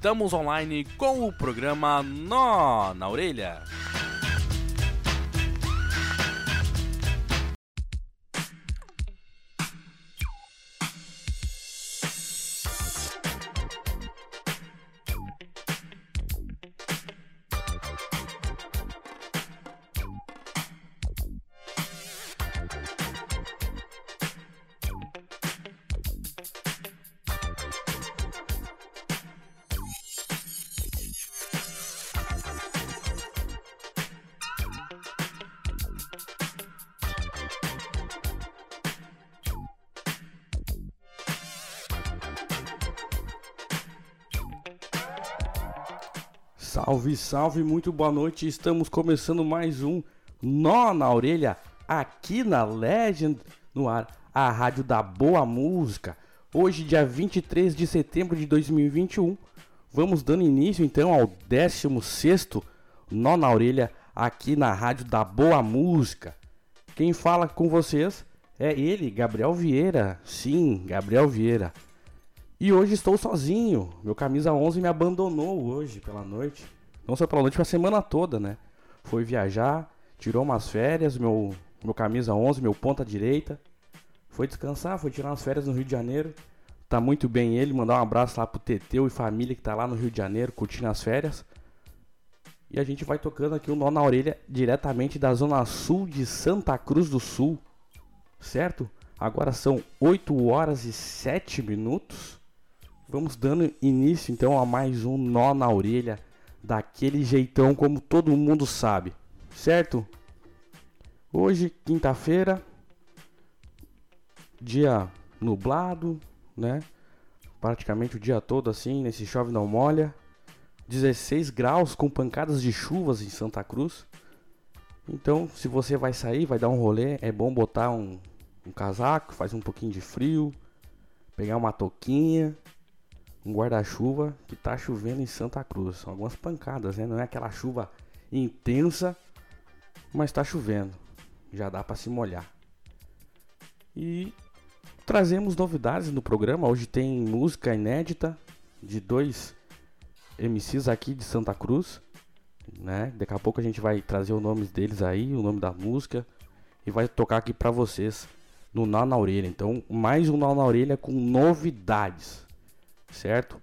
Estamos online com o programa Nó na Orelha. Salve, salve, muito boa noite. Estamos começando mais um Nó na Orelha aqui na Legend no ar, a rádio da boa música. Hoje, dia 23 de setembro de 2021, vamos dando início então ao 16º Nó na Orelha aqui na rádio da boa música. Quem fala com vocês é ele, Gabriel Vieira. Sim, Gabriel Vieira. E hoje estou sozinho. Meu camisa 11 me abandonou hoje pela noite. Não só pela noite, foi a semana toda, né? Foi viajar, tirou umas férias, meu, meu camisa 11, meu ponta direita. Foi descansar, foi tirar umas férias no Rio de Janeiro. Tá muito bem ele, mandar um abraço lá pro Teteu e família que tá lá no Rio de Janeiro, curtindo as férias. E a gente vai tocando aqui o nó na orelha diretamente da zona sul de Santa Cruz do Sul. Certo? Agora são 8 horas e 7 minutos. Vamos dando início então a mais um nó na orelha, daquele jeitão como todo mundo sabe, certo? Hoje, quinta-feira, dia nublado, né? Praticamente o dia todo assim, nesse chove não molha. 16 graus com pancadas de chuvas em Santa Cruz. Então, se você vai sair, vai dar um rolê, é bom botar um, um casaco, faz um pouquinho de frio, pegar uma touquinha um guarda-chuva que tá chovendo em Santa Cruz. São algumas pancadas, né? Não é aquela chuva intensa, mas tá chovendo. Já dá para se molhar. E trazemos novidades no programa. Hoje tem música inédita de dois MCs aqui de Santa Cruz, né? Daqui a pouco a gente vai trazer os nomes deles aí, o nome da música e vai tocar aqui para vocês no Nó na Orelha. Então, mais um Nó na Orelha com novidades certo?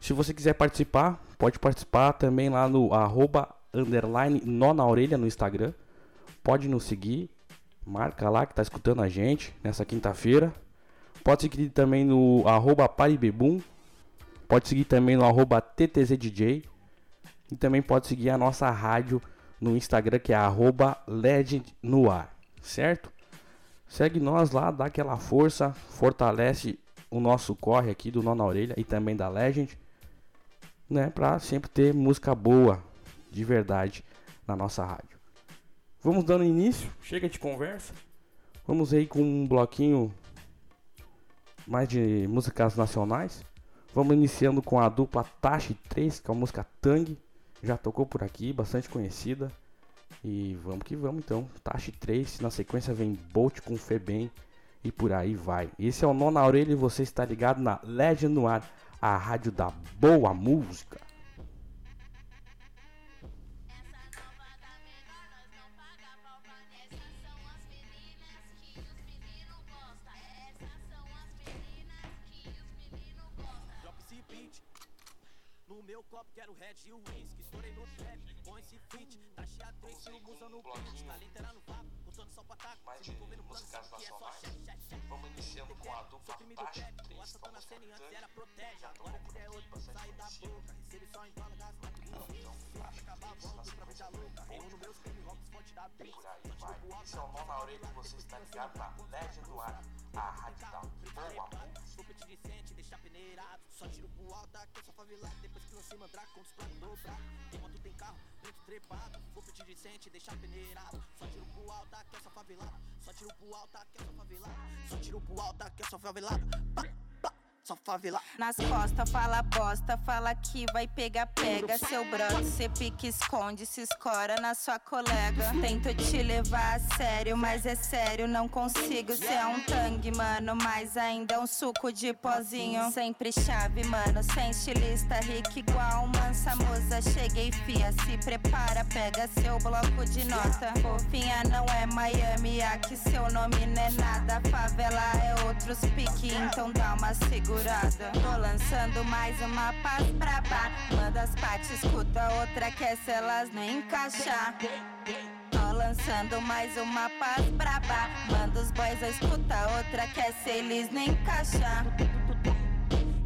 Se você quiser participar, pode participar também lá no arroba underline nó na orelha no Instagram. Pode nos seguir, marca lá que tá escutando a gente nessa quinta-feira. Pode seguir também no arroba paribebum. Pode seguir também no arroba TTZDJ. E também pode seguir a nossa rádio no Instagram que é arroba certo? Segue nós lá, dá aquela força, fortalece o nosso corre aqui do Nó na Orelha e também da Legend, né, para sempre ter música boa, de verdade, na nossa rádio. Vamos dando início, chega de conversa. Vamos aí com um bloquinho mais de músicas nacionais. Vamos iniciando com a dupla Tashi 3, que é a música Tang. Já tocou por aqui, bastante conhecida. E vamos que vamos então. Tashi 3, na sequência vem Bolt com Febem e por aí vai. Esse é o Nó na Orelha e você está ligado na Legend no Ar, a rádio da boa música. Meu copo quero red e o whisky Estourei no trap, põe esse fit Tá chiatrez e o musa no beat Tá literal pra taco mais de músicas nacionais. Vamos iniciando com a dupla Tashi 3, com a música Tang. Já tocou por aqui, bastante conhecida. Então, Tashi 3, na sequência vem Bolt e por aí vai. Esse é o Nó na Orelha e você está ligado na Legend do Ar, a rádio da boa música. Só tiro pro alto, que eu sou favelado. Depois que lancei mandrake, com os planos dobrar Tem moto, tem carro, preto trepado. Vou pedir decente, deixar peneirado. Só tiro pro alto, que eu sou favelado. Só tiro pro alto, que eu sou favelado. Só tiro pro alto, que eu sou favelado. Pá. Só favela. Nas costas, fala bosta, fala que vai pegar, pega seu brother. Cê pique, esconde, se escora na sua colega. Tento te levar a sério, mas é sério, não consigo. Cê é um tangue, mano, mas ainda é um suco de pozinho. Sempre chave, mano, sem estilista, rico igual mansa musa. Cheguei, fia, se prepara, pega seu bloco de nota. Fofinha não é Miami, aqui seu nome não é nada. Favela é outros pique, então dá uma segura segurada. Tô lançando mais uma paz braba. Manda as partes, escuta outra que é se elas não encaixar. Tô lançando mais uma paz braba. Manda os boys escuta outra que é se eles não encaixar.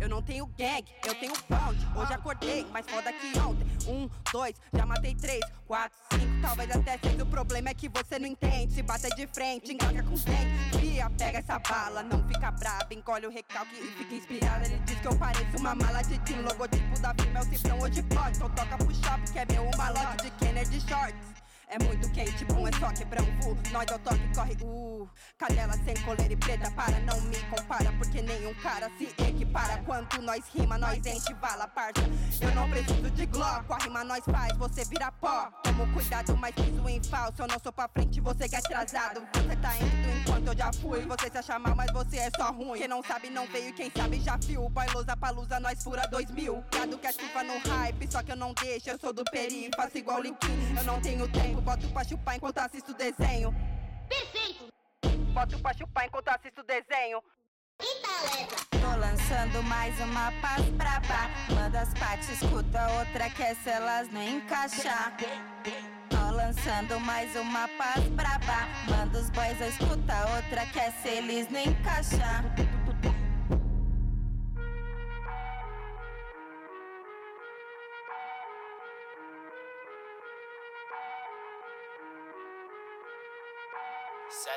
Eu não tenho gang, eu tenho pound. Hoje acordei, mais foda que ontem. Um, dois, já matei três, quatro, cinco, talvez até seis. O problema é que você não entende. Se bater de frente, engaga com dente. Fia, pega essa bala, não fica braba. Encolhe o recalque e fica inspirada. Ele diz que eu pareço uma mala de tim. Logotipo da firma é o cifrão hoje pode. Então toca pro shopping, que é meu um malote de Kennedy Shorts. É muito quente, bom, é só quebrar um vu. Nós é o toque, corre, uh. Cadela sem coleira e preta, para, não me compara. Porque nenhum cara se equipara. Quanto nós rima, nós enche bala, parça. Eu não preciso de glock, a rima nós faz, você vira pó. Tomo cuidado, mas piso em falso. Eu não sou pra frente, você que é atrasado. Você tá indo enquanto eu já fui. Você se acha mal, mas você é só ruim. Quem não sabe não veio, quem sabe já viu. Bailosa palusa, nós fura dois mil. Gado que é chuva no hype, só que eu não deixo. Eu sou do peri, faço igual Linkin. Eu não tenho tempo boto pra chupar enquanto assisto desenho. Perfeito! Boto pra chupar enquanto assisto desenho. Tô lançando mais uma paz braba. Manda as partes, escuta outra que é se elas não encaixar. Tô lançando mais uma paz braba. Manda os boys escuta outra que é se eles não encaixar.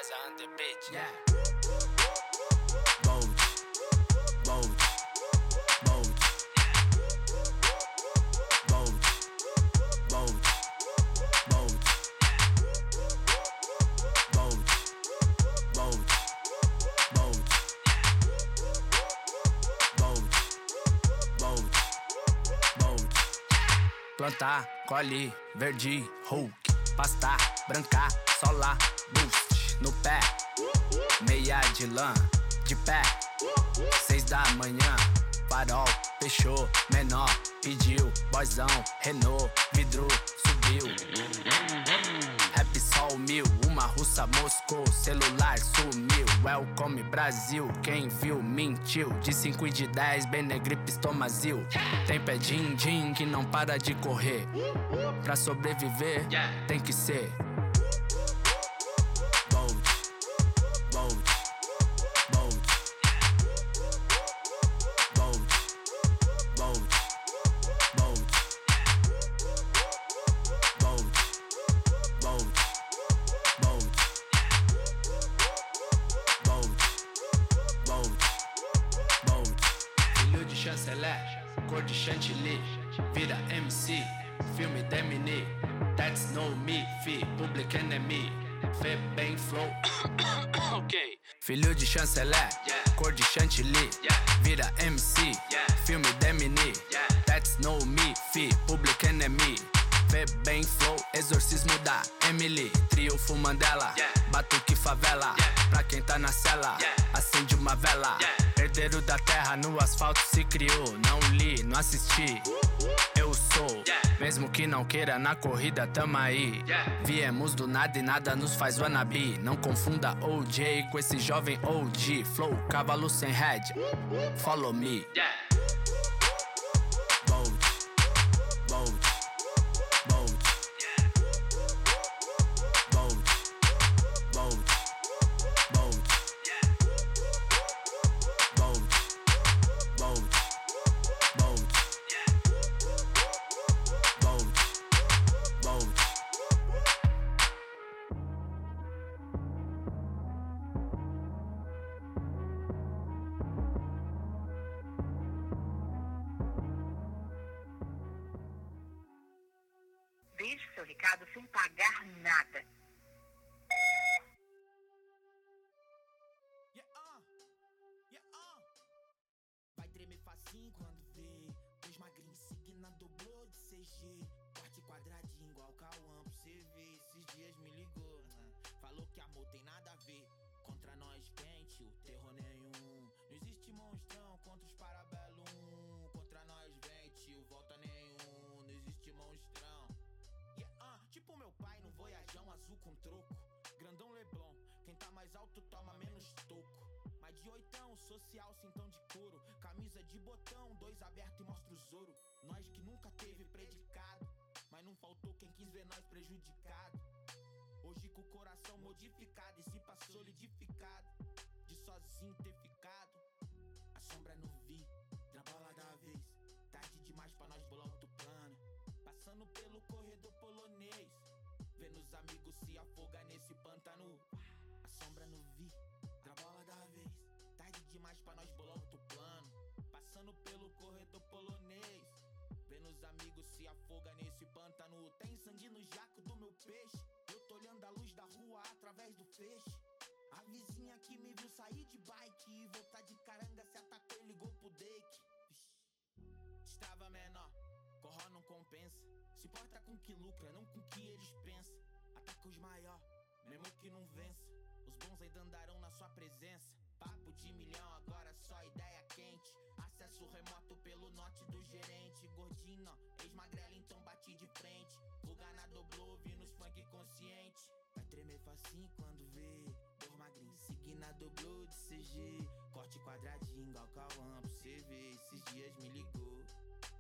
César on the beat. Yeah. Bolt, bolt, bolt, bolt, bolt, bolt, bolt, bolt, bolt, bolt, bolt, bolt. Plantar, colhe, verde, Hulk. Pastar, brancar, solar, boost no pé. Meia de lã, de pé. Seis da manhã, farol, fechou, menor, pediu, boizão, Renault, vidro, subiu. Rap sol mil, uma russa moscou, celular sumiu. Welcome Brasil, quem viu mentiu. De 5 e de 10, Benegripe, estomazil. Tem pé din-din que não para de correr. Pra sobreviver, tem que ser. Corrida tamo aí. Viemos do nada e nada nos faz wannabe. Não confunda OJ com esse jovem OG. Flow, cavalo sem head. Follow me. Bolt, quem tá mais alto toma menos toco. Mais de oitão, social, cintão de couro. Camisa de botão, dois aberto e mostra os ouro. Nós que nunca teve predicado. Mas não faltou quem quis ver nós prejudicado. Hoje com o coração modificado e se pra solidificado. De sozinho ter ficado. A sombra no vi, da bola da vez. Tarde demais pra nós bolar outro plano. Passando pelo corredor polonês. Vendo os amigos se afogar nesse pântano. A sombra no vi, bola da vez. Tarde demais pra nós bolar outro plano. Passando pelo corredor polonês. Vendo os amigos se afogar nesse pântano. Tem sangue no jaco do meu peixe. Eu tô olhando a luz da rua através do feixe. A vizinha que me viu sair de bike e voltar de caranga se atacou e ligou pro. Vixe. Estava menor, corró não compensa. Se importa com que lucra, não com que eles pensam. Ataca os maior, mesmo que não vença. Os bons ainda andarão na sua presença. Papo de milhão, agora só ideia quente. Acesso remoto pelo norte do gerente. Gordinho, ex-magrela, então bati de frente. Fuga na doblô, vi nos funk consciente. Vai tremer facinho quando vê. Dor magrinho, seguir na doblô de CG. Corte quadradinho, igual Cauã pra cê ver. Esses dias me ligou.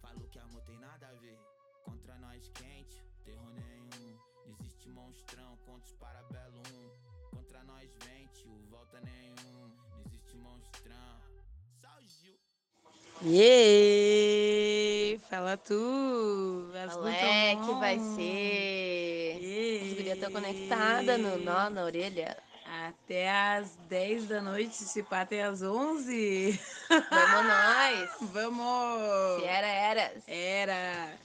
Falou que amor tem nada a ver. Contra nós quente, terror nenhum. Existe monstrão contra os parabellum. Contra nós vente, o volta nenhum. Não existe monstrão. Só o Gil. Yey! Fala tu! As Moleque, muito vai ser. As gurias tão Yey! conectadas no nó na orelha. Até às 10 da noite, se pá até às 11. Vamos nós. Vamos! Se era, eras. Era!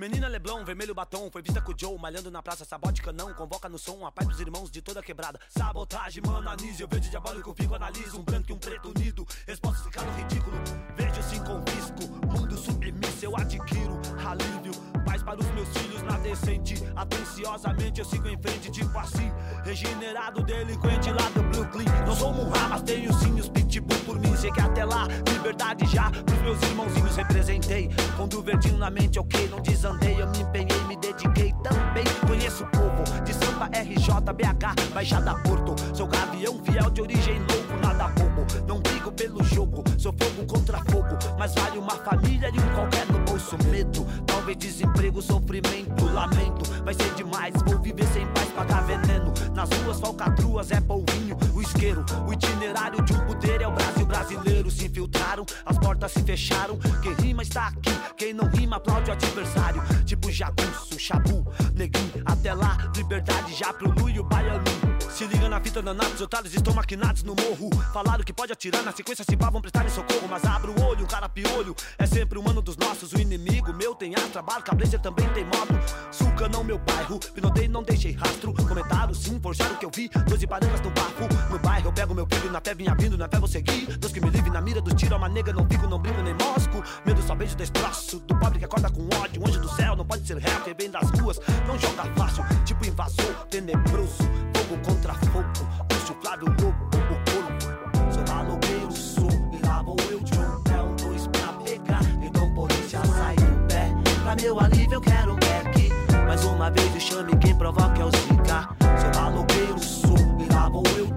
Menina Leblon, vermelho batom, foi vista com o Joe, malhando na praça, sabote canão, convoca no som a paz dos irmãos de toda quebrada. Sabotagem, mano, anísio, verde diabólico, fico, analiso, um branco e um preto unido, resposta ficando ridículo. Vejo sim confisco, mundo submisso, eu adquiro alívio, paz para os meus filhos na decente. Atenciosamente eu sigo em frente, tipo assim, regenerado, delinquente lá do Brooklyn. Não sou Murra, mas tenho sim os pitbull por mim, sei que até lá, liberdade já, pros meus irmãozinhos representei. Com do verdinho na mente, ok, não desandei, eu me empenhei, me dediquei também. Conheço o povo de samba RJ, BH, Baixada Porto. Sou gavião fiel de origem louco, nada bobo. Não brigo pelo jogo, sou fogo contra fogo. Mas vale uma família e um qualquer no bolso. Medo, talvez desemprego, sofrimento, lamento. Vai ser demais, vou viver sem paz, pagar veneno. Nas ruas, falcatruas, é polvinho, o isqueiro. O itinerário de um poder é o Brasil brasileiro. Se infiltraram, as portas se fecharam. Quem rima está aqui, quem não rima aplaude o adversário. Tipo jagunço, chabu, neguinho. Até lá, liberdade já pro Lu e o baianinho. Se liga na fita danada, os otários estão maquinados no morro. Falaram que pode atirar na sequência se pá, vão prestar em socorro. Mas abre o olho, o cara piolho. É sempre o mano dos nossos, o inimigo meu tem astra, barca, blazer também tem moto. Suca não meu bairro, pinotei não deixei rastro. Comentaram sim, forjaram o que eu vi. Doze parangas no bafo, no bairro eu pego meu filho, na fé vinha vindo, na fé vou seguir. Deus que me livre na mira dos tiros, uma nega, não fico, não brinco nem mosco. Medo só beijo destroço, do pobre que acorda com ódio. Anjo do céu, não pode ser réu, quem vem das ruas, não joga fácil. Tipo invasor, tenebroso, fogo contra fogo. Puxo Flávio Lobo, o corpo. Sou malogueiro, sou, e lá vou eu um um dois pra pegar. Então polícia sai do pé. Pra meu alívio eu quero um back. Mais uma vez me chame quem provoca é o Zika. Sou malogueiro, sou, e lá vou eu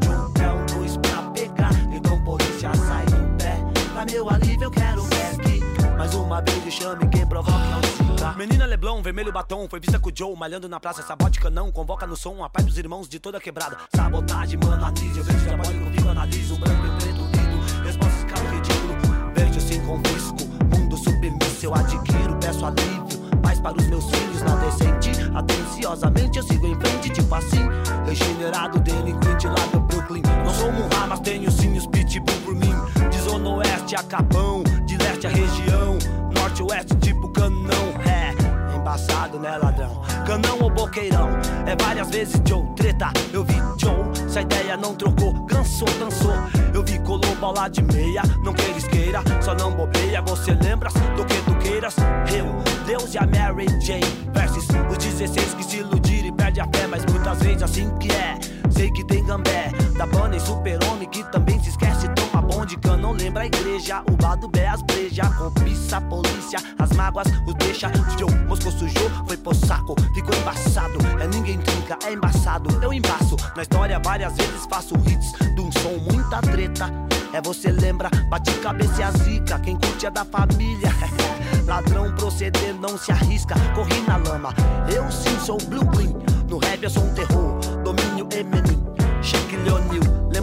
Meu alívio eu quero back. Mais uma vez me chame quem provoca Zika. Menina Leblon, vermelho batom, foi vista com o Joe, malhando na praça, sabote canão, convoca no som a paz dos irmãos de toda quebrada. Sabotagem, mano, anísio, verde diabólico, fico, analiso, branco e preto unido, resposta escala ridículo, verde assim confisco, mundo submisso eu adquiro, peço alívio, paz para os meus filhos na decente, atenciosamente eu sigo em frente, tipo assim, regenerado, delinquente lá oeste a Capão, de leste a região, norte oeste tipo canão, é embaçado, né, ladrão? Canão ou boqueirão? É várias vezes Joe, treta. Eu vi Joe, essa ideia não trocou. Cansou, cansou. Eu vi colou bola de meia. Não queires queira, só não bobeia. Você lembra do que tu queiras? Eu, Deus e a Mary Jane. Versus os 16 que se iludiram e perde a fé, mas muitas vezes assim que é. Sei que tem gambé. Da banda e super-homem que também se esquece. Toma bonde, que não lembra a igreja. O bar Bé, as breja, cobiça a polícia. As mágoas o deixa. Joe, Moscou sujou, foi pro saco, ficou embaçado. É ninguém trinca, é embaçado. Eu embaço. Na história várias vezes faço hits de um som, muita treta. É você lembra, bate cabeça e a zica. Quem curte é da família. Ladrão proceder não se arrisca, corri na lama. Eu sim sou blue green. No rap eu sou um terror,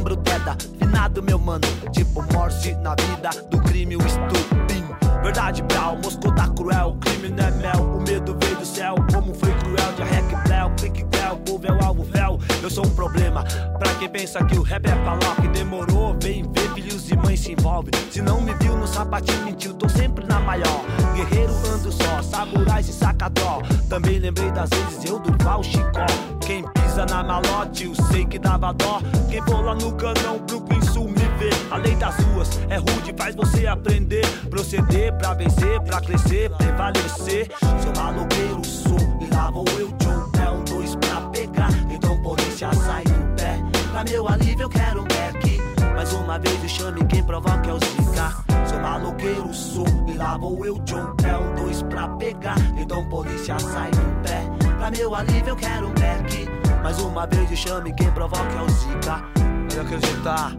lembro Deda, finado meu mano. Tipo Morse na vida do crime, o estupim. Verdade, Brau, Moscou tá cruel, crime não é mel. O medo veio do céu, como foi cruel. De rec, Bléu, clique, Cléu, povo é o alvo, véu. Eu sou um problema, pra quem pensa que o rap é falar que demorou. Vem ver, filhos e mães se envolve. Se não me viu no sapatinho, mentiu, tô sempre na maior. Guerreiro ando só, samurai se saca dó. Também lembrei das vezes eu Durval Chicó. Quem pisa na malote, eu sei que dava dó. Quem for lá no canão, Brooklyn Sul me vê. A lei das ruas é rude, faz você aprender. Proceder pra vencer, pra crescer, prevalecer. Sou maloqueiro, sou, e lá vou eu, Joe. É um dois pra pegar, então polícia sai do pé. Pra meu alívio eu quero um back. Mais uma vez o chame, quem provoca é o Zika. Sou maloqueiro, sou, e lá vou eu, Joe. É um dois pra pegar, então polícia sai do pé. Pra meu alívio eu quero um back. Mais uma vez o chame, quem provoca é o Zika. Pode acreditar,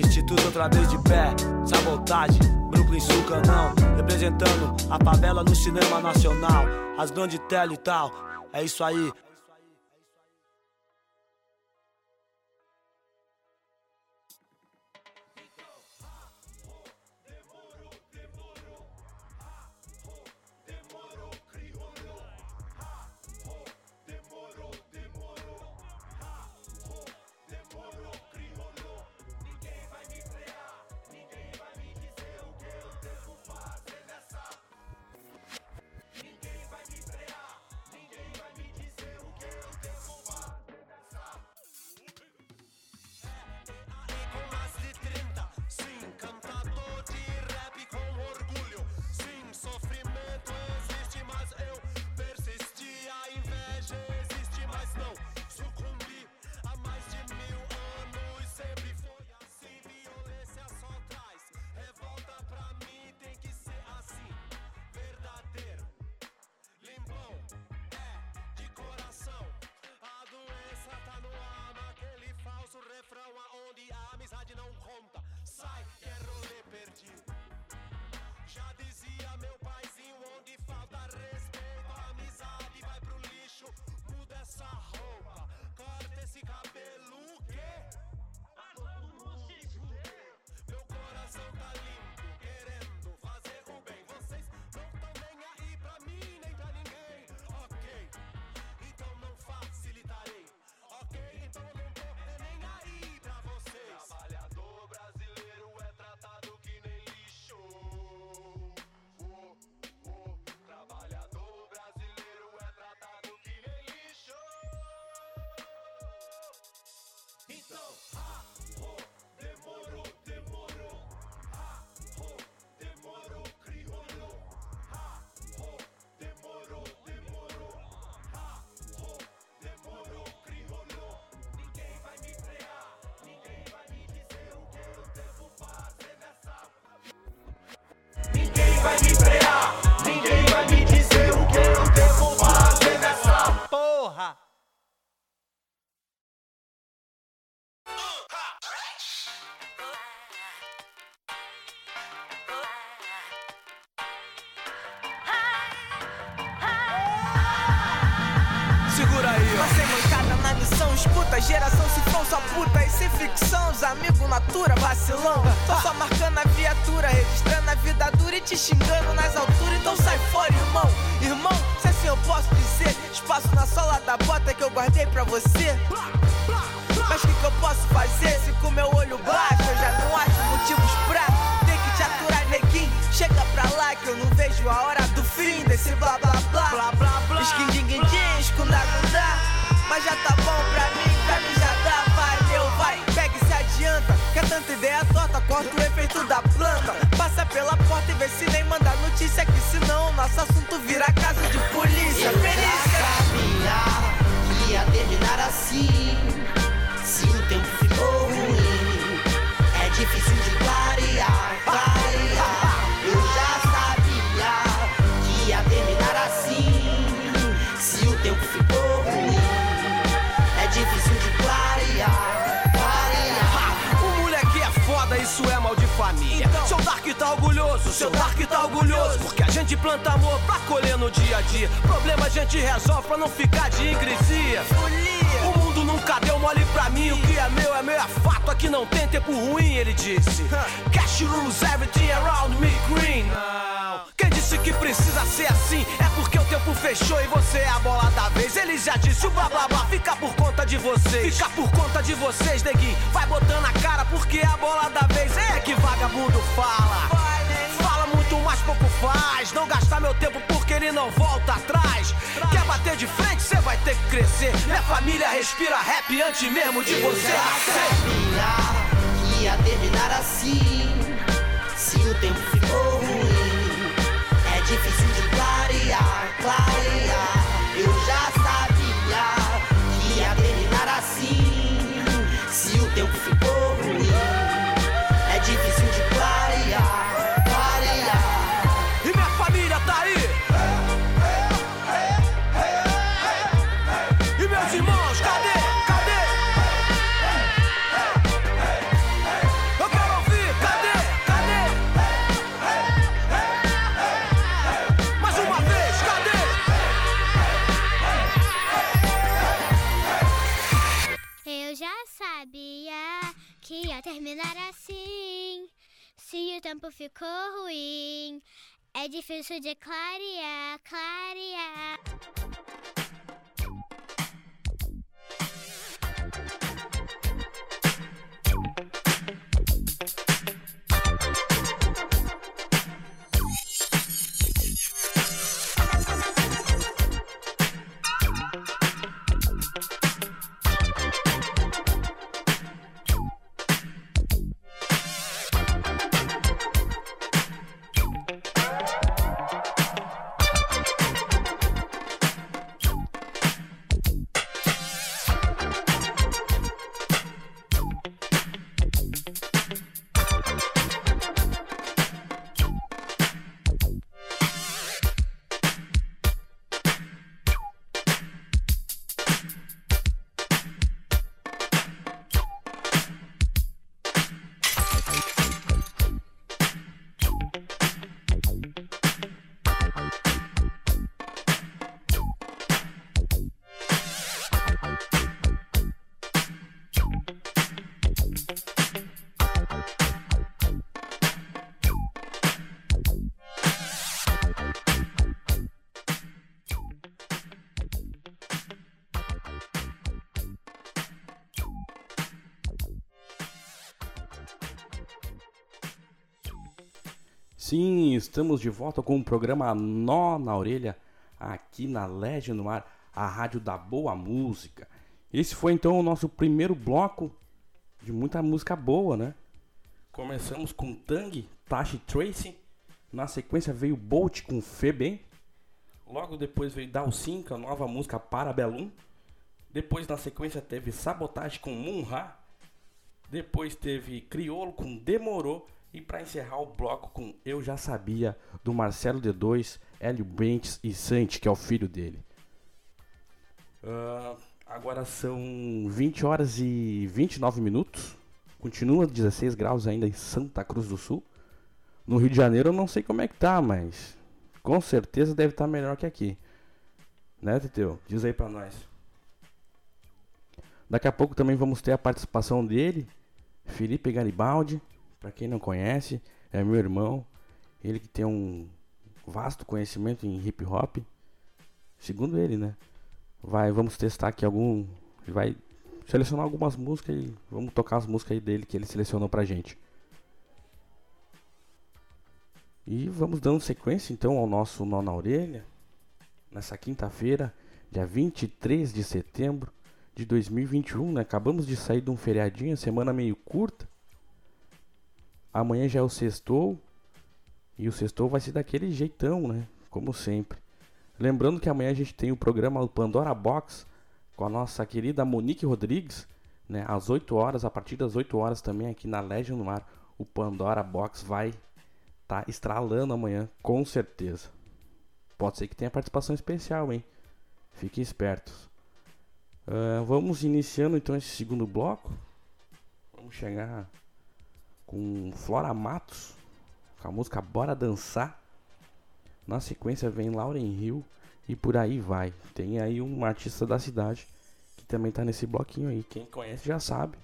Instituto outra vez de pé. Sabotagem, Brooklyn Sul Canão. Representando a favela no cinema nacional. As grandes tele e tal. É isso aí. Espaço na sola da bota que eu guardei pra você. Mas o que, que eu posso fazer se com meu olho baixo eu já não acho motivos pra ter que te aturar, neguinho? Chega pra lá que eu não vejo a hora do fim desse blá blá blá. blá, blá, blá. Skin din din escunda gundá. Mas já tá bom pra mim, pra mim já dá. Vai, meu, vai, pega e se adianta. Quer tanta ideia torta, corta o efeito da planta. Passa pela porta e vê se nem manda notícia. Que senão o nosso assunto vira caso de polícia. Assim. Seu Dark tá orgulhoso. Porque a gente planta amor pra colher no dia a dia. Problema a gente resolve pra não ficar de ingresia. O mundo nunca deu mole pra mim. O que é meu é meu, é fato. Aqui não tem tempo ruim, ele disse. Cash rules everything around me green. Quem disse que precisa ser assim? É porque o tempo fechou e você é a bola da vez. Ele já disse o blá blá blá, fica por conta de vocês. Fica por conta de vocês, neguinho. Vai botando a cara porque é a bola da vez. É que vagabundo fala. Faz. Não gastar meu tempo porque ele não volta atrás. Quer bater de frente, cê vai ter que crescer. Minha família respira rap antes mesmo de você nascer. que ia terminar assim. Se o tempo ficou ruim, é difícil de clarear, clarear. Terminar assim. Se o tempo ficou ruim, é difícil de clarear, clarear. Estamos de volta com o programa Nó na Orelha, aqui na Legend no Ar, a rádio da boa música. Esse foi então o nosso primeiro bloco de muita música boa, né? Começamos com Tang, Tashi Tracy, na sequência veio Bolt com Febem, logo depois veio Dalcinca, nova música Parabellum, depois na sequência teve Sabotage com Munha, depois teve Criolo com Demorou e para encerrar o bloco com Eu Já Sabia, do Marcelo D2, Hélio Bentes e Santi, que é o filho dele. Ah, agora são 20 horas e 29 minutos. Continua 16 graus ainda em Santa Cruz do Sul. No Rio de Janeiro eu não sei como é que tá, mas com certeza deve estar melhor que aqui. Né, Teteu? Diz aí pra nós. Daqui a pouco também vamos ter a participação dele, Felipe Garibaldi. Para quem não conhece, é meu irmão. Ele que tem um vasto conhecimento em hip hop. Segundo ele, né? Vai, vamos testar aqui algum. Ele vai selecionar algumas músicas e vamos tocar as músicas aí dele que ele selecionou pra gente. E vamos dando sequência então ao nosso Nó na Orelha. Nessa quinta-feira, dia 23 de setembro de 2021, né? Acabamos de sair de um feriadinho, semana meio curta. Amanhã já é o sextou. E o sextou vai ser daquele jeitão, né? Como sempre. Lembrando que amanhã a gente tem o programa Pandora Box com a nossa querida Monique Rodrigues, né? Às 8 horas, a partir das 8 horas também aqui na Legend no Mar, o Pandora Box vai estar tá estralando amanhã, com certeza. Pode ser que tenha participação especial, hein? Fiquem espertos. Uh, vamos iniciando então esse segundo bloco. Vamos chegar com Flora Matos, com a música Bora Dançar. Na sequência vem Lauren Hill e por aí vai. Tem aí um artista da cidade que também tá nesse bloquinho aí. Quem conhece já sabe.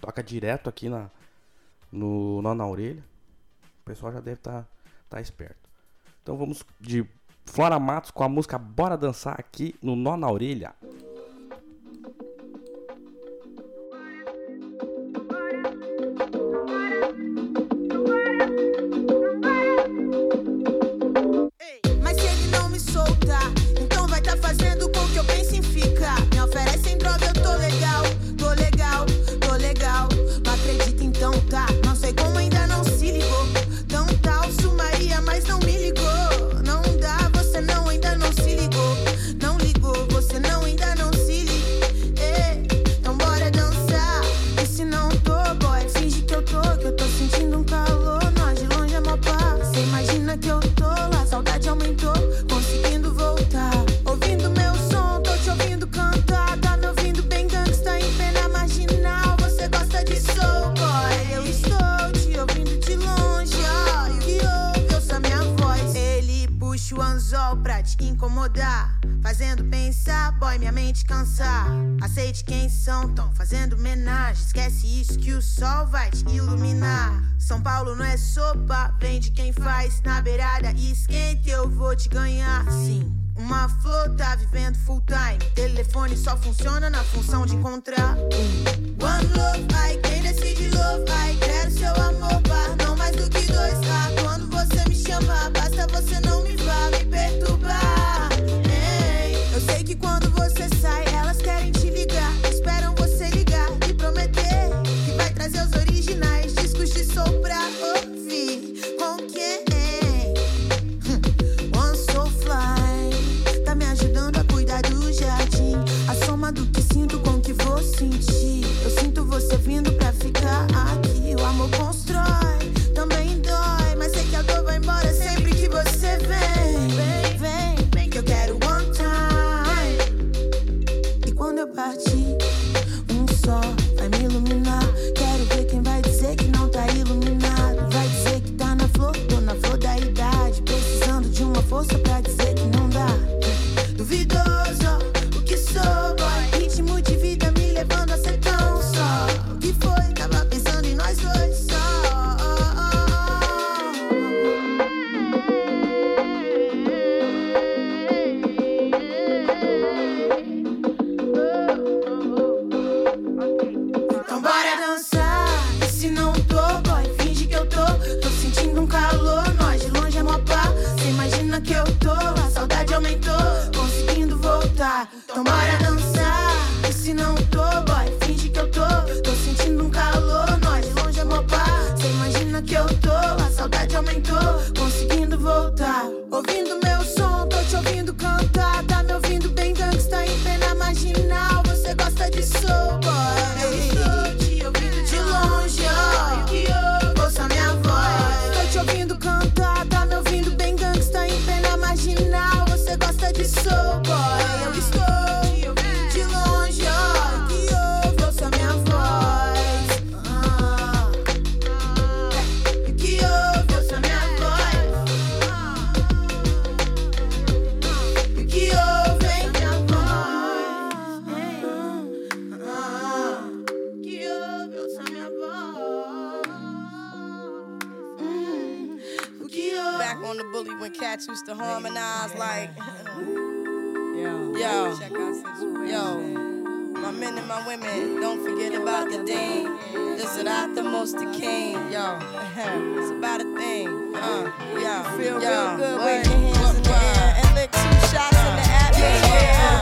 Toca direto aqui na no nó na orelha. O pessoal já deve estar tá, tá esperto. Então vamos de Flora Matos com a música Bora Dançar aqui no Nó na Orelha. Boy, minha mente cansar. Aceite quem são, tão fazendo homenagem. Esquece isso que o sol vai te iluminar. São Paulo não é sopa, vem de quem faz. Na beirada esquenta, eu vou te ganhar. Sim. Uma flor tá vivendo full time. Telefone só funciona na função de encontrar um. One love, ai, quem decide love, ai, quero seu amor, par, não mais do que dois, tá? Quando você me chamar, basta você não me vá me perturbar. Ei, eu sei que quando discos Back on the bully when cats used to harmonize like. Yo, yo, yo. My men and my women, don't forget about the dean. This is not the most the king, yo. It's about a thing, uh, yo. Feel yo. real good, wave your hands in the air and lick two shots in the atmosphere.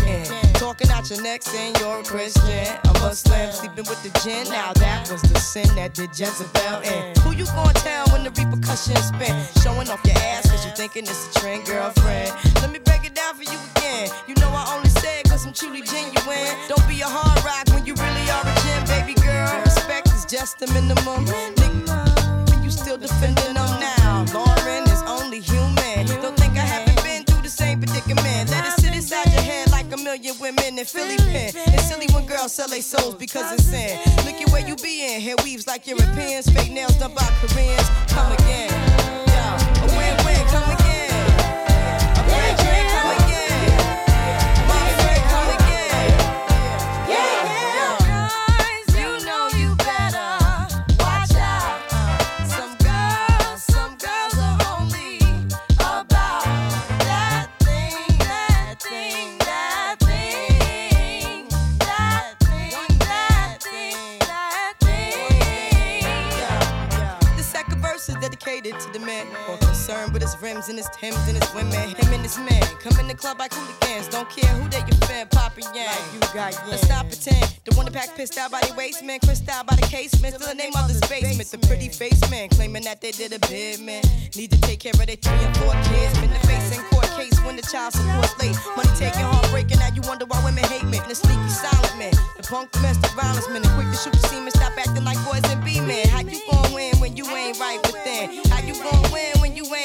can. talking out your neck saying you're a Christian. i A Muslim sleeping with the gin. Now that was the sin that did Jezebel in. Who you gonna tell when the repercussions spin? Showing off your ass cause you thinking it's a trend, girlfriend. Let me break it down for you again. You know I only say it cause I'm truly genuine. Don't be a hard rock when you really are a gem, baby girl. Respect is just the minimum. Nigga, you still defending them now. Lauren is only human. Don't think I haven't been through the same predicament. Let it sit inside your head million women in Philly pen. It's silly when girls sell their souls because it's sin. Look at where you be in. Hair weaves like Europeans. Fake nails done by Koreans. Come again. Is dedicated to the man. more concerned with his rims and his Timbs and his women. Him and his man come in the club like hooligans. Don't care who they your fan, Papa Yang. Like you got Let's not pretend. The one that pack pissed out by the waistman, crissed out by the casement. Still the name of this basement. The pretty face man claiming that they did a bid, man. Need to take care of their three and four kids. Been the face in court case when the child support's late. Money taking, heartbreaking. Now you wonder why women hate men. The sneaky silent man. The punk domestic violence man. The quick to shoot the semen. Stop acting like boys and be men. How you gon' win when you ain't right within? How you gon' win when you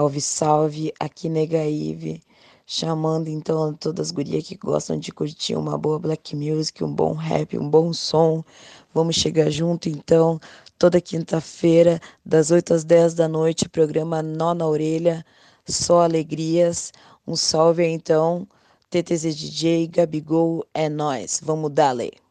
Salve, salve, aqui Nega Ive, chamando então todas as gurias que gostam de curtir uma boa black music, um bom rap, um bom som. Vamos chegar junto então, toda quinta-feira, das 8 às 10 da noite, programa Nó na Orelha, só alegrias. Um salve então, TTZ DJ, Gabigol, é nós. Vamos dar-lhe. Eu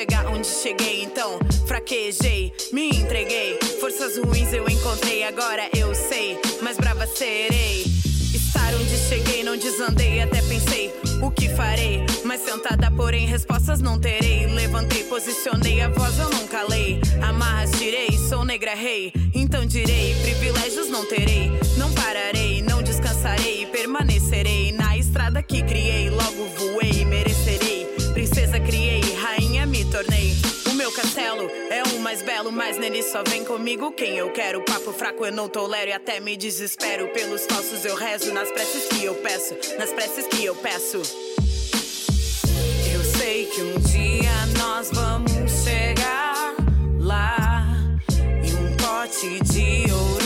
chegar onde cheguei. Então, fraquejei, me entreguei. Forças ruins eu encontrei, agora eu sei, mais brava serei. Estar onde cheguei, não desandei, até pensei o que farei. Mas sentada, porém, respostas não terei. Levantei, posicionei, a voz eu não calei. Amarras tirei, sou negra rei. Então direi, privilégios não terei. Não pararei, não descansarei, permanecerei na estrada que criei. Logo voei, castelo é o mais belo, mas nele só vem comigo quem eu quero. Papo fraco eu não tolero e até me desespero. Pelos falsos eu rezo nas preces que eu peço, nas preces que eu peço. Eu sei que um dia nós vamos chegar lá. E um pote de ouro,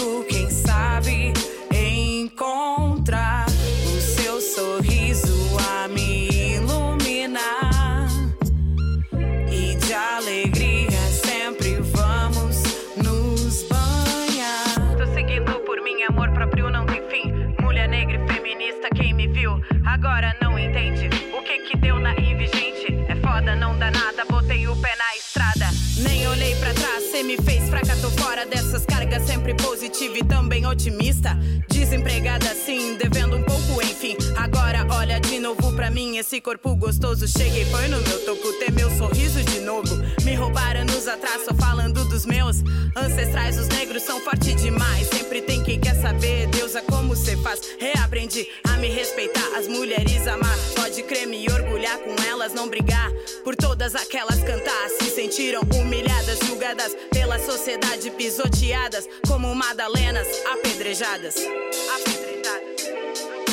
sempre positiva e também otimista. Desempregada sim, devendo um pouco, enfim. Agora olha de novo pra mim, esse corpo gostoso. Cheguei, foi no meu topo, ter meu sorriso de novo. Me roubaram anos atrás, só falando dos meus ancestrais. Os negros são fortes demais. Sempre tem quem quer saber, Deusa, como cê faz. Reaprendi a me respeitar, as mulheres amar. Pode crer, me orgulhar com elas, não brigar. Por todas aquelas cantar, se sentiram humilhadas, julgadas pela sociedade, pisoteadas como Madalenas, apedrejadas. Apedrejadas.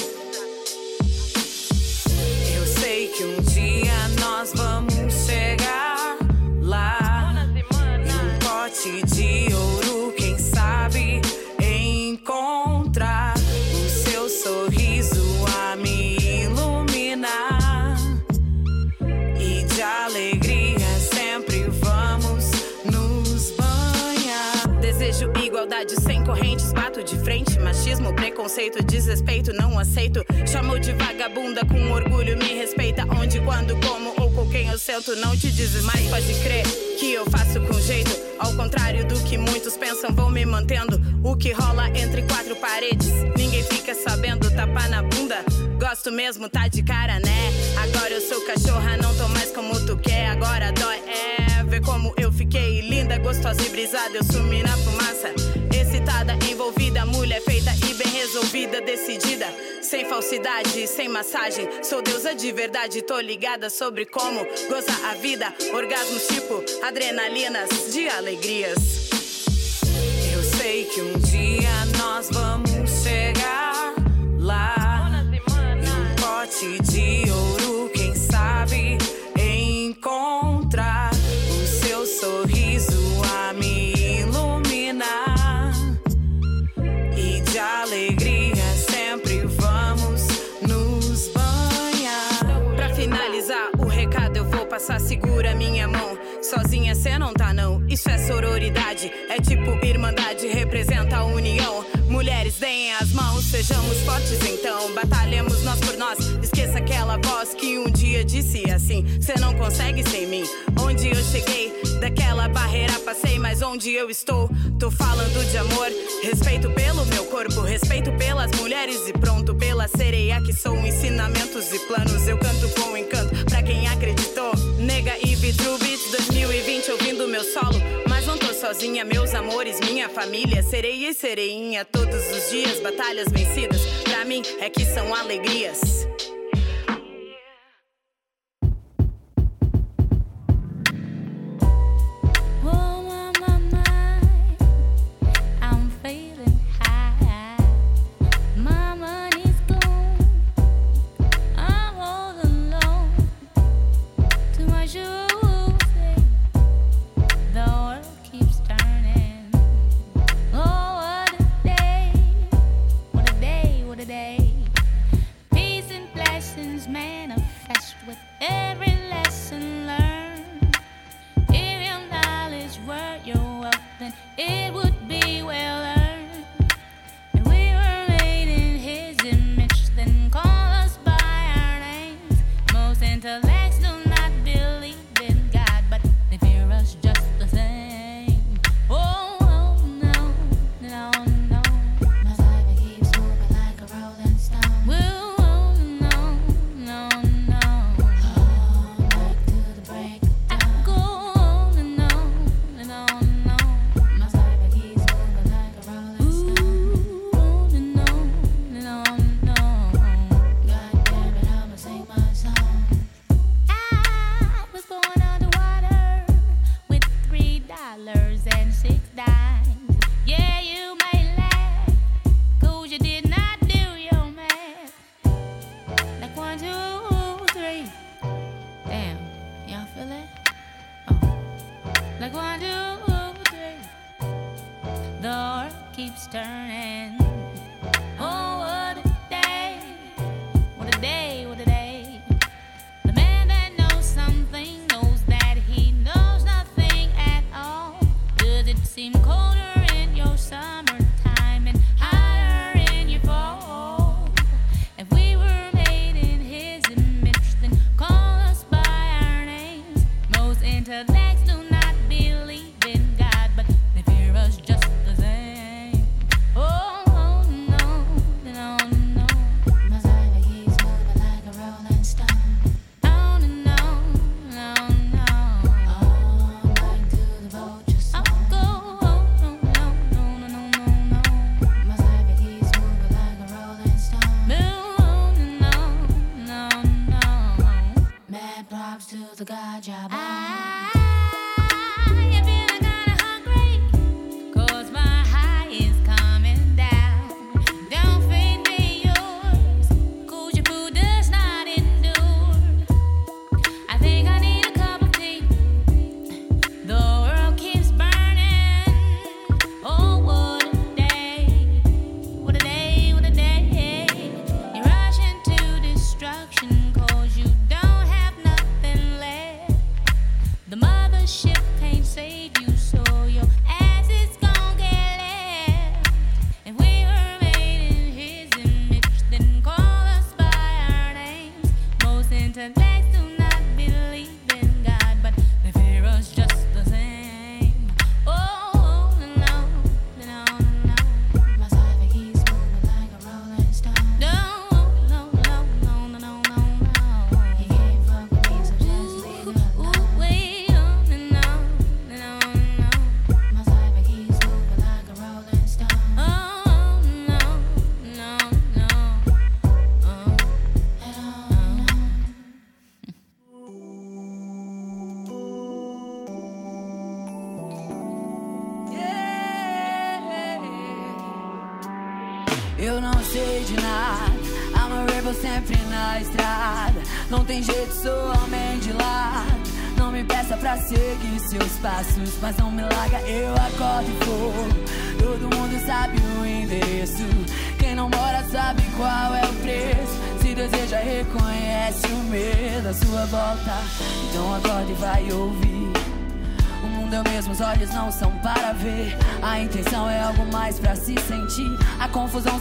Sei que um dia nós vamos chegar lá. E um pote de ouro, quem sabe encontrar o seu sorriso a me iluminar. E de alegria sempre vamos nos banhar. Desejo igualdade sem correntes, bato de frente. Machismo, preconceito, desrespeito, não aceito. Chamou de vagabunda com orgulho, me respeita. Onde, quando, como ou com quem eu sento, não te dizes mais. Pode crer que eu faço com jeito. Ao contrário do que muitos pensam, vou me mantendo. O que rola entre quatro paredes, ninguém fica sabendo. Tapa na bunda, gosto mesmo, tá de cara, né? Agora eu sou cachorra, não tô mais como tu quer. Agora dói, é. Ver como eu gostosa e brisada. Eu sumi na fumaça, excitada, envolvida. Mulher feita e bem resolvida, decidida. Sem falsidade, sem massagem. Sou deusa de verdade, tô ligada sobre como gozar a vida. Orgasmos tipo adrenalinas de alegrias. Eu sei que um dia nós vamos chegar lá. Um pote de ouro, quem sabe encontrar o seu sorriso passar segura minha mão. Sozinha cê não tá, não. Isso é sororidade, é tipo irmandade, representa a união. Mulheres, deem as mãos, sejamos fortes então. Batalhemos nós por nós. Esqueça aquela voz que um dia disse assim: Cê não consegue sem mim. Onde eu cheguei, daquela barreira passei, mas onde eu estou? Tô falando de amor, respeito pelo meu corpo, respeito pelas mulheres e pronto pela sereia que sou. Ensinamentos e planos eu canto com encanto pra quem acreditou. Nega e Vitru Beats 2020 ouvindo meu solo, mas não tô sozinha, meus amores, minha família, sereia e sereinha todos os dias, batalhas vencidas, pra mim é que são alegrias.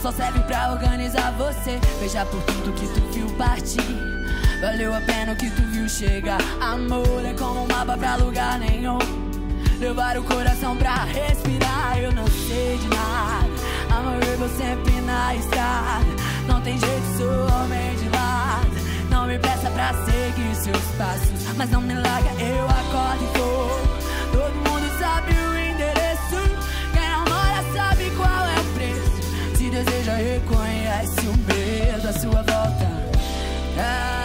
Só serve pra organizar você. Veja por tudo que tu viu partir. Valeu a pena o que tu viu chegar. Amor é como um mapa pra lugar nenhum. Levar o coração pra respirar. Eu não sei de nada. Amor, eu vou sempre na estrada. Não tem jeito, sou homem de lado. Não me peça pra seguir seus passos. Mas não me larga, eu acordo e vou. Todo mundo sabe o reconhece o medo à sua volta. Ah,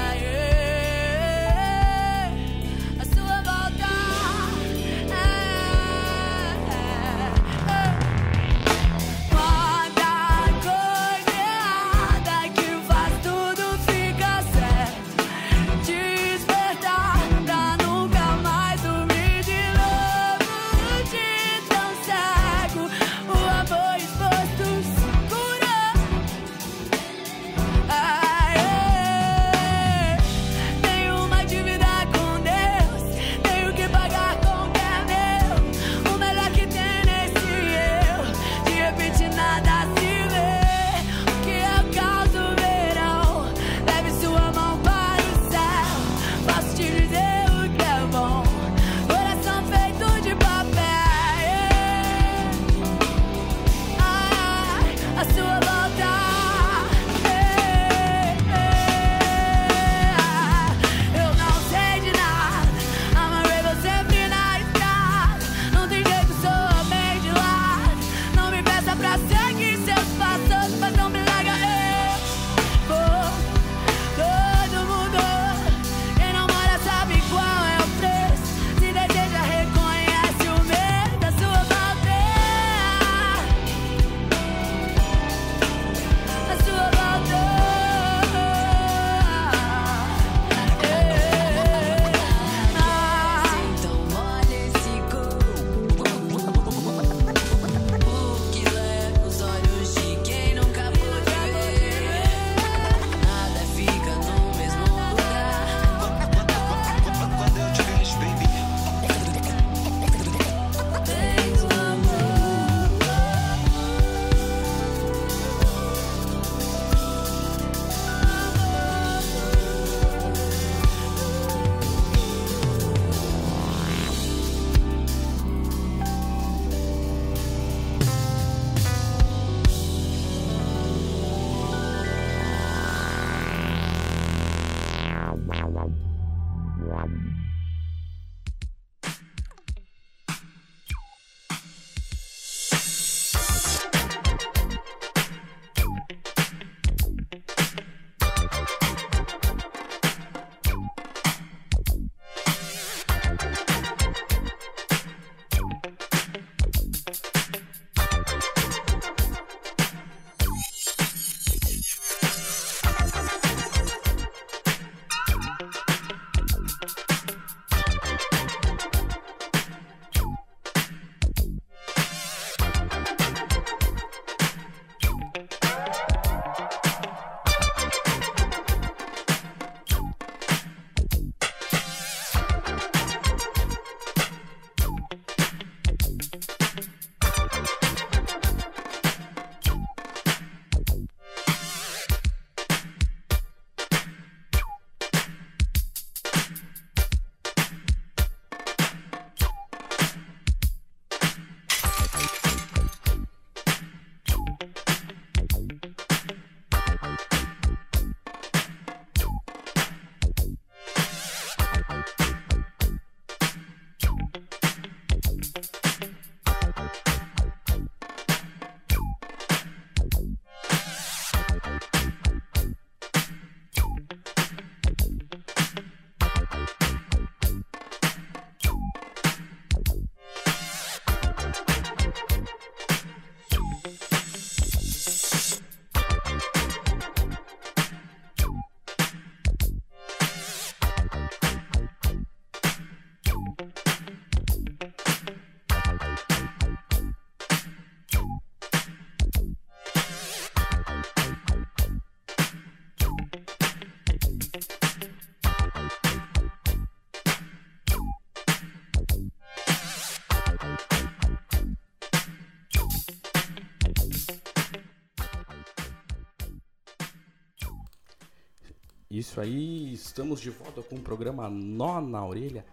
Isso aí, estamos de volta com o programa Nó na Orelha,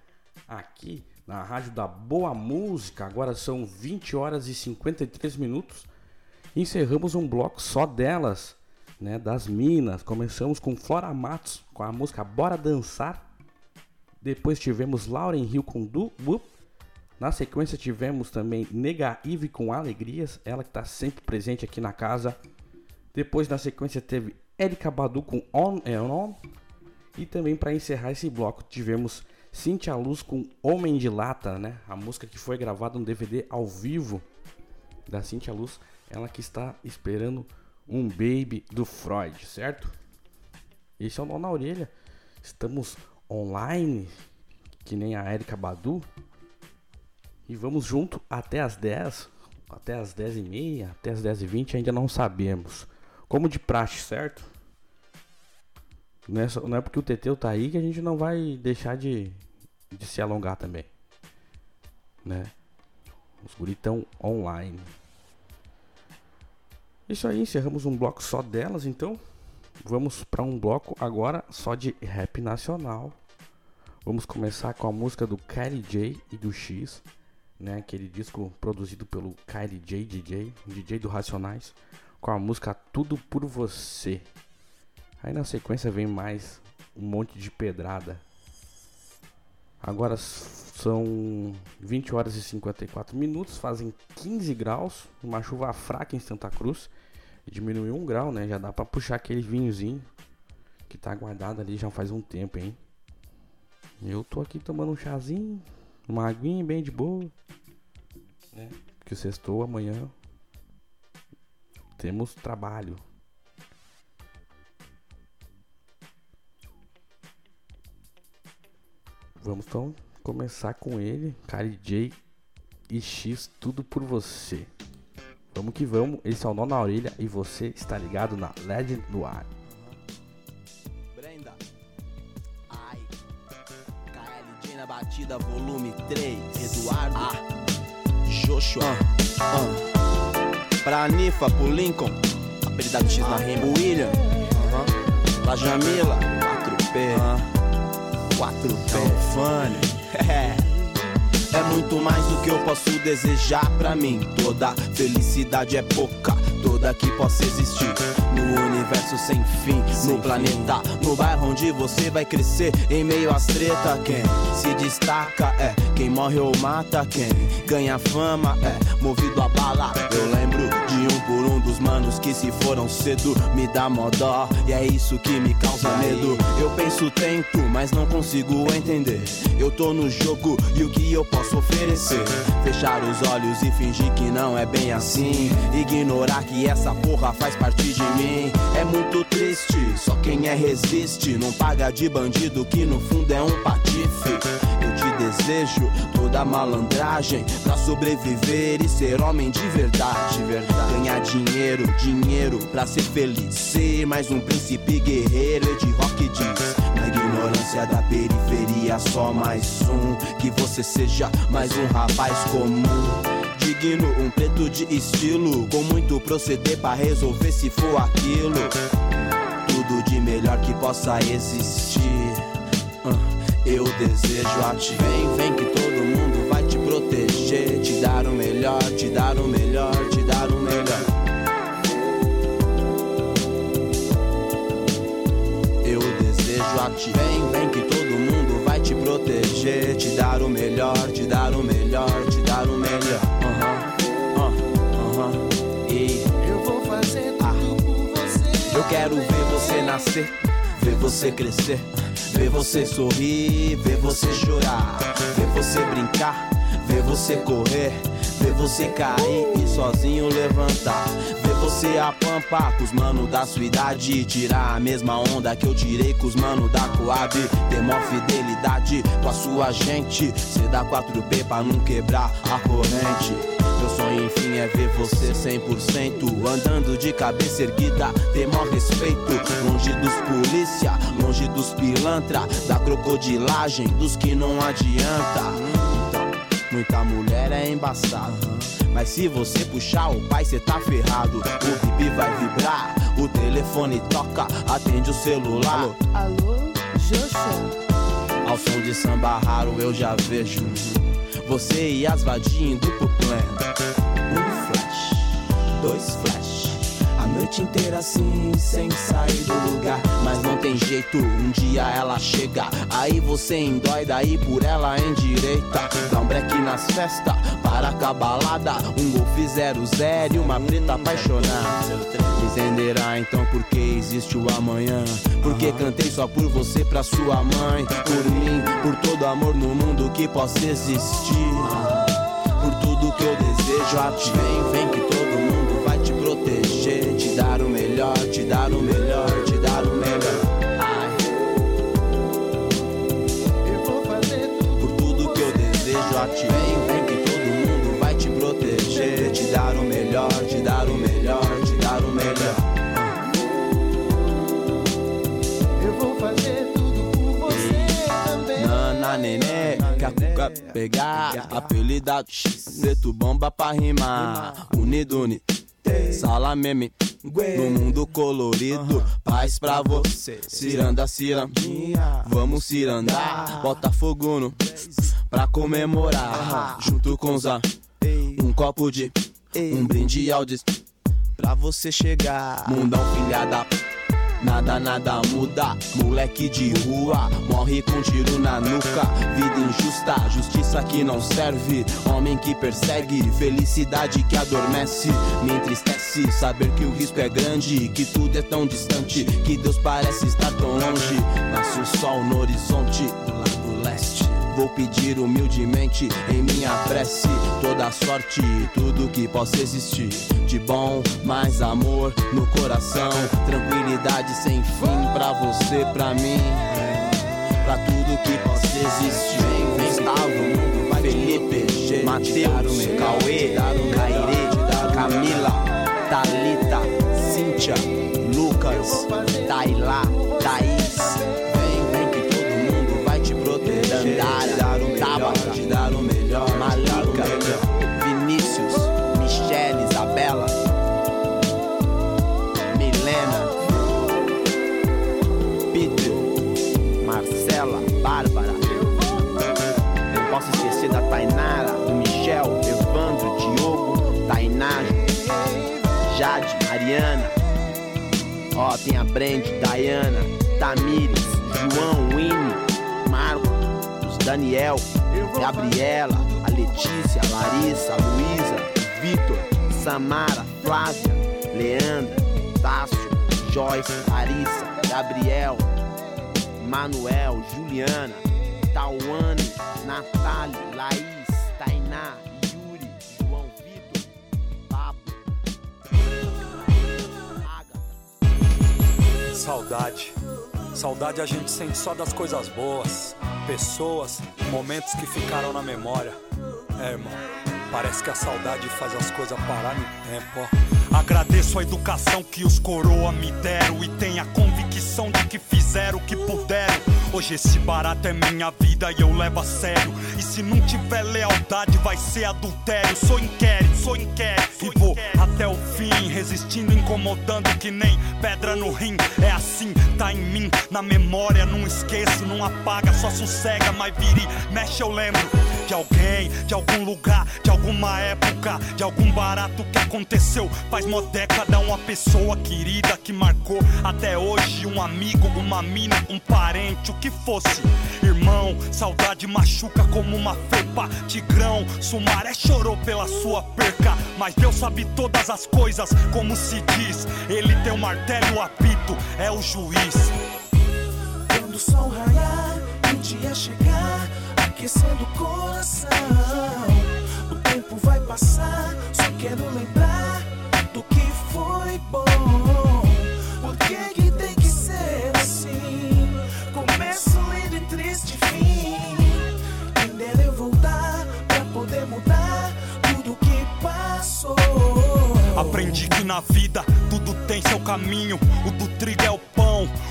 aqui na Rádio da Boa Música. Agora são 20 horas e 53 minutos. Encerramos um bloco só delas, né, das minas. Começamos com Flora Matos com a música Bora Dançar. Depois tivemos Lauren Hill com Du Whoop. Na sequência tivemos também Nega Ive com Alegrias, ela que está sempre presente aqui na casa. Depois na sequência teve Erika Badu com On and On. E também para encerrar esse bloco tivemos Cintia Luz com Homem de Lata, né? A música que foi gravada no DVD ao vivo da Cintia Luz, ela que está esperando um baby do Freud, certo? Esse é o Nó na Orelha. Estamos online, que nem a Erika Badu. E vamos junto até as 10, até as 10 e meia, até as 10 e 20, ainda não sabemos. Como de praxe, certo? Não é, é porque o Teteu tá aí que a gente não vai deixar de, de se alongar também. Né? Os guri tão online. Isso aí, encerramos um bloco só delas, então. Vamos para um bloco agora só de rap nacional. Vamos começar com a música do Kylie J e do X, né? Aquele disco produzido pelo Kylie J DJ, DJ do Racionais, com a música Tudo por Você. Aí na sequência vem mais um monte de pedrada. Agora são 20 horas e 54 minutos, fazem 15 graus, uma chuva fraca em Santa Cruz. Diminuiu um grau, né? Já dá pra puxar aquele vinhozinho que tá guardado ali já faz um tempo, hein? Eu tô aqui tomando um chazinho, uma aguinha bem de boa, né? Que sextou amanhã temos trabalho. Vamos então começar com ele, Kylie J e X, tudo por você. Vamos que vamos, esse é o Nó na Orelha e você está ligado na Legend do Ar. Brenda. Ai. KLJ na batida, volume 3. Eduardo. Ah. Joshua. Ah. Pra Anifa, pro Lincoln. Apelidado X na rima. William. Aham. Pra Jamila. 4P. 4P. Fanny. É muito mais do que eu posso desejar pra mim. Toda felicidade é pouca, toda que possa existir. No universo sem fim, no planeta, no bairro onde você vai crescer. Em meio às treta, quem se destaca é quem morre ou mata. Quem ganha fama é movido a bala. Eu lembro um por um dos manos que se foram cedo. Me dá mó dó, e é isso que me causa medo. Eu penso tempo, mas não consigo entender. Eu tô no jogo e o que eu posso oferecer? Fechar os olhos e fingir que não é bem assim. Ignorar que essa porra faz parte de mim. É muito triste, só quem é resiste. Não paga de bandido que no fundo é um patife. Desejo toda malandragem pra sobreviver e ser homem de verdade. verdade. Ganhar dinheiro, dinheiro pra ser feliz. Ser mais um príncipe guerreiro, Ed Rock diz. Na ignorância da periferia, só mais um. Que você seja mais um rapaz comum. Digno, um preto de estilo. Com muito proceder pra resolver se for aquilo. Tudo de melhor que possa existir. Ah, Eu desejo a ti. Vem, vem que todo mundo vai te proteger. Te dar o melhor, te dar o melhor, te dar o melhor. Eu desejo a ti. Vem, vem que todo mundo vai te proteger. Te dar o melhor, te dar o melhor, te dar o melhor. Aham, ah, aham. E Eu vou fazer tudo por você. eu quero ver você nascer, ver você crescer, ver você sorrir, ver você chorar, ver você brincar, ver você correr, ver você cair e sozinho levantar, ver você apampar com os mano da sua idade. Tirar a mesma onda que eu tirei com os mano da Coab, ter mó fidelidade com a sua gente, cê dá 4P pra não quebrar a corrente. Meu sonho, enfim, é ver você 100% Andando de cabeça erguida, ter maior respeito Longe dos polícia, longe dos pilantra Da crocodilagem, dos que não adianta Então, muita mulher é embaçada mas se você puxar o pai, cê tá ferrado. O bibi vai vibrar, O telefone toca, atende o celular. Alô, Joshua? Ao som de samba raro eu já vejo você e as vadinhas indo pro plano. Um flash, dois flash. Noite inteira assim, sem sair do lugar. Mas não tem jeito, um dia ela chega. Aí você endoida aí por ela endireita. Dá um break nas festas, para a balada. Um golfe zero zero e uma preta apaixonada. Entenderá então por que existe o amanhã. Porque cantei só por você pra sua mãe. Por mim, por todo amor no mundo que possa existir. Por tudo que eu desejo a ti. Vem, vem te dar o melhor, te dar o melhor. Ai. Por tudo que eu desejo a ti. Vem, vem que todo mundo vai te proteger. Te dar o melhor, te dar o melhor, te dar o melhor. Eu vou fazer tudo por você também. Nana nenê, que a cuca pegar Apelidado Preto bomba pra rimar Unidune Sala meme No mundo colorido. Paz pra você. Ciranda, cirandinha. Vamos cirandar. Bota fogo no Pra comemorar. Junto com a Um copo de Um brinde ao des Pra você chegar. Mundão filhada Nada, nada muda, moleque de rua Morre com tiro na nuca. Vida injusta, justiça que não serve. Homem que persegue, felicidade que adormece. Me entristece saber que o risco é grande Que tudo é tão distante Que Deus parece estar tão longe. Nasce o sol no horizonte Vou pedir humildemente em minha prece toda a sorte, tudo que possa existir. De bom, mais amor no coração, tranquilidade sem fim pra você, pra mim. Pra tudo que possa existir. Vem, Gustavo, Felipe, Matheus, Cauê, Cairê, Camila, Thalita, Cíntia, Lucas, Tailá, Thaís. Dandara, Tabata, te dar o melhor. Malika, Vinícius, Michele, Isabela, Milena, Peter, Marcela, Bárbara. Não posso esquecer da Tainara, do Michel, Evandro, Diogo, Tainá, Jade, Mariana. Ó, tem a Brand, Diana, Tamires, João, Winnie, Daniel, Gabriela, a Letícia, a Larissa, a Luísa, Vitor, Samara, Flávia, Leandra, Tássio, Joyce, Larissa, Gabriel, Manuel, Juliana, Tauane, Natália, Laís, Tainá, Yuri, João Vitor, Pablo. Saudade. Saudade a gente sente só das coisas boas, pessoas, momentos que ficaram na memória. É, irmão, parece que a saudade faz as coisas parar no tempo, ó. Agradeço a educação que os coroa me deram e tenho a convicção de que fizeram o que puderam. Hoje esse barato é minha vida e eu levo a sério. E se não tiver lealdade, vai ser adultério. Sou inquérito, sou inquérito. E vou até o fim, resistindo, incomodando que nem pedra no rim. É assim, tá em mim, na memória. Não esqueço, não apaga, só sossega. Mas vire, mexe, eu lembro de alguém, de algum lugar, de alguma época, de algum barato que aconteceu. Faz mó década, uma pessoa querida que marcou até hoje. Um amigo, uma mina, um parente, o que fosse. Irmão, saudade machuca como uma felpa. Tigrão, Sumaré chorou pela sua perca. Mas Deus sabe todas as coisas, como se diz. Ele tem o martelo, o apito, é o juiz. Quando o sol raiar o dia chegar, aquecendo o coração. O tempo vai passar, só quero lembrar do que foi bom. Por que, que tem que ser assim? Começo lindo e triste fim. Quem dera eu voltar pra poder mudar tudo que passou. Aprendi que na vida tudo tem seu caminho. O do trigo é o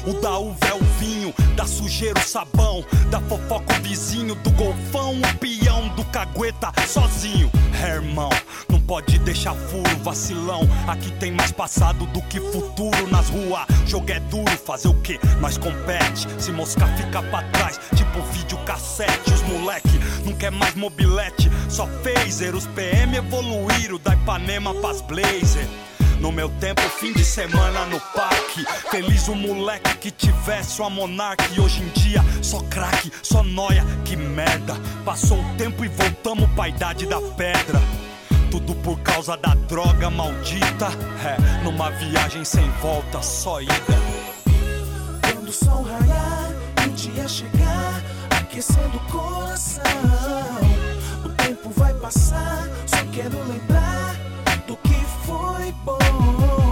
O da uva é o vinho, da sujeira o sabão, da fofoca o vizinho, do golfão o peão, do cagueta sozinho. É, irmão, não pode deixar furo, vacilão. Aqui tem mais passado do que futuro nas ruas. Jogo é duro, fazer o que? Nós compete. Se moscar fica pra trás, tipo vídeo cassete. Os moleque não quer mais mobilete, só phaser. Os PM evoluíram da Ipanema pras Blazer. No meu tempo, fim de semana no parque. Feliz o moleque que tivesse uma monarca. E hoje em dia, só craque, só noia, que merda. Passou o tempo e voltamos pra idade da pedra. Tudo por causa da droga maldita. É, numa viagem sem volta, só ida. Quando o sol raiar o dia chegar, aquecendo o coração. O tempo vai passar, só quero lembrar que foi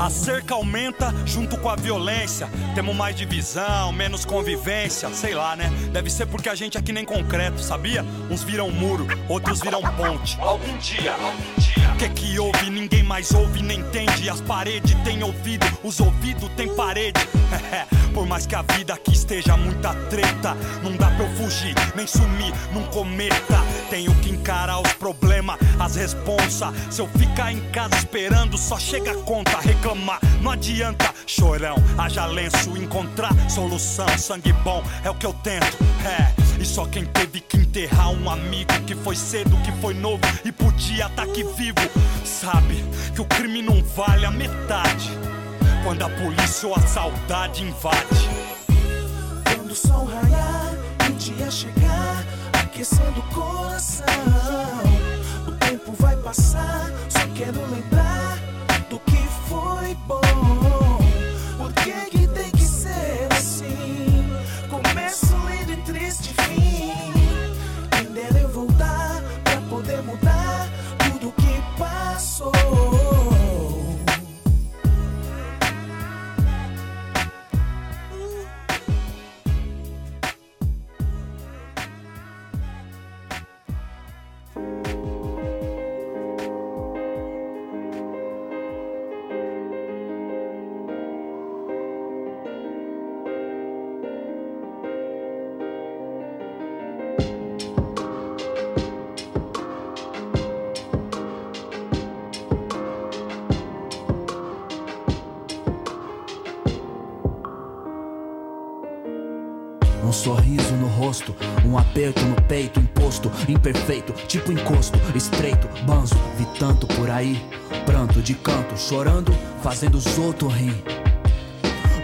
a cerca aumenta junto com a violência. Temos mais divisão, menos convivência, sei lá, né? Deve ser porque a gente é que nem concreto, sabia? Uns viram muro, outros viram ponte. Algum dia, algum dia. Que que houve? Ninguém mais ouve nem entende. As paredes têm ouvido, os ouvidos têm parede. Por mais que a vida aqui esteja muita treta, não dá pra eu fugir, nem sumir num cometa. Tenho que encarar os problemas, as responsa. Se eu ficar em casa esperando, só chega a conta reclamar. Não adianta, chorão, haja lenço, encontrar solução. Sangue bom é o que eu tento, é. E só quem teve que enterrar um amigo que foi cedo, que foi novo e podia estar aqui vivo, sabe que o crime não vale a metade. Quando a polícia ou a saudade invade. Quando o sol raiar o dia chegar, aquecendo o coração. O tempo vai passar, só quero lembrar foi bom. Por que, que tem que ser assim? Começo lindo e triste fim. Quem dera eu voltar pra poder mudar tudo que passou. Imposto, imperfeito, tipo encosto, estreito, banzo, vi tanto por aí, pranto de canto, chorando, fazendo os outros rir.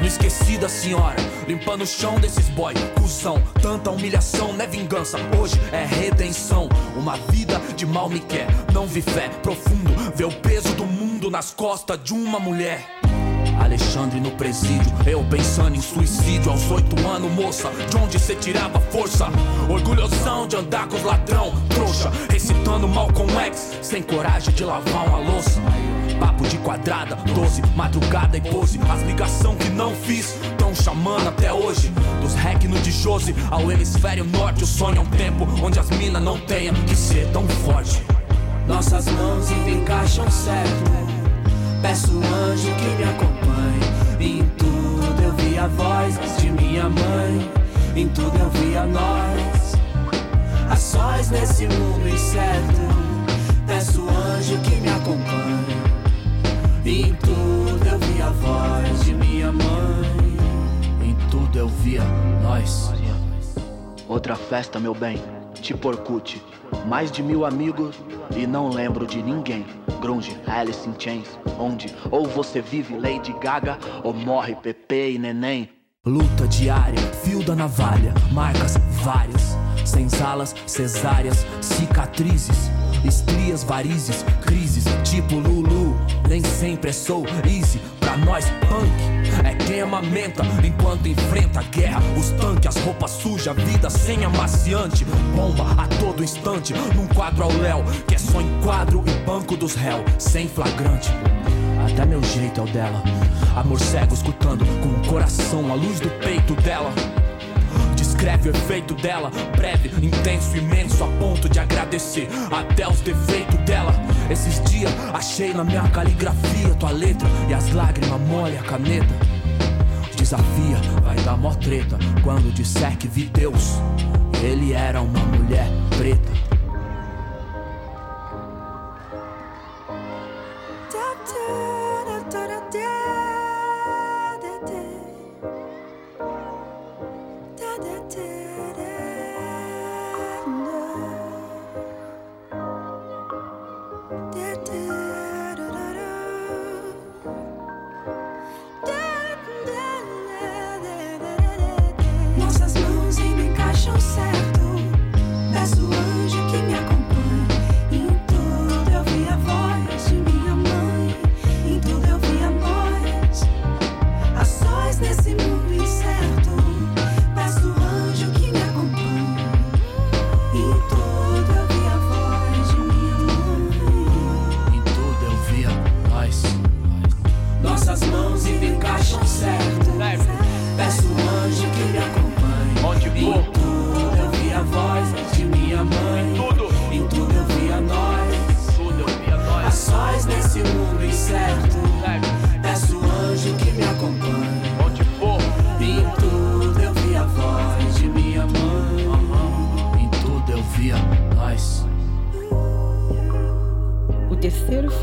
Não esqueci da senhora, limpando o chão desses boy, cuzão. Tanta humilhação não é vingança, hoje é redenção. Uma vida de mal me quer, não vi fé profundo, vê o peso do mundo nas costas de uma mulher. Alexandre no presídio, eu pensando em suicídio aos oito anos, moça. De onde cê tirava força? Orgulhosão de andar com os ladrão, trouxa. Recitando mal com ex, sem coragem de lavar uma louça. Papo de quadrada, doze, madrugada e pose. As ligação que não fiz, tão chamando até hoje. Dos hack no de Jose ao hemisfério norte. O sonho é um tempo onde as minas não tenham que ser tão forte. Nossas mãos encaixam certo. Peço um anjo que me acompanhe. Em tudo eu vi a voz de minha mãe. Em tudo eu vi a nós. A sós nesse mundo incerto. Peço um anjo que me acompanhe. Em tudo eu vi a voz de minha mãe. Em tudo eu via nós. Outra festa, meu bem, tipo Orkut. Mais de mil amigos e não lembro de ninguém. Grunge, Alice in Chains, onde ou você vive Lady Gaga ou morre Pepe e Neném. Luta diária, fio da navalha, marcas várias, senzalas, cesáreas, cicatrizes, estrias, varizes, crises, tipo Lulu. Nem sempre é soul easy, pra nós punk. É quem amamenta enquanto enfrenta a guerra. Os tanques, as roupas sujas, vida sem amaciante. Bomba a todo instante, num quadro ao léu, que é só enquadro e banco dos réus, sem flagrante. Até meu jeito é o dela. Amor cego escutando com o coração a luz do peito dela. Descreve o efeito dela. Breve, intenso, imenso, a ponto de agradecer até os defeitos dela. Esses dias achei na minha caligrafia tua letra e as lágrimas molham a caneta. Desafia, vai dar mó treta quando disser que vi Deus. Ele era uma mulher preta.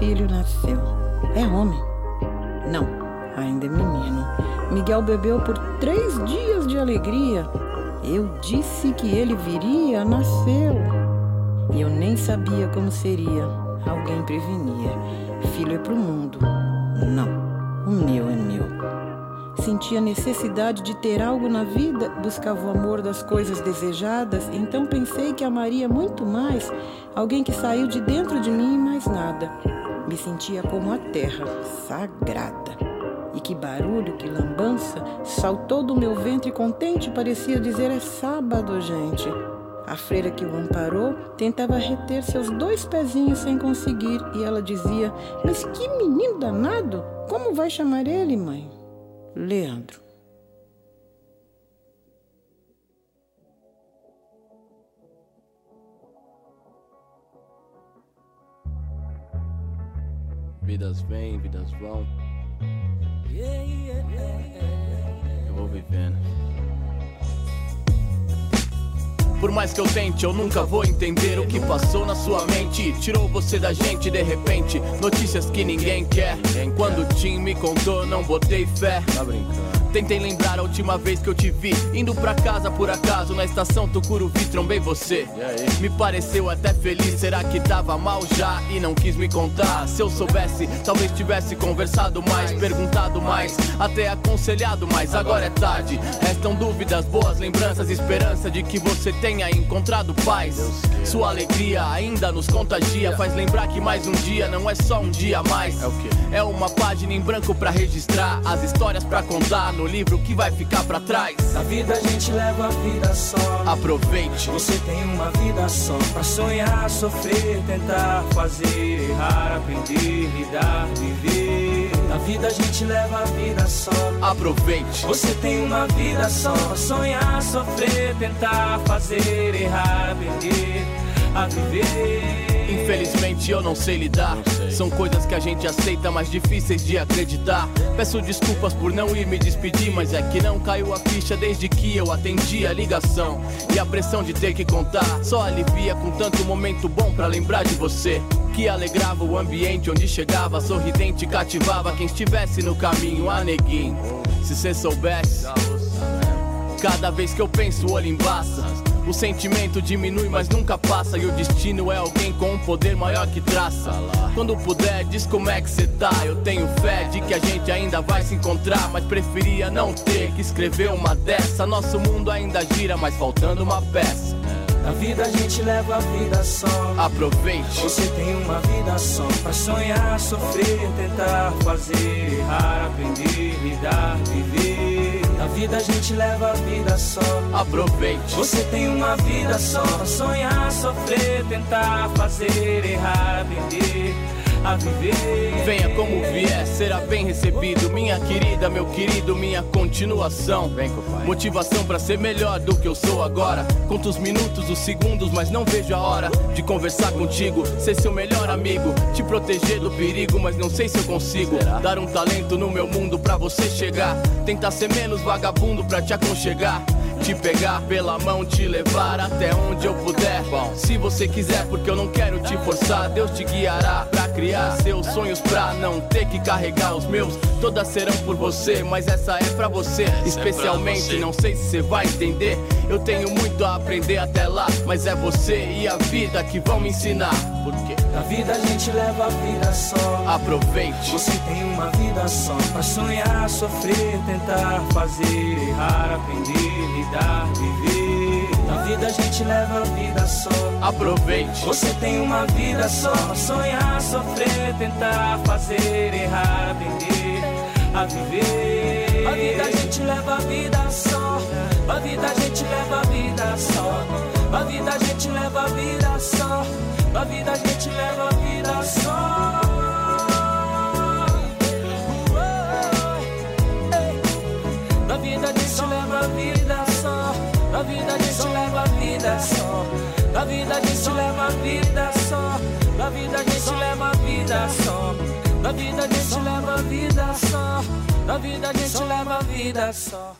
Filho nasceu. É homem? Não, ainda é menino. Miguel bebeu por três dias de alegria. Eu disse que ele viria, nasceu. E eu nem sabia como seria. Alguém prevenia. Filho é pro mundo. Não, o meu é meu. Sentia necessidade de ter algo na vida, buscava o amor das coisas desejadas, então pensei que amaria muito mais alguém que saiu de dentro de mim e mais nada. Me sentia como a terra, sagrada. E que barulho, que lambança, saltou do meu ventre contente, parecia dizer: É sábado, gente. A freira que o amparou tentava reter seus dois pezinhos sem conseguir, e ela dizia: Mas que menino danado! Como vai chamar ele, mãe? Leandro. Vidas vêm, vidas vão. Eu vou vivendo. Por mais que eu tente, eu nunca vou entender o que passou na sua mente. Tirou você da gente de repente. Notícias que ninguém quer. Quando o Tim me contou, não botei fé. Tá brincando. Tentei lembrar a última vez que eu te vi. Indo pra casa por acaso, na estação Tucuruvi, trombei você. Me pareceu até feliz, será que tava mal já? E não quis me contar. Se eu soubesse, talvez tivesse conversado mais, perguntado mais, até aconselhado mais. Agora é tarde. Restam dúvidas, boas lembranças, esperança de que você tenha encontrado paz. Sua alegria ainda nos contagia, faz lembrar que mais um dia não é só um dia a mais. É? É uma página em branco pra registrar as histórias pra contar no livro que vai ficar pra trás. Na vida a gente leva a vida só. Aproveite. Você tem uma vida só pra sonhar, sofrer, tentar fazer, errar, aprender, lidar, viver. Na vida a gente leva a vida só. Aproveite. Você tem uma vida só pra sonhar, sofrer, tentar fazer, errar, aprender a viver. Infelizmente eu não sei lidar. São coisas que a gente aceita, mas difíceis de acreditar. Peço desculpas por não ir me despedir, mas é que não caiu a ficha desde que eu atendi a ligação. E a pressão de ter que contar só alivia com tanto momento bom pra lembrar de você. Que alegrava o ambiente onde chegava, sorridente, cativava quem estivesse no caminho, a neguinho. Se cê soubesse, cada vez que eu penso, o olho embaça. O sentimento diminui, mas nunca passa. E o destino é alguém com um poder maior que traça. Quando puder, diz como é que cê tá. Eu tenho fé de que a gente ainda vai se encontrar. Mas preferia não ter que escrever uma dessa. Nosso mundo ainda gira, mas faltando uma peça. Na vida a gente leva a vida só. Aproveite. Você tem uma vida só pra sonhar, sofrer, tentar fazer, errar, aprender, lidar, viver. Na vida a gente leva a vida só. Aproveite. Você tem uma vida só sonhar, sofrer, tentar fazer, errar, aprender a viver. Venha como vier, será bem recebido. Minha querida, meu querido, minha continuação. Vem, Motivação pra ser melhor do que eu sou agora. Conto os minutos, os segundos, mas não vejo a hora de conversar contigo, ser seu melhor amigo. Te proteger do perigo, mas não sei se eu consigo. Dar um talento no meu mundo pra você chegar. Tentar ser menos vagabundo pra te aconchegar. Te pegar pela mão, te levar até onde eu puder. Se você quiser, porque eu não quero te forçar. Deus te guiará pra criar seus sonhos pra não ter que carregar os meus. Todas serão por você, mas essa é pra você. Especialmente, não sei se você vai entender. Eu tenho muito a aprender até lá, mas é você e a vida que vão me ensinar. Porque Na vida a gente leva a vida só. Aproveite. Você tem uma vida só. Pra sonhar, sofrer, tentar fazer, errar, aprender, lidar, viver. Na vida a gente leva a vida só. Aproveite. Você tem uma vida só. Sonhar, sofrer, tentar fazer, errar, aprender, a viver. A vida a gente leva a vida só. A vida a gente leva a vida só. A vida a gente leva a vida só. A vida a gente leva a vida só. Só. Na vida a gente leva a vida só. Na vida a gente leva a vida só. Na vida a gente leva a vida só. Na vida a gente leva a vida só.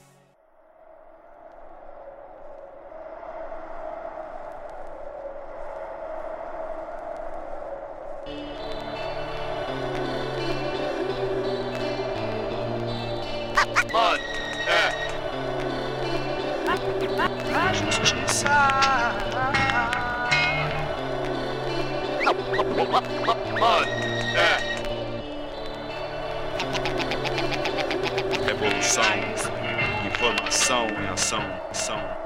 Mano, A justiça. É. Revolução, informação em ação, ação.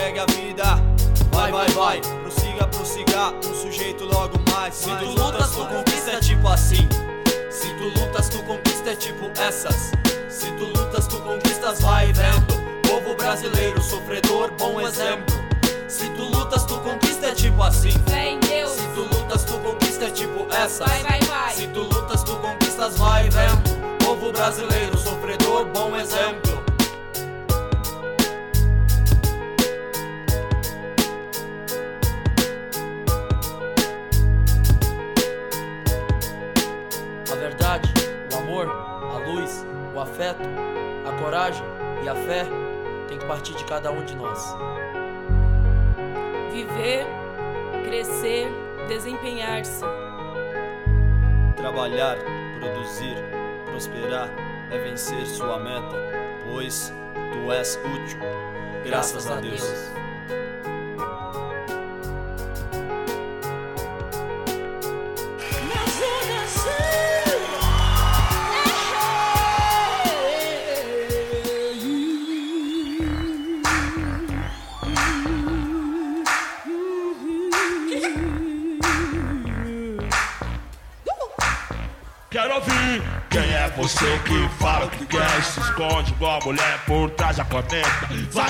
Segue, a vida. Vai, vai, vai. Prossiga, prossiga. Um sujeito logo mais. Se tu lutas, tu conquista, é tipo assim. Se tu lutas, tu conquista, é tipo essas. Se tu lutas, tu conquistas, vai vendo. Povo brasileiro, sofredor, bom exemplo. Se tu lutas, tu conquista, é tipo assim. Fé em Deus. Se tu lutas, tu conquista, é tipo essas. Vai, vai, vai. Se tu lutas, tu conquistas, vai vendo. Povo brasileiro, sofredor, bom exemplo. Afeto, a coragem e a fé tem que partir de cada um de nós. Viver, crescer, desempenhar-se. Trabalhar, produzir, prosperar é vencer sua meta, pois tu és útil, graças a Deus. Quero você que fala o que quer se esconde igual a mulher por trás da corneta. Vai,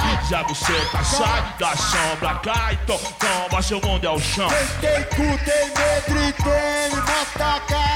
você tá, sai da sombra, cai, então toma, seu mundo é o chão. Tem cu tem medo e tem, a cara. É,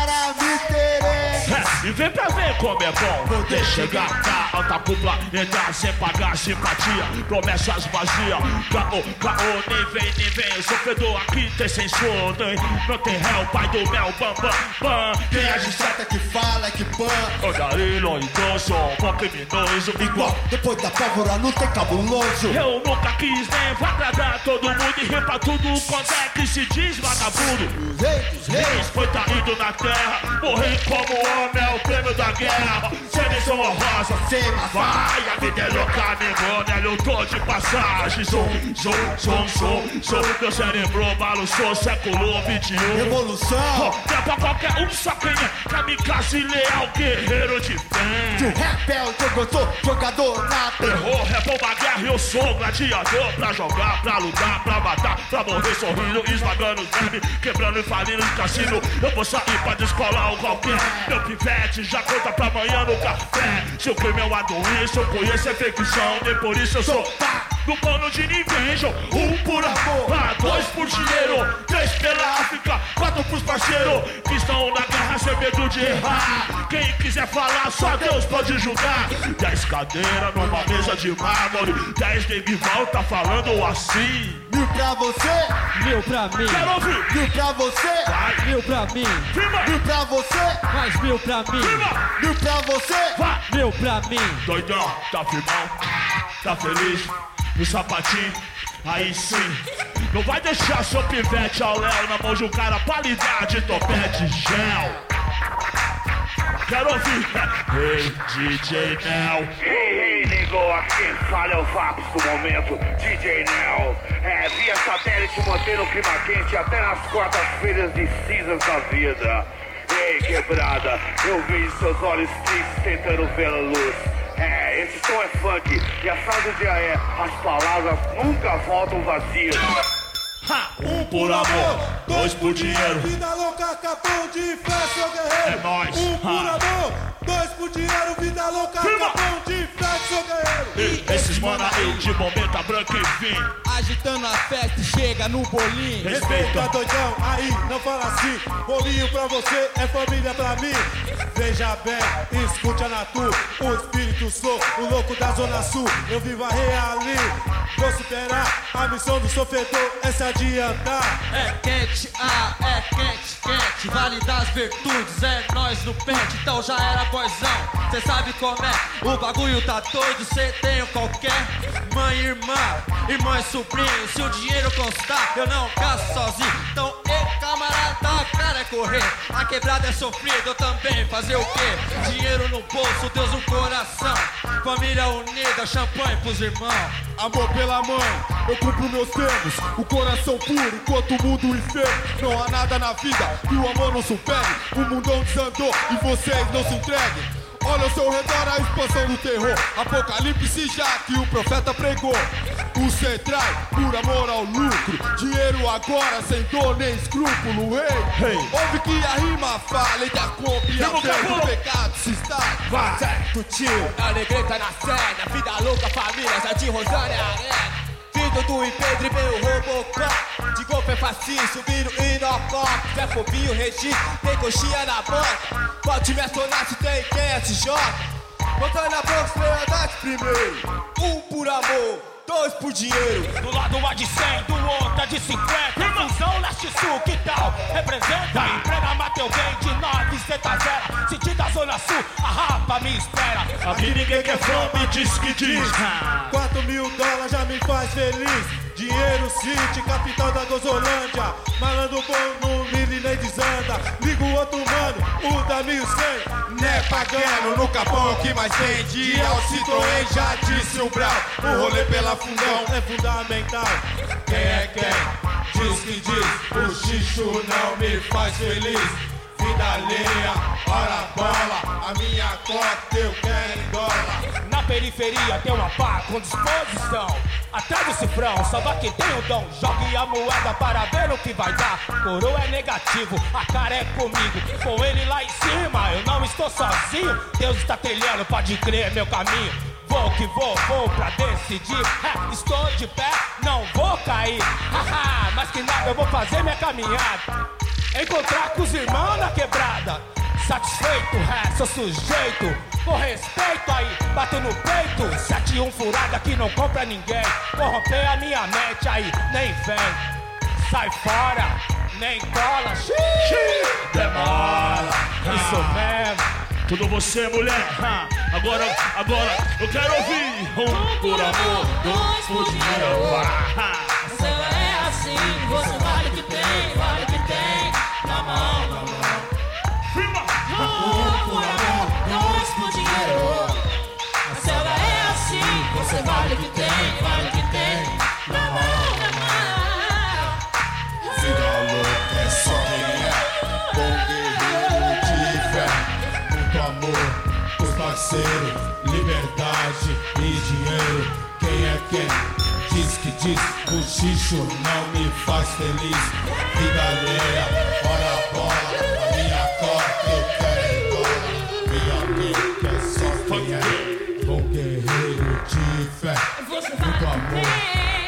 e vem pra ver como é bom poder chegar na alta cúpula, entrar sem pagar simpatia, promessas vazias. Caô, caô, nem vem, nem vem, sofredor aqui tem censura, nem, não tem réu, pai do mel, bam, bam, bam. Quem é de seta que fala é que pan. O Darilo, então sou um criminoso Igual, depois da pólvora não tem cabuloso. Eu nunca quis nem vou agradar todo mundo e rir pra tudo quanto é que se diz vagabundo. Reis, reis, foi traído na terra, morrer como homem é o prêmio da guerra. Seleção honrosa, vai, a vida é louca, memória, eu tô de passagem. Sou, sou, sou, sou, sou, meu cérebro balançou século 21. Revolução, não é pra qualquer um, só quem é kamikaze leal, guerreiro de fé. rap é o jogador, jogador nato. Terror é bomba guerra eu sou gladiador Pra jogar, pra lutar, pra matar Pra morrer sorrindo, esmagando os vermes Quebrando e falindo de cassino Eu vou sair pra descolar o qualquer Meu pivete já conta pra amanhã no café. Se o crime é uma eu conheço é ficção por isso eu sou pá, no pano de João. Um por amor, ah, dois por dinheiro. Três pela África, quatro pros parceiros Que estão na guerra sem medo de errar. Quem quiser falar, só Deus pode julgar. Dez cadeiras numa mesa de mármore. Dez game volta falando assim. Mil pra você, Mil pra mim, Quero ouvir. Mil pra você, Vai, mil pra mim, firma, mil pra você, mais mil pra mim, firma. Mil pra você. Vai, mil pra mim. doidão, tá firmão. Tá feliz? No sapatinho? Aí sim. Não vai deixar seu pivete ao léu na mão de um cara pra lidar de topete gel. Quero ouvir. Hey, DJ Nel. Hey, hey, nego, aqui fala é o Vapos do momento, DJ Nel. É, via satélite mantendo o clima quente até nas quartas-feiras de cinzas da vida. Ei, quebrada, eu vejo seus olhos tristes tentando ver a luz. É, esse som é funk e a dia é: as palavras nunca voltam vazias. Ha! Um por amor, dois por dinheiro. Vida louca, capão de fé, seu guerreiro. É nóis. Um por Ha. amor, dois por dinheiro. Vida louca, capão de fé, seu guerreiro. E esses mano aí de bombeta branca e vinho. Agitando a festa e chega no bolinho. Respeita, doidão, aí, não fala assim. Bolinho pra você é família pra mim. Veja bem, escute a Natu. O espírito sou, o louco da Zona Sul. Eu vivo a reali. Vou superar a missão do sofredor é se adiantar. É quente, ah, é quente, quente. Vale das virtudes, é nós no pente. Então já era boizão, cê sabe como é. O bagulho tá doido, cê tem qualquer. Mãe, irmã, irmã e sobrinho. Se o dinheiro constar, eu não caço sozinho. Então, ei, camarada, cara é correr. A quebrada é sofrida, eu também fazer o quê? Dinheiro no bolso, Deus no coração. Família unida, champanhe pros irmãos. Amor pela mãe, eu cumpro meus termos. O coração puro, enquanto o mundo enfermo. Não há nada na vida que o amor não supere. O mundão desandou e vocês não se Olha ao seu redor a expansão do terror. Apocalipse já que o profeta pregou. O cê trai por amor ao lucro. Dinheiro agora sem dor nem escrúpulo. Ei, Ei. ouve que a rima fala e da compra do pecado se está. Vai, certo tio, alegreta na cena Vida louca, família, Jardim Rosânia, arena Filho do Impedre, meu Robocop De golpe é facinho, subir o Inocop Zé Fobinho, registro, tem coxinha na bota Pode me acionar se tem quem é SJ Botando a Bronx, lealdade primeiro. Um por amor, dois por dinheiro Do lado uma de 100, do outro é de 50. Fusão leste-sul, que tal? Representa, emprega, Mateu bem de 9, cê tá zero. Sentido da zona sul, a rapa me espera. Aqui ninguém quer fome, diz que diz. 4 mil dólares já me faz feliz. Dinheiro City, capital da Gozolândia. Malandro bom no nem desanda. Liga o outro mano, o da 1100. Né pagando, no capão o que mais tem. De El Citroën, já disse o Brau. O rolê pela fundão é fundamental. Quem é quem? Diz que diz. O xixo não me faz feliz. Vida alheia, bola. A minha cota eu quero dólar. Na periferia tem uma pá com disposição. Atrás do cifrão, salva quem tem o dom. Jogue a moeda para ver o que vai dar. Coroa é negativo, a cara é comigo. Com ele lá em cima, eu não estou sozinho. Deus está trilhando, pode crer, meu caminho. Vou que vou, vou pra decidir. Estou de pé, não vou cair. Haha, mas que nada, eu vou fazer minha caminhada. Encontrar com os irmãos na quebrada. Satisfeito, é, sou sujeito. Com respeito aí, bato no peito. 71 furada que não compra ninguém. Corromper a minha mente aí, nem vem. Sai fora, nem cola. Xiii, demora. Isso mesmo. Tudo você, mulher. Ha, Agora, agora, eu quero ouvir. Um por amor, dois por dinheiro. Vá. O céu é assim, você vale parceiros, liberdade e dinheiro. Quem é quem? Diz que diz, o xixo não me faz feliz. Vida alheia, ora a bola, a minha cota eu quero em dólar. Vida louca é só quem é bom guerreiro de fé. Muito amor,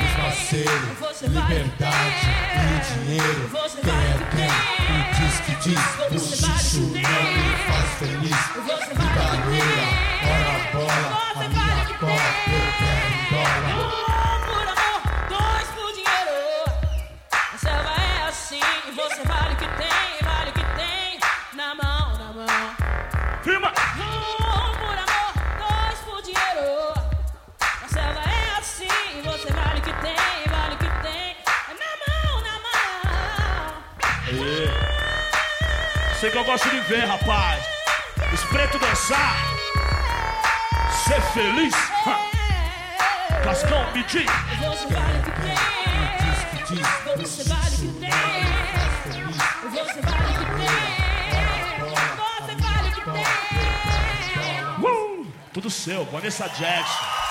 os parceiros, liberdade e dinheiro. Quem é quem? E diz que diz, o xixo não me faz feliz. Vida alheia, Sei que eu gosto de ver, rapaz. Os pretos dançar. Ser feliz. Cascão, me diz. Você vale o que tem. Você vale o que tem. Você vale o que tem. Você vale o que tem. Tudo seu, Vanessa Jackson.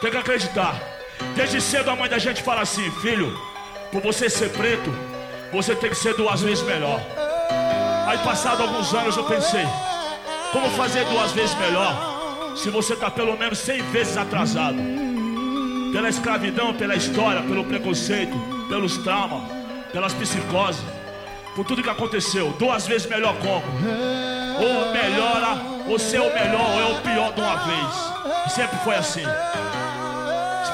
Tem que acreditar. Desde cedo a mãe da gente fala assim, filho, por você ser preto, você tem que ser duas vezes melhor. Aí passado alguns anos eu pensei, como fazer duas vezes melhor se você está pelo menos 100 vezes atrasado? Pela escravidão, pela história, pelo preconceito, pelos traumas, pelas psicoses, por tudo que aconteceu. Duas vezes melhor como? Ou melhora, ou ser o melhor, ou é o pior de uma vez. Sempre foi assim.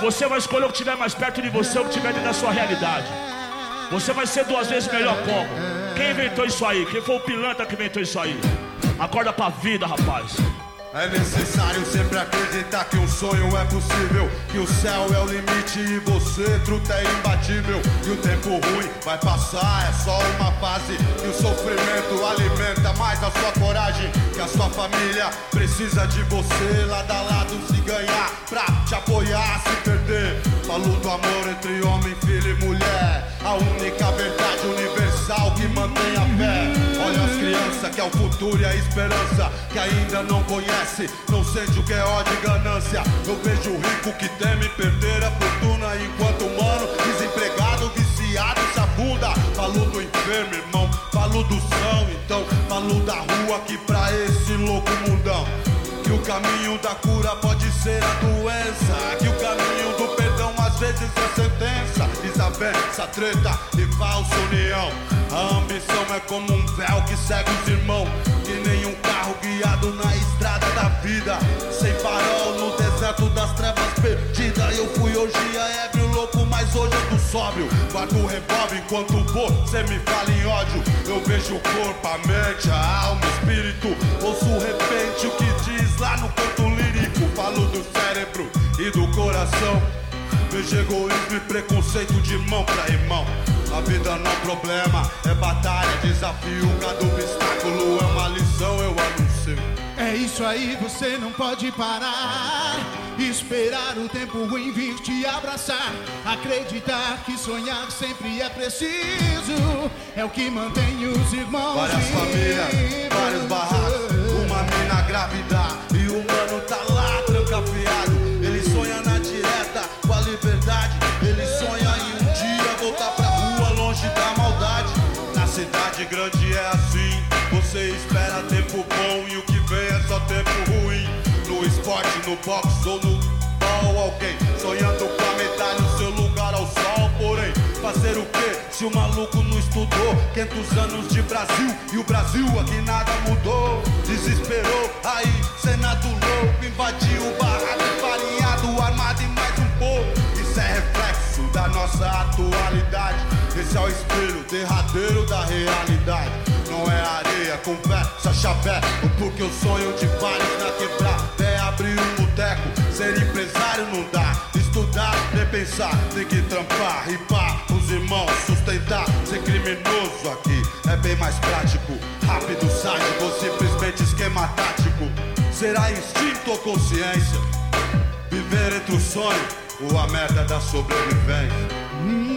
Você vai escolher o que estiver mais perto de você, o que estiver dentro da sua realidade. Você vai ser duas vezes melhor como? Quem inventou isso aí? Quem foi o pilantra que inventou isso aí? Acorda pra vida, rapaz. É necessário sempre acreditar que um sonho é possível Que o céu é o limite e você, truta, é imbatível E o tempo ruim vai passar, é só uma fase E o sofrimento alimenta mais a sua coragem Que a sua família precisa de você Lado a lado se ganhar, pra te apoiar, se Falo do amor entre homem, filho e mulher. A única verdade universal que mantém a fé. Olha as crianças que é o futuro e a esperança Que ainda não conhece, não sente o que é ódio e ganância. Eu vejo o rico que teme perder a fortuna Enquanto o mano desempregado, viciado se afunda. Falo do enfermo, irmão, falo do são Então. Falo da rua que pra esse louco mundão Que o caminho da cura pode ser a doença Que o caminho vezes é sentença Desavença, treta e falsa união. A ambição é como um véu que segue os irmãos Que nem um carro guiado na estrada da vida. Sem farol no deserto das trevas perdida. Eu fui hoje a ébrio louco, mas hoje eu tô sóbrio. Guardo o revólver enquanto você me fala em ódio. Eu vejo o corpo, a mente, a alma, o espírito. Ouço de repente o que diz lá no canto lírico. Falo do cérebro e do coração Vejo egoísmo e preconceito de mão pra irmão. A vida não é problema, é batalha, desafio. Cada obstáculo é uma lição, eu anuncio. É isso aí, você não pode parar. Esperar o tempo ruim vir te abraçar. Acreditar que sonhar sempre é preciso. É o que mantém os irmãos. Várias famílias, vários barracos, uma mina grávida no boxe ou no ball, alguém sonhando com a medalha, o seu lugar ao sol. Porém, fazer o quê se o maluco não estudou? 500 anos de Brasil e o Brasil aqui nada mudou. Desesperou, aí Senado louco invadiu o barraco farinhado, armado e mais um pouco. Isso é reflexo da nossa atualidade. Esse é o espelho derradeiro da realidade. Não é areia, conversa, chapé. Porque o sonho de vários na quebrada é abrir. Ser empresário não dá. Estudar, nem pensar, tem que trampar, ripar, os irmãos sustentar. Ser criminoso aqui é bem mais prático. Rápido, sádico, simplesmente esquema tático. Será instinto ou consciência? Viver entre o sonho ou a merda da sobrevivência?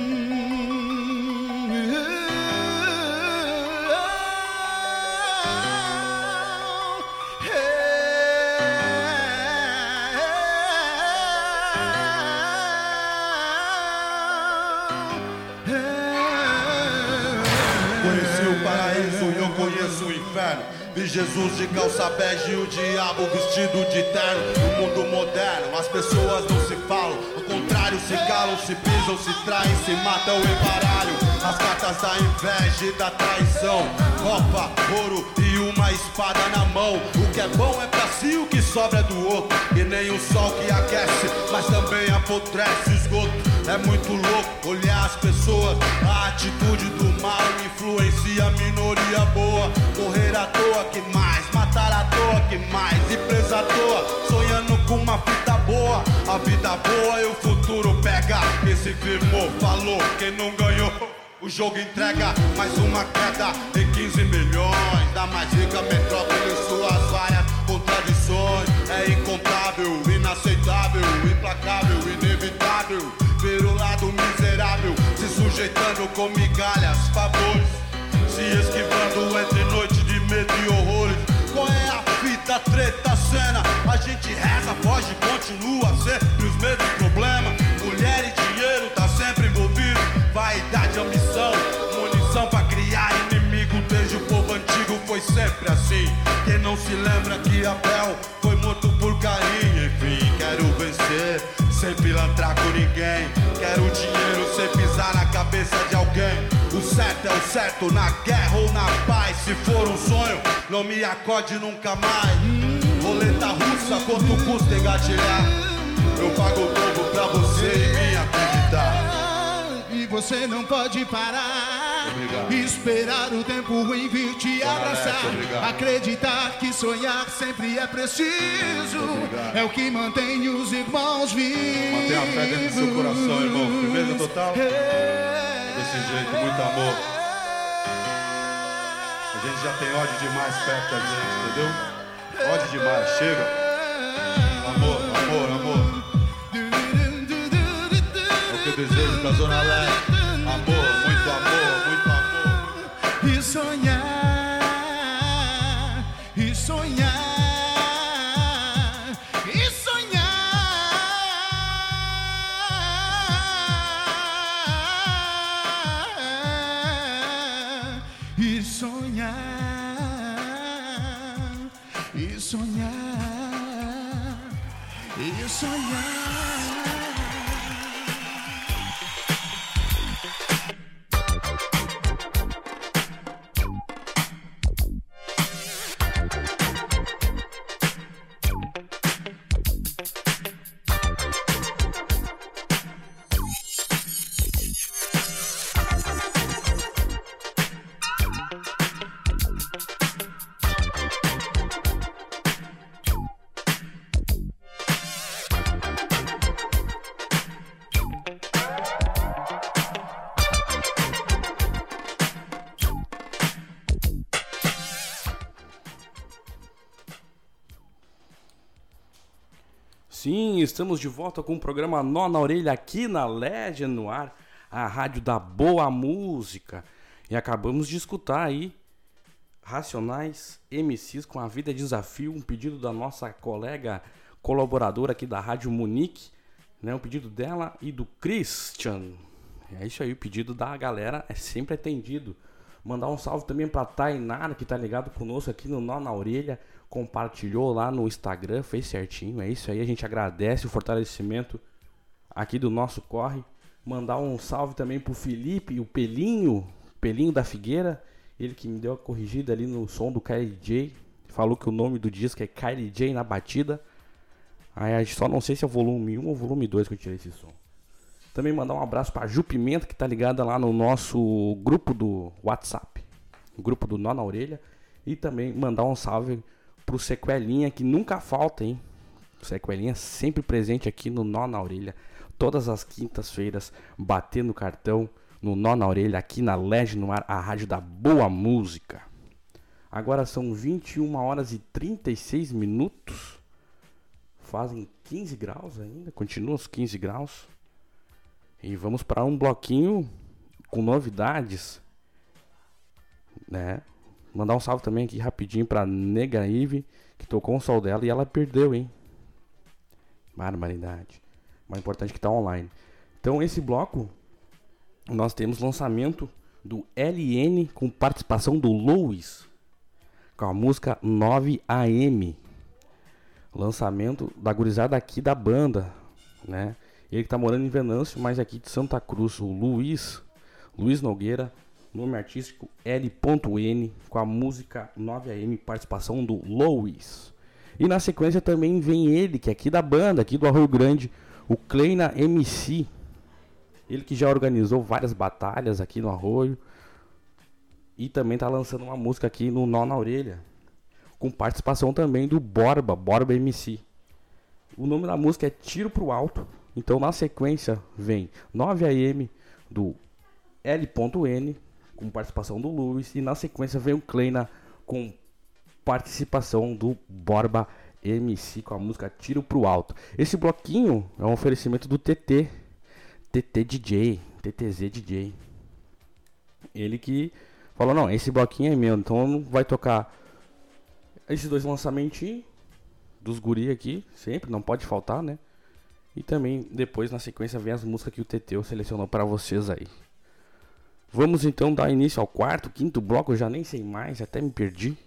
Vi Jesus de calça bege e o diabo vestido de terno. No mundo moderno, as pessoas não se falam. Ao contrário, se calam, se pisam, se traem, se matam em baralho. As cartas da inveja e da traição. Copa, ouro e uma espada na mão. O que é bom é pra si, o que sobra é do outro. E nem o sol que aquece, mas também apodrece esgoto. É muito louco olhar as pessoas. A atitude do mal influencia a minoria boa. Correr à toa, que mais? Matar à toa, que mais? E à toa, sonhando com uma fita boa. A vida boa e o futuro pega. esse se firmou, falou, quem não ganhou. O jogo entrega mais uma queda de 15 milhões da mais rica metrópole suas várias contradições. É incontável, inaceitável, implacável, inevitável sujeitando com migalhas, favores. Se esquivando entre noite de medo e horrores. Qual é a fita, treta, cena? A gente reza, foge, continua sempre os mesmos problemas. Mulher e dinheiro tá sempre envolvido. Vaidade, ambição, munição pra criar inimigo. Desde o povo antigo foi sempre assim. Quem não se lembra que Abel foi morto por carinho? Enfim, quero vencer, sem pilantrar com ninguém. Quero dinheiro sem na cabeça de alguém. O certo é o certo, na guerra ou na paz. Se for um sonho, não me acorde nunca mais. Roleta russa, quanto custa engatilhar? Eu pago o pra você. E você não pode parar. Esperar o tempo em vir te abraçar. obrigado. Acreditar que sonhar sempre é preciso. É o que mantém os irmãos vivos. Mantenha a fé dentro do seu coração, irmão. Firmeza total? Desse jeito, muito amor. A gente já tem ódio demais perto da gente, entendeu? Ódio demais, chega. Desejo pra Zona Leste. Amor, muito amor, muito amor. E sonhar, estamos de volta com o programa Nó na Orelha aqui na Legend no ar, a rádio da boa música. E acabamos de escutar aí Racionais MCs com a Vida é Desafio, um pedido da nossa colega colaboradora aqui da Rádio Munique, né? Um pedido dela e do Christian. É isso aí, o pedido da galera é sempre atendido. Mandar um salve também pra Tainara, que tá ligado conosco aqui no Nó na Orelha. Compartilhou lá no Instagram, fez certinho. É isso aí, a gente agradece o fortalecimento aqui do nosso corre. Mandar um salve também pro Felipe, o Pelinho, Pelinho da Figueira. Ele que me deu a corrigida ali no som do Kylie J. Falou que o nome do disco é Kylie J na batida. Aí só não sei se é o volume 1 ou volume 2 que eu tirei esse som. Também mandar um abraço pra Ju Pimenta, que tá ligada lá no nosso grupo do WhatsApp. O grupo do Nó na Orelha. E também mandar um salve pro Sequelinha, que nunca falta, hein? O Sequelinha sempre presente aqui no Nó na Orelha. Todas as quintas-feiras, batendo cartão no Nó na Orelha, aqui na Lege no Ar, a rádio da boa música. Agora são 21 horas e 36 minutos. Fazem 15 graus ainda, continuam os 15 graus. E vamos para um bloquinho com novidades, né? Mandar um salve também aqui rapidinho pra Nega Ive, que tocou um sol dela e ela perdeu, hein? Barbaridade. Mas importante que tá online. Então esse bloco nós temos lançamento do LN com participação do Louis com a música 9AM. Lançamento da gurizada aqui da banda, né? Ele que tá morando em Venâncio, mas aqui de Santa Cruz, o Luiz, Luiz Nogueira, nome artístico L.N, com a música 9AM, participação do Louis. E na sequência também vem ele, que é aqui da banda, aqui do Arroio Grande, o Kleina MC. Ele que já organizou várias batalhas aqui no Arroio. E também tá lançando uma música aqui no Nó na Orelha. Com participação também do Borba, Borba MC. O nome da música é Tiro pro Alto. Então na sequência vem 9 AM do L.N com participação do Luiz e na sequência vem o Kleina com participação do Borba MC com a música Tiro pro Alto. Esse bloquinho é um oferecimento do TT, TT DJ, TTZ DJ. Ele que falou: "Não, esse bloquinho é meu, então vai tocar esses dois lançamentos dos guri aqui, sempre, não pode faltar, né? E também depois na sequência vem as músicas que o TT selecionou para vocês aí. Vamos então dar início ao quarto, quinto bloco, eu já nem sei mais, até me perdi.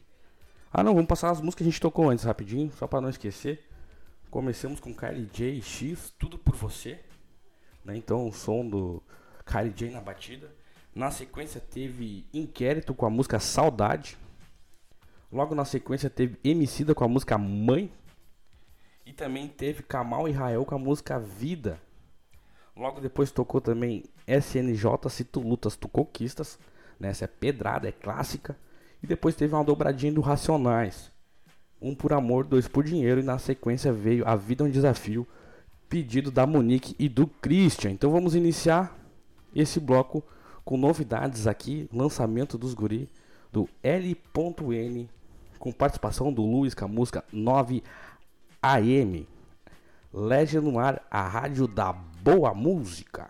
Ah não, vamos passar as músicas que a gente tocou antes rapidinho, só para não esquecer. Começamos com Kylie J X, Tudo por Você. Né? Então o som do Kylie J na batida. Na sequência teve Inquérito com a música Saudade. Logo na sequência teve Emicida com a música Mãe. E também teve Kamal e Rael com a música Vida. Logo depois tocou também SNJ Se Tu Lutas, Tu Conquistas. Né? Essa é pedrada, é clássica. E depois teve uma dobradinha do Racionais. Um por amor, dois por dinheiro. E na sequência veio A Vida é um Desafio. Pedido da Monique e do Christian. Então vamos iniciar esse bloco com novidades aqui. Lançamento dos guri do L.N. Com participação do Luiz com a música 9 AM. Legend no ar, a rádio da boa música.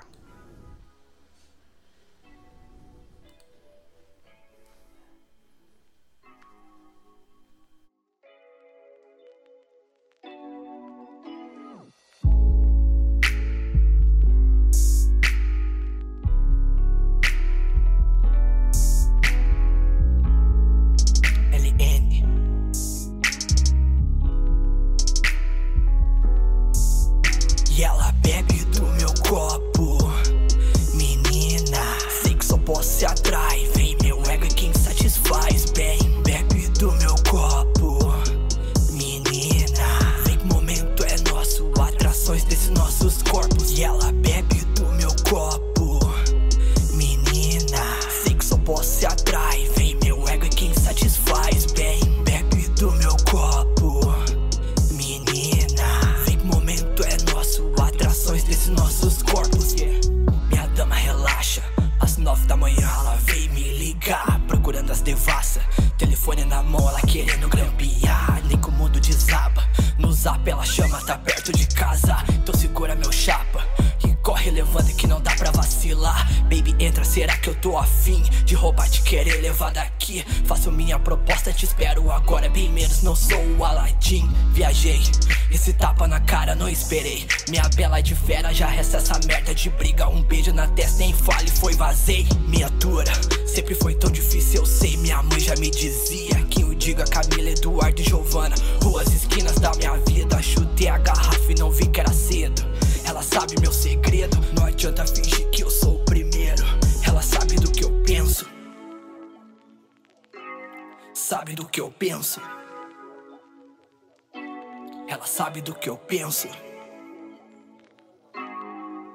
Penso.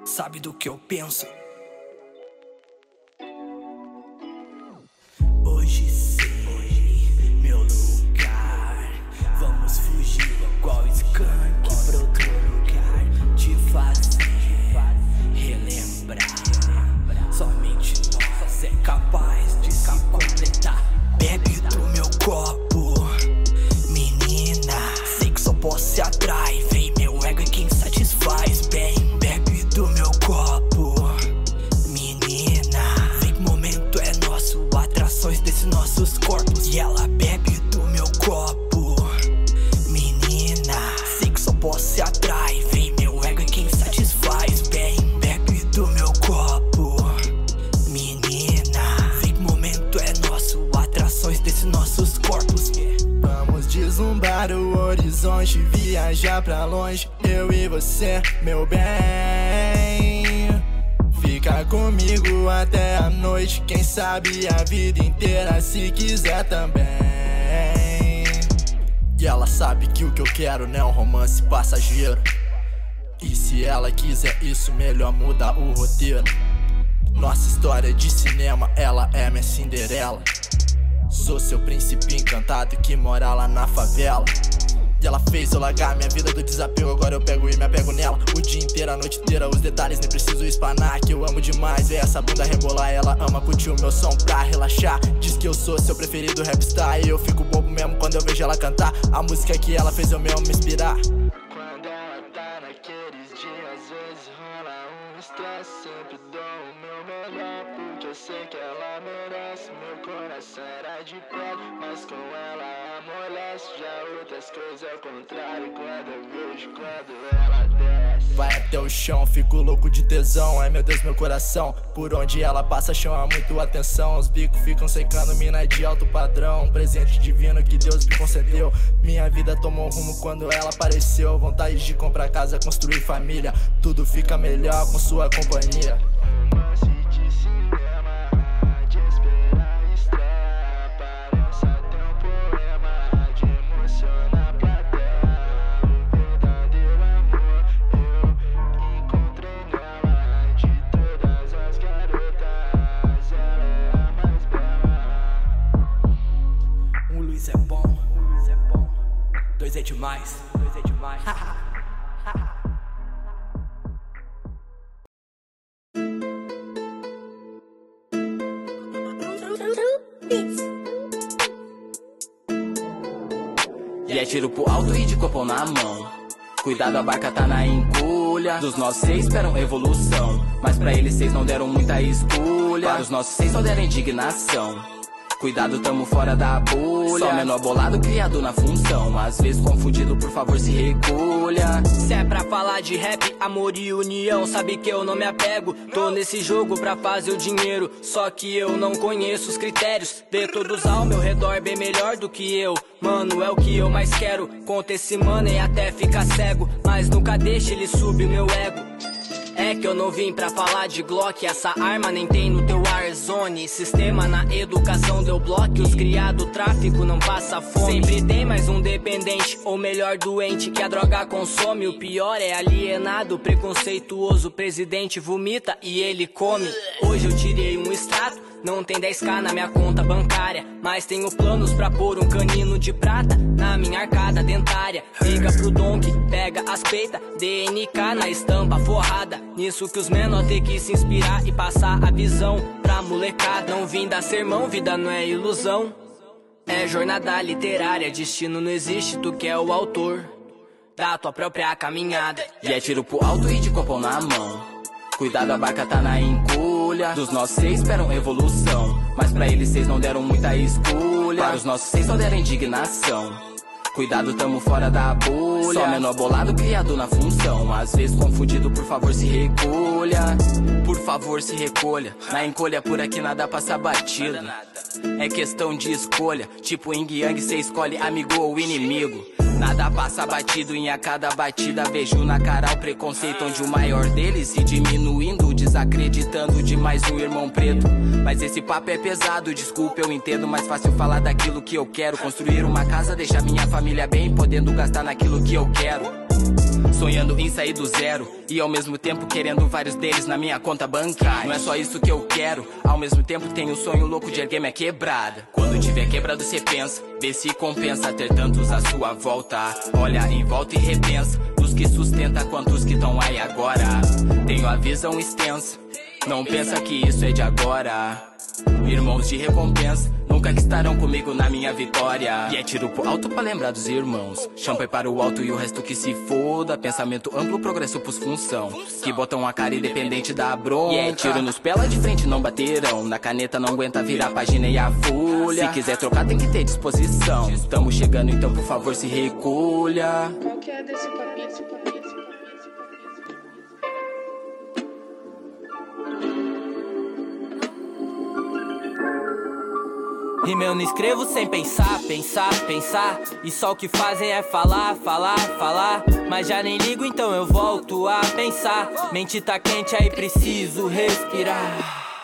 Sabe do que eu penso. Isso, melhor mudar o roteiro. Nossa história de cinema, ela é minha Cinderela. Sou seu príncipe encantado que mora lá na favela. E ela fez eu largar minha vida do desapego. Agora eu pego e me apego nela. O dia inteiro, a noite inteira, os detalhes nem preciso espanar. Que eu amo demais ver essa bunda rebolar. Ela ama curtir o meu som pra relaxar. Diz que eu sou seu preferido rapstar. E eu fico bobo mesmo quando eu vejo ela cantar. A música que ela fez eu mesmo me inspirar. Outras coisas é o contrário. Quando quando ela desce. Vai até o chão, fico louco de tesão. Ai meu Deus, meu coração. Por onde ela passa, chama muito atenção. Os bicos ficam secando, mina de alto padrão. Um presente divino que Deus me concedeu. Minha vida tomou rumo quando ela apareceu. Vontade de comprar casa, construir família. Tudo fica melhor com sua companhia. Dois é demais, dois é demais. E é tiro pro alto e de copão na mão. Cuidado, a barca tá na encolha. Dos nossos seis esperam evolução. Mas pra eles seis não deram muita escolha. Para os nossos seis só deram indignação. Cuidado, tamo fora da bolha. Só menor bolado criado na função. Às vezes confundido, por favor, se recolha. Se é pra falar de rap, amor e união, sabe que eu não me apego. Tô nesse jogo pra fazer o dinheiro, só que eu não conheço os critérios. Ver todos ao meu redor bem melhor do que eu. Mano, é o que eu mais quero. Conta esse mano e até ficar cego. Mas nunca deixe ele subir o meu ego. É que eu não vim pra falar de Glock, essa arma nem tem no teu Warzone. Sistema na educação deu bloco, os criado tráfico não passa fome. Sempre tem mais um dependente, ou melhor, doente, que a droga consome. O pior é alienado, preconceituoso. Presidente vomita e ele come. Hoje eu tirei um extrato. Não tem 10k na minha conta bancária, mas tenho planos pra pôr um canino de prata na minha arcada dentária. Liga pro Donk, pega as peitas, DNK na estampa forrada. Nisso que os menor tem que se inspirar e passar a visão pra molecada. Não vim dar sermão, vida não é ilusão. É jornada literária, destino não existe, tu que é o autor da tua própria caminhada. E é tiro pro alto e de copão na mão. Cuidado, a barca tá na Dos nossos seis esperam evolução. Mas pra eles seis não deram muita escolha. Para os nossos seis só deram indignação. Cuidado, tamo fora da bolha. Só menor bolado criado na função. Às vezes confundido, por favor, se recolha. Por favor, se recolha. Na encolha por aqui nada passa batido. É questão de escolha. Tipo Yin Yang, cê escolhe amigo ou inimigo. Nada passa batido em a cada batida. Vejo na cara o preconceito onde o maior deles se diminuindo, desacreditando demais no irmão preto. Mas esse papo é pesado, desculpa, eu entendo. Mais fácil falar daquilo que eu quero. Construir uma casa, deixar minha família bem, podendo gastar naquilo que eu quero. Sonhando em sair do zero e ao mesmo tempo querendo vários deles na minha conta bancária. Não é só isso que eu quero, ao mesmo tempo tenho o sonho louco de erguer minha quebrada. Quando tiver quebrado, cê pensa, vê se compensa ter tantos à sua volta. Olha em volta e repensa dos que sustenta quantos que tão aí agora. Tenho a visão extensa, não pensa que isso é de agora. Irmãos de recompensa, nunca que estarão comigo na minha vitória. E é tiro pro alto pra lembrar dos irmãos. Champanhe para o alto e o resto que se foda. Pensamento amplo, progresso pros função. Que botam a cara independente da bronca. E é tiro nos pela de frente, não baterão. Na caneta não aguenta virar a página e a folha. Se quiser trocar, tem que ter disposição. Estamos chegando, então por favor se recolha. Qual que é desse papinho? Rima eu não escrevo sem pensar, pensar, pensar. E só o que fazem é falar, falar, falar. Mas já nem ligo, então eu volto a pensar. Mente tá quente, aí preciso respirar.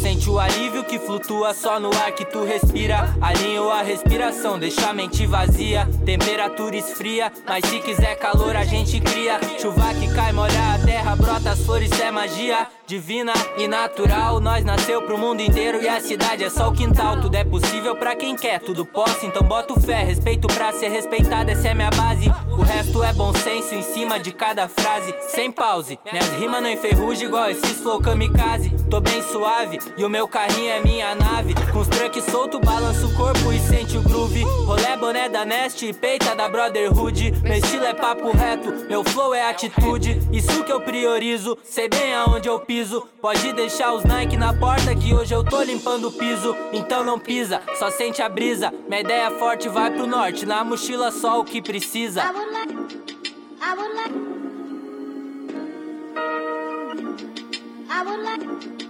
Sente o alívio que flutua só no ar que tu respira. Alinho a respiração, deixa a mente vazia. Temperatura esfria, mas se quiser calor a gente cria. Chuva que cai, molha a terra, brota as flores, é magia divina e natural. Nós nasceu pro mundo inteiro e a cidade é só o quintal. Tudo é possível pra quem quer, tudo posso, então boto fé. Respeito pra ser respeitado, essa é minha base. O resto é bom senso em cima de cada frase, sem pause. Minhas rimas não enferrujam igual esses flow kamikaze. Tô bem suave e o meu carrinho é minha nave. Com os truques solto, balança o corpo e sente o groove. Rolé, boné da Nest peita da Brotherhood. Meu estilo é papo reto, meu flow é atitude. Isso que eu priorizo, sei bem aonde eu piso. Pode deixar os Nike na porta que hoje eu tô limpando o piso. Então não pisa, só sente a brisa. Minha ideia forte vai pro norte, na mochila só o que precisa. I would like, I would like.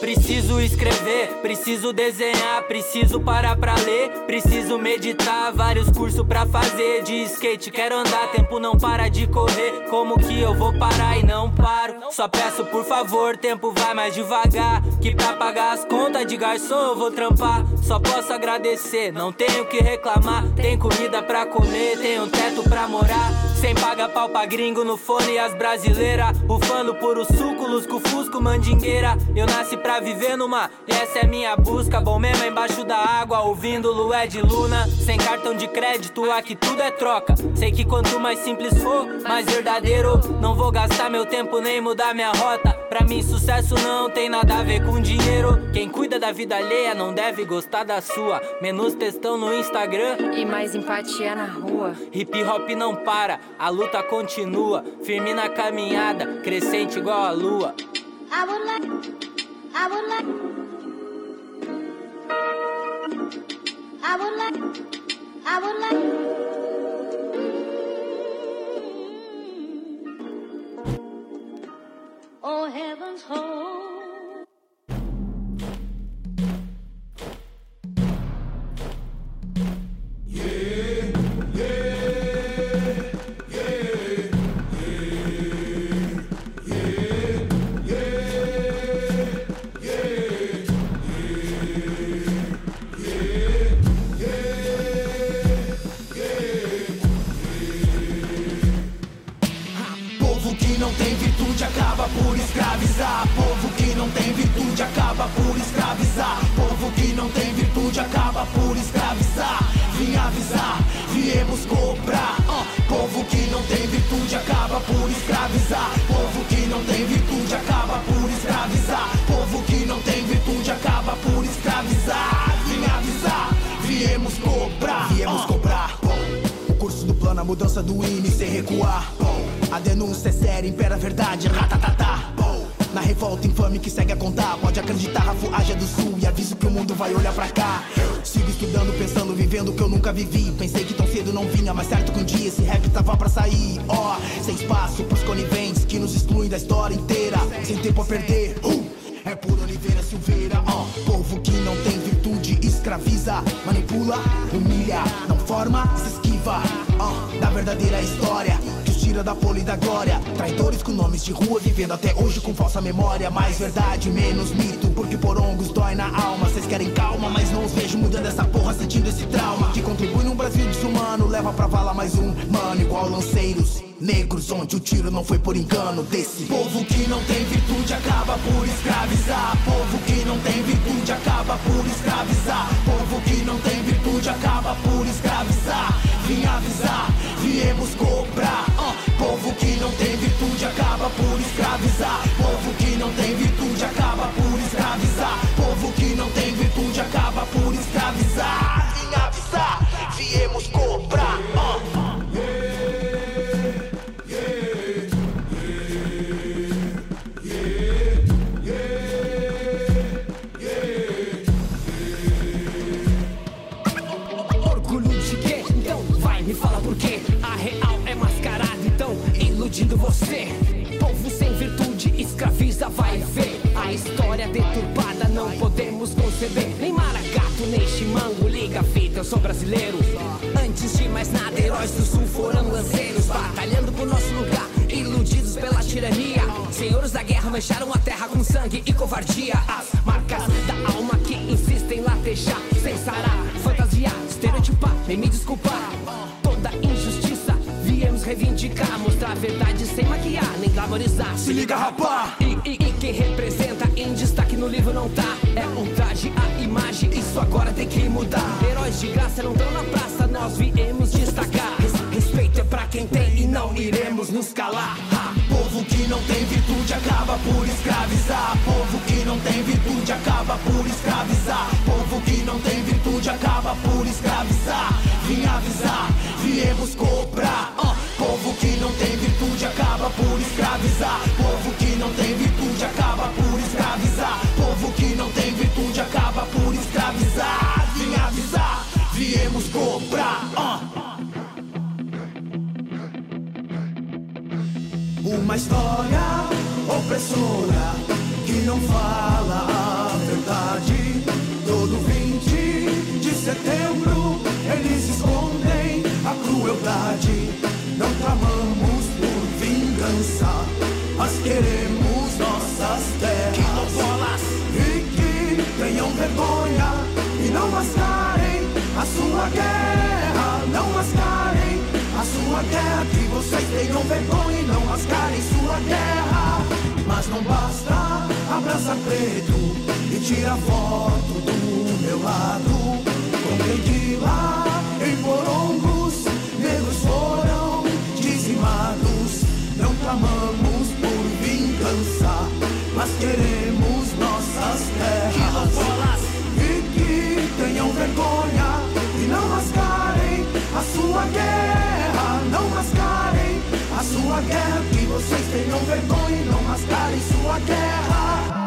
Preciso escrever, preciso desenhar, preciso parar pra ler, preciso meditar, vários cursos pra fazer de skate. Quero andar, tempo não para de correr. Como que eu vou parar e não paro? Só peço por favor, tempo vai mais devagar. Que pra pagar as contas de garçom eu vou trampar. Só posso agradecer, não tenho que reclamar. Tem comida pra comer, tem um teto pra morar. Sem pagar pau pra gringo no fone e as brasileiras. Ufando por os súculos com fusco mandingueira. Eu nasci pra viver numa, e essa é minha busca. Bom mesmo é embaixo da água, ouvindo Lué de Luna. Sem cartão de crédito, aqui tudo é troca. Sei que quanto mais simples for, mais verdadeiro. Não vou gastar meu tempo nem mudar minha rota. Pra mim, sucesso não tem nada a ver com dinheiro. Quem cuida da vida alheia não deve gostar da sua. Menos textão no Instagram e mais empatia na rua. Hip hop não para, a luta continua. Firme na caminhada, crescente igual a lua. I would like, I would like, I would like, I would like. Oh heavens. Vim avisar, viemos cobrar. Ah, Povo que não tem virtude acaba por escravizar. Povo que não tem virtude acaba por escravizar. Povo que não tem virtude acaba por escravizar. Vim avisar, viemos cobrar. Viemos cobrar. O curso do plano, a mudança do INE sem recuar. A denúncia é séria, impera a verdade, ratatatá. Na revolta infame que segue a contar, pode acreditar, Rafu Ágia do Sul. E aviso que o mundo vai olhar pra cá. Sigo estudando, pensando, vivendo o que eu nunca vivi. Pensei que tão cedo não vinha, mas certo que um dia esse rap tava pra sair. Ó, sem espaço pros coniventes que nos excluem da história inteira. Sem tempo a perder, uh, é por Oliveira Silveira. Ó, povo que não tem virtude, escraviza, manipula, humilha, não forma, se esquiva. Ó, da verdadeira história da folha e da glória. Traidores com nomes de rua, vivendo até hoje com falsa memória. Mais verdade, menos mito, porque porongos dói na alma. Vocês querem calma, mas não os vejo mudando essa porra, sentindo esse trauma. Que contribui num Brasil desumano, leva pra vala mais um mano, igual lanceiros. Negros, onde o tiro não foi por engano desse povo que não tem virtude acaba por escravizar. Povo que não tem virtude acaba por escravizar. Povo que não tem virtude acaba por escravizar. Vim avisar, viemos cobrar. Ah, povo que não tem virtude acaba por escravizar. Deturpada não podemos conceber. Nem maragato, nem chimango, liga fita, eu sou brasileiro. Antes de mais nada, heróis do sul foram lanceiros. Batalhando por nosso lugar, iludidos pela tirania. Senhores da guerra mancharam a terra com sangue e covardia. As marcas da alma que insistem latejar, sem sarar, fantasiar, estereotipar, nem me desculpar. Toda injustiça viemos reivindicar, mostrar a verdade sem maquiar, nem glamorizar. Se liga, rapá! E, e, e quem representa em destaque no livro não tá. É um traje, a imagem, isso agora tem que mudar. Heróis de graça não estão na praça, nós viemos destacar. Res- Respeito é pra quem tem e não iremos nos calar. Ha! Povo que não tem virtude acaba por escravizar. Povo que não tem virtude acaba por escravizar. Povo que não tem virtude acaba por escravizar. Vim avisar, viemos cobrar. Povo que não tem virtude acaba por escravizar. Povo que não tem virtude acaba por escravizar. Povo que não tem virtude acaba por escravizar. Vim avisar, viemos cobrar. Ó. Uma história opressora que não fala a verdade. Todo 20 de setembro eles escondem a crueldade. Não tramamos por vingança, mas queremos nossas terras. E que tenham vergonha e não mascarem a sua guerra. Não mascarem a sua guerra. Que vocês tenham vergonha e não mascarem sua guerra. Mas não basta abraçar preto e tirar foto do meu lado. Com quem de lá em Morongos, mas queremos nossas terras. E que tenham vergonha e não mascarem a sua guerra. Não mascarem a sua guerra. Que vocês tenham vergonha e não mascarem sua guerra.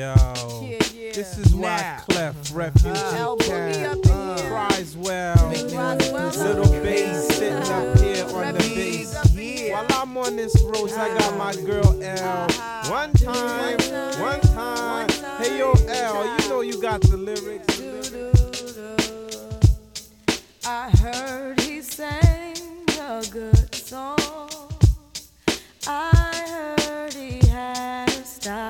Yo, Yeah, yeah. this is why Now. Clef Refugee Uh, Cat Boogie up here. cries well. Little bass sitting up here on the bass. While I'm on this road, I got my girl L. One time, one time. Hey yo, L, you know you got the lyrics. I heard he sang a good song. I heard he had a style.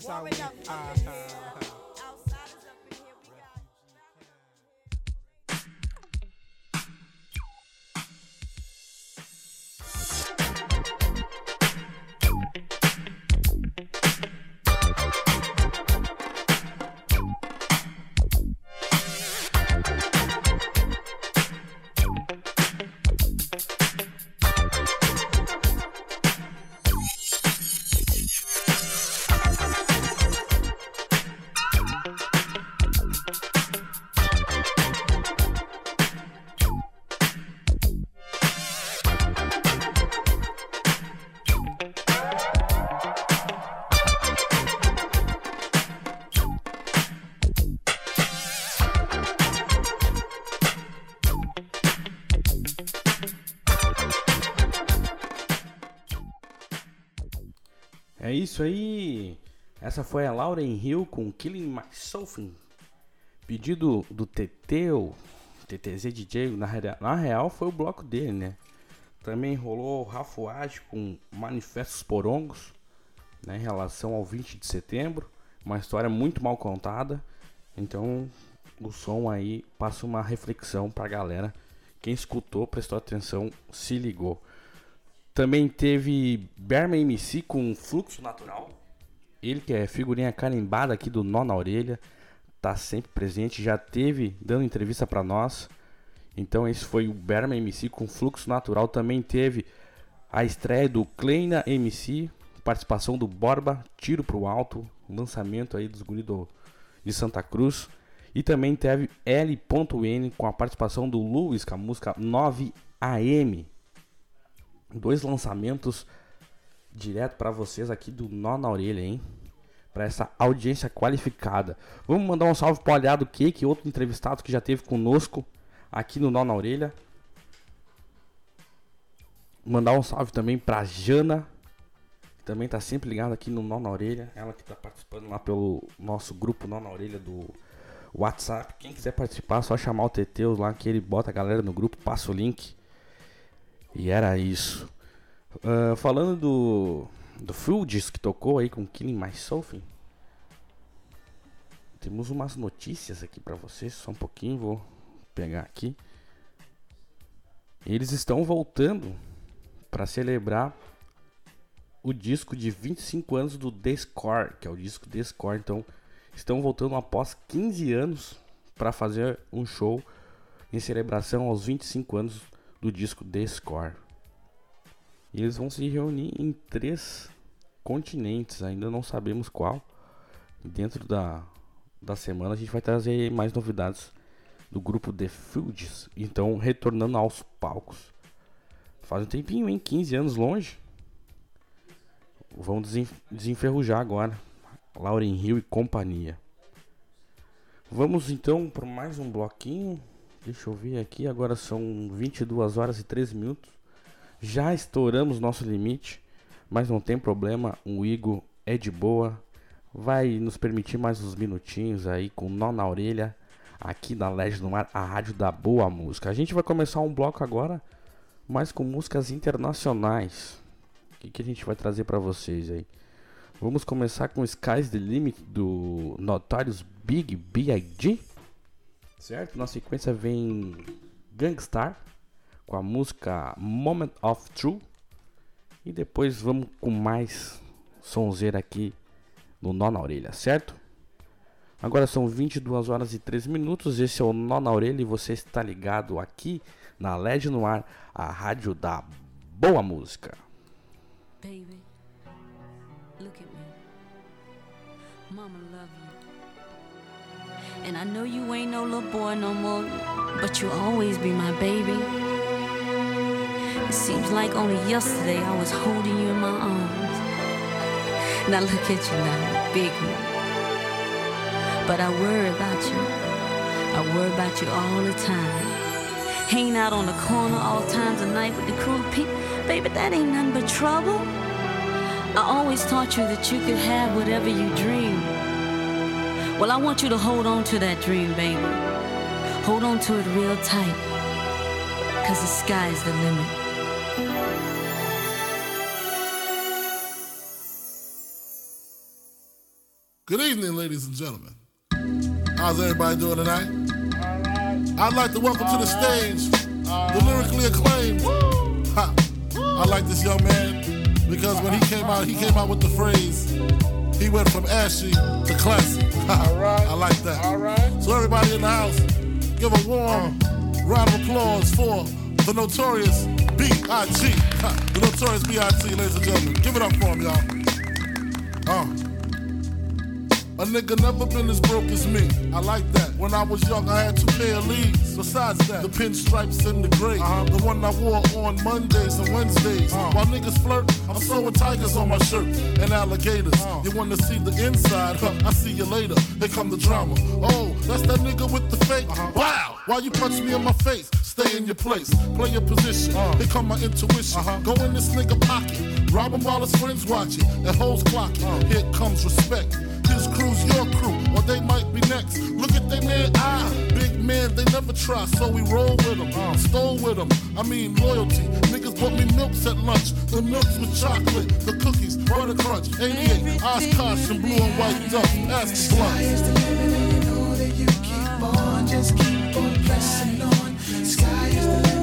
this is how we. Ah, isso aí. Essa foi a Lauren Hill com Killing My Soul. Pedido do Teteu, TTZ DJ, na, na real foi o bloco dele, né? Também rolou Rafuage com Manifestos Porongos, né, em relação ao 20 de setembro. Uma história muito mal contada. Então o som aí passa uma reflexão pra galera. Quem escutou, prestou atenção, se ligou. Também teve Berman MC com Fluxo Natural. Ele que é figurinha carimbada aqui do Nó na Orelha. Tá sempre presente, já teve dando entrevista pra nós. Então esse foi o Berman MC com Fluxo Natural. Também teve a estreia do Kleina MC, participação do Borba, Tiro pro Alto, lançamento aí dos guri do, de Santa Cruz. E também teve L.N com a participação do Luiz com a música 9AM. Dois lançamentos direto para vocês aqui do Nó na Orelha, hein? Para essa audiência qualificada. Vamos mandar um salve pro Aliado Cake, outro entrevistado que já teve conosco aqui no Nó na Orelha. Mandar um salve também pra Jana, que também tá sempre ligada aqui no Nó na Orelha. Ela que tá participando lá pelo nosso grupo Nó na Orelha do WhatsApp. Quem quiser participar, é só chamar o Teteus lá que ele bota a galera no grupo, passa o link. E era isso. Ah, falando do, do Fugees que tocou aí com Killing My Soul, temos umas notícias aqui pra vocês. Só um pouquinho, vou pegar aqui. Eles estão voltando para celebrar o disco de 25 anos do The Score, que é o disco The Score. Então, estão voltando após 15 anos para fazer um show em celebração aos 25 anos do disco The Score. E eles vão se reunir em três continentes, ainda não sabemos qual. Dentro da, da semana a gente vai trazer mais novidades do grupo The Fugees. Então, retornando aos palcos. Faz um tempinho, hein? 15 anos longe. Desen- desenferrujar agora. Lauren Hill e companhia. Vamos então para mais um bloquinho. Deixa eu ver aqui. Agora são 22 horas e 13 minutos. Já estouramos nosso limite. Mas não tem problema. O Igor é de boa. Vai nos permitir mais uns minutinhos aí com nó na orelha. Aqui na LED no ar, a rádio da boa música. A gente vai começar um bloco agora. Mas com músicas internacionais. O que, que a gente vai trazer para vocês aí? Vamos começar com Sky's the Limit do Notorious Big B.I.G. Certo? Na sequência vem Gangstar com a música Moment of True. E depois vamos com mais sonzeira aqui no Nó na Orelha, certo? Agora são 22 horas e 13 minutos. Esse é o Nó na Orelha e você está ligado aqui na LED no ar, a rádio da boa música. Baby, look at me. Mama. And I know you ain't no little boy no more, but you'll always be my baby. It seems like only yesterday I was holding you in my arms. Now look at you now, big one. But I worry about you. I worry about you all the time. Hanging out on the corner all times of night with the cruel people. Baby, that ain't nothing but trouble. I always taught you that you could have whatever you dream. Well, I want you to hold on to that dream, baby. Hold on to it real tight. Cause the sky's the limit. Good evening, ladies and gentlemen. How's everybody doing tonight? I'd like to welcome to the stage the lyrically acclaimed. Ha. I like this young man because when he came out, he came out with the phrase, he went from ashy to classy. Ha. I like that. All right. So everybody in the house, give a warm round of applause for the notorious B.I.G. The notorious B.I.G. Ladies and gentlemen, give it up for him, y'all. Uh. A nigga never been as broke as me. I like that. When I was young, I had two pair of leads. Besides that, the pinstripes and the gray. Uh-huh. The one I wore on Mondays and Wednesdays. Uh-huh. While niggas flirt, I'm sewing tigers on my shirt and alligators. Uh-huh. You wanna see the inside? Huh, I see you later. Here come the drama. Oh, that's that nigga with the fake. Wow! Why you punch me in my face? Stay in your place. Play your position. Here come my intuition. Go in this nigga pocket. Rob him while his friends watching. That hoes clocking. Here comes respect. His crew's your crew, or they might be next. Look at they man, ah, big man, they never try, so we roll with them, stole with them. I mean loyalty. Niggas bought me milks at lunch, the milks with chocolate, the cookies, butter crunch, 88, Oshkosh and blue and white duck. Ask the blunt. Just keep on pressing on. Sky is the limit,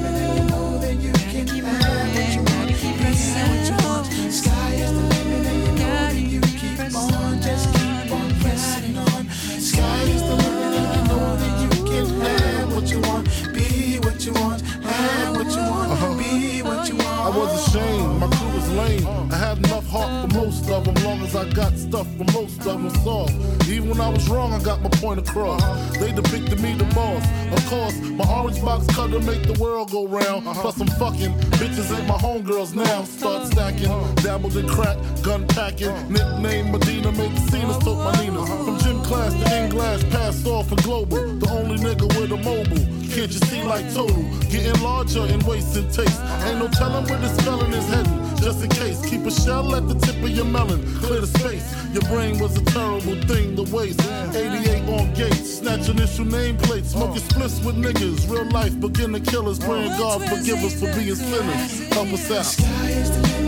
heart for most of them, long as I got stuff for most of them soft. Even when I was wrong, I got my point across. They depicted me the boss. Of course, my orange box cutter make the world go round. Uh-huh. Plus, I'm fucking bitches ain't my homegirls now. Start uh-huh. stacking, uh-huh. dabbled in crack, gun packing. Nickname Medina, made the scenes, took my Nina. From class to English, passed off for global. The only nigga with a mobile. Can't you see like total? Getting larger and wasting taste. Ain't no telling where this felon is heading. Just in case, keep a shell at the tip of your melon. Clear the space. Your brain was a terrible thing to waste. 88 on gates, snatch initial nameplates. Smoking splits with niggas. Real life beginner killers. Praying God forgive us for being sinners. Help us out.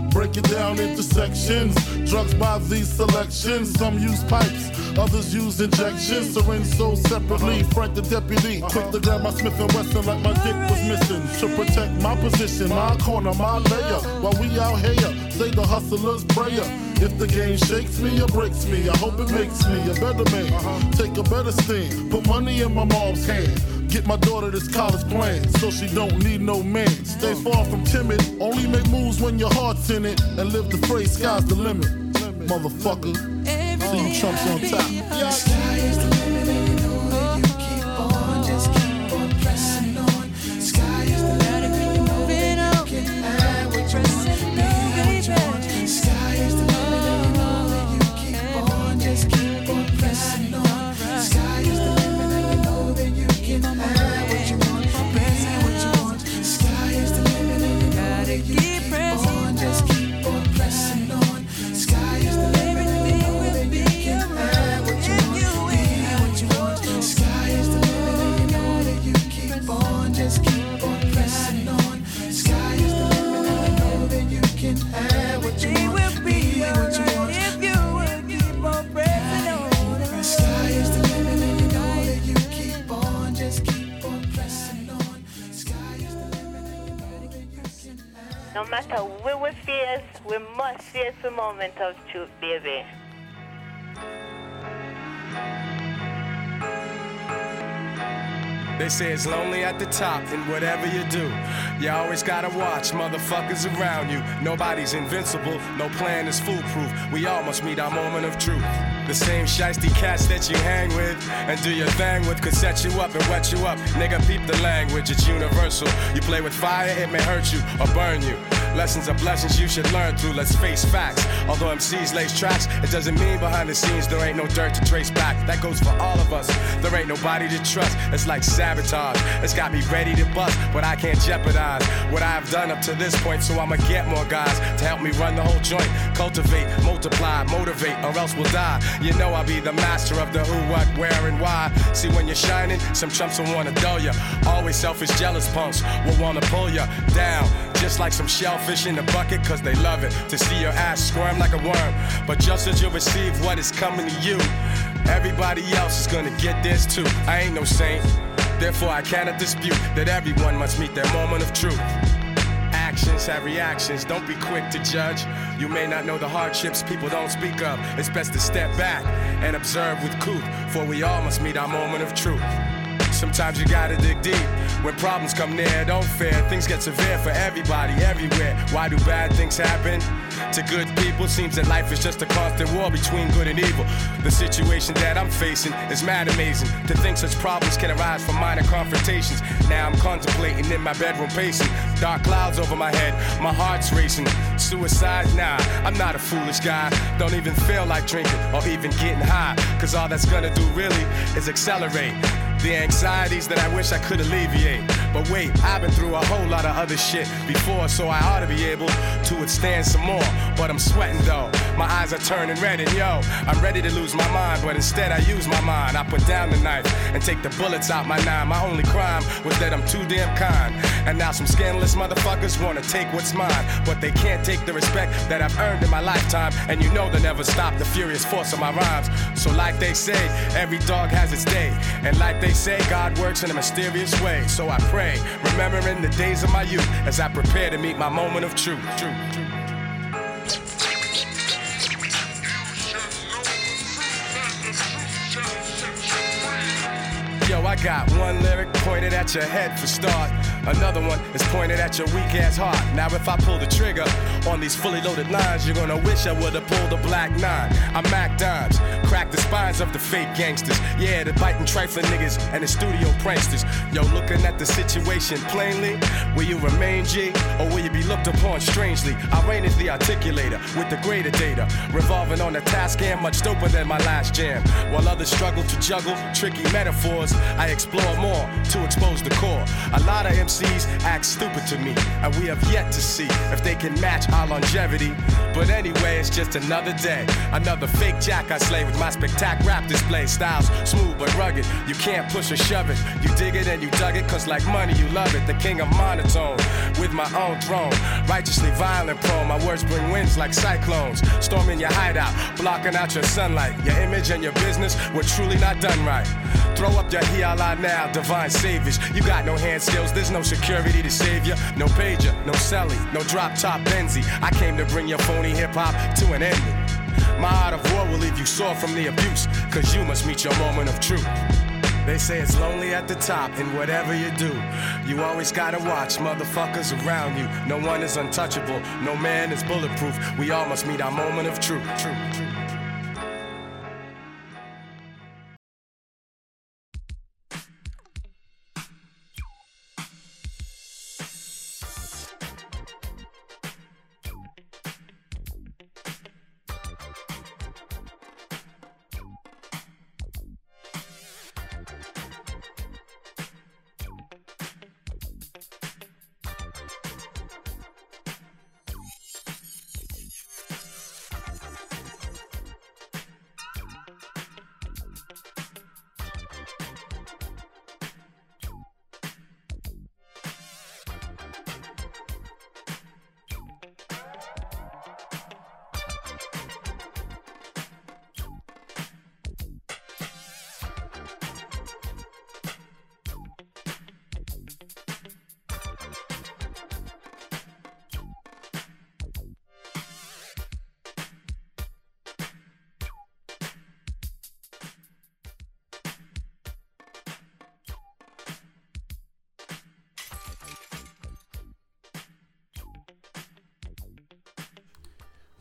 Break it down into sections. Drugs by these selections. Some use pipes, others use injections. Syringe sold separately. Frank the deputy, quick to grab my Smith and Wesson like my dick was missing. To protect my position, my corner, my layer. While we out here, say the hustler's prayer. If the game shakes me or breaks me, I hope it makes me a better man. Take a better stand, put money in my mom's hand. Get my daughter this college plan so she don't need no man. Stay far from timid, only make moves when your heart's in it. And live the phrase, sky's the limit. Motherfucker, see you chumps on top. No matter where we face, we must face the moment of truth, baby. They say it's lonely at the top, and whatever you do, you always gotta watch motherfuckers around you. Nobody's invincible, no plan is foolproof. We all must meet our moment of truth. The same shiesty cats that you hang with and do your thing with could set you up and wet you up. Nigga, peep the language, it's universal. You play with fire, it may hurt you or burn you. Lessons are blessings you should learn through. Let's face facts. Although MCs lace tracks, it doesn't mean behind the scenes there ain't no dirt to trace back. That goes for all of us. There ain't nobody to trust. It's like sabotage. It's got me ready to bust, but I can't jeopardize what I've done up to this point. So I'ma get more guys to help me run the whole joint. Cultivate, multiply, motivate, or else we'll die. You know I'll be the master of the who, what, where, and why. See when you're shining, some chumps will wanna dull ya. Always selfish, jealous punks will wanna pull ya down. Just like some shellfish in the bucket, cause they love it. To see your ass squirm like a worm. But just as you receive what is coming to you, everybody else is gonna get this too. I ain't no saint. Therefore, I cannot dispute that everyone must meet their moment of truth. Actions have reactions, don't be quick to judge. You may not know the hardships people don't speak of. It's best to step back and observe with cool, for we all must meet our moment of truth. Sometimes you gotta dig deep. When problems come near, don't fear. Things get severe for everybody, everywhere. Why do bad things happen? To good people, seems that life is just a constant war between good and evil. The situation that I'm facing is mad amazing. To think such problems can arise from minor confrontations. Now I'm contemplating in my bedroom pacing. Dark clouds over my head, my heart's racing. Suicide? Nah, I'm not a foolish guy. Don't even feel like drinking or even getting high. Cause all that's gonna do really is accelerate the anxieties that I wish I could alleviate. But wait, I've been through a whole lot of other shit before, so I ought to be able to withstand some more. But I'm sweating though, my eyes are turning red, and yo, I'm ready to lose my mind, but instead I use my mind. I put down the knife and take the bullets out my nine. My only crime was that I'm too damn kind. And now some scandalous motherfuckers wanna take what's mine, but they can't take the respect that I've earned in my lifetime. And you know they'll never stop the furious force of my rhymes. So, like they say, every dog has its day. And like they say, God works in a mysterious way. So I pray, remembering the days of my youth as I prepare to meet my moment of truth. truth. Yo, I got one lyric pointed at your head for start. Another one is pointed at your weak ass heart. Now, if I pull the trigger on these fully loaded lines, you're gonna wish I would've pulled a black nine. I'm Mac Dimes, crack the spines of the fake gangsters. Yeah, the biting trifling niggas and the studio pranksters. Yo, looking at the situation plainly, will you remain G or will you be looked upon strangely? I reign as the articulator with the greater data, revolving on the task hand much doper than my last jam. While others struggle to juggle tricky metaphors, I explore more to expose the core. A lot of MCs act stupid to me, and we have yet to see if they can match our longevity. But anyway, it's just another day, another fake jack I slay with my spectac rap display. Styles smooth but rugged, you can't push or shove it. You dig it and you dug it, cause like money, you love it. The king of monotone, with my own throne. Righteously violent prone, my words bring winds like cyclones. Storming your hideout, blocking out your sunlight. Your image and your business were truly not done right. Throw up your hiala now, divine saviors. You got no hand skills, there's no security to save you. No pager, no celly, no drop top Benzie. I came to bring your phony hip hop to an end. My art of war will leave you sore from the abuse, cause you must meet your moment of truth. They say it's lonely at the top, and whatever you do, you always gotta watch motherfuckers around you. No one is untouchable, no man is bulletproof. We all must meet our moment of truth. truth, truth.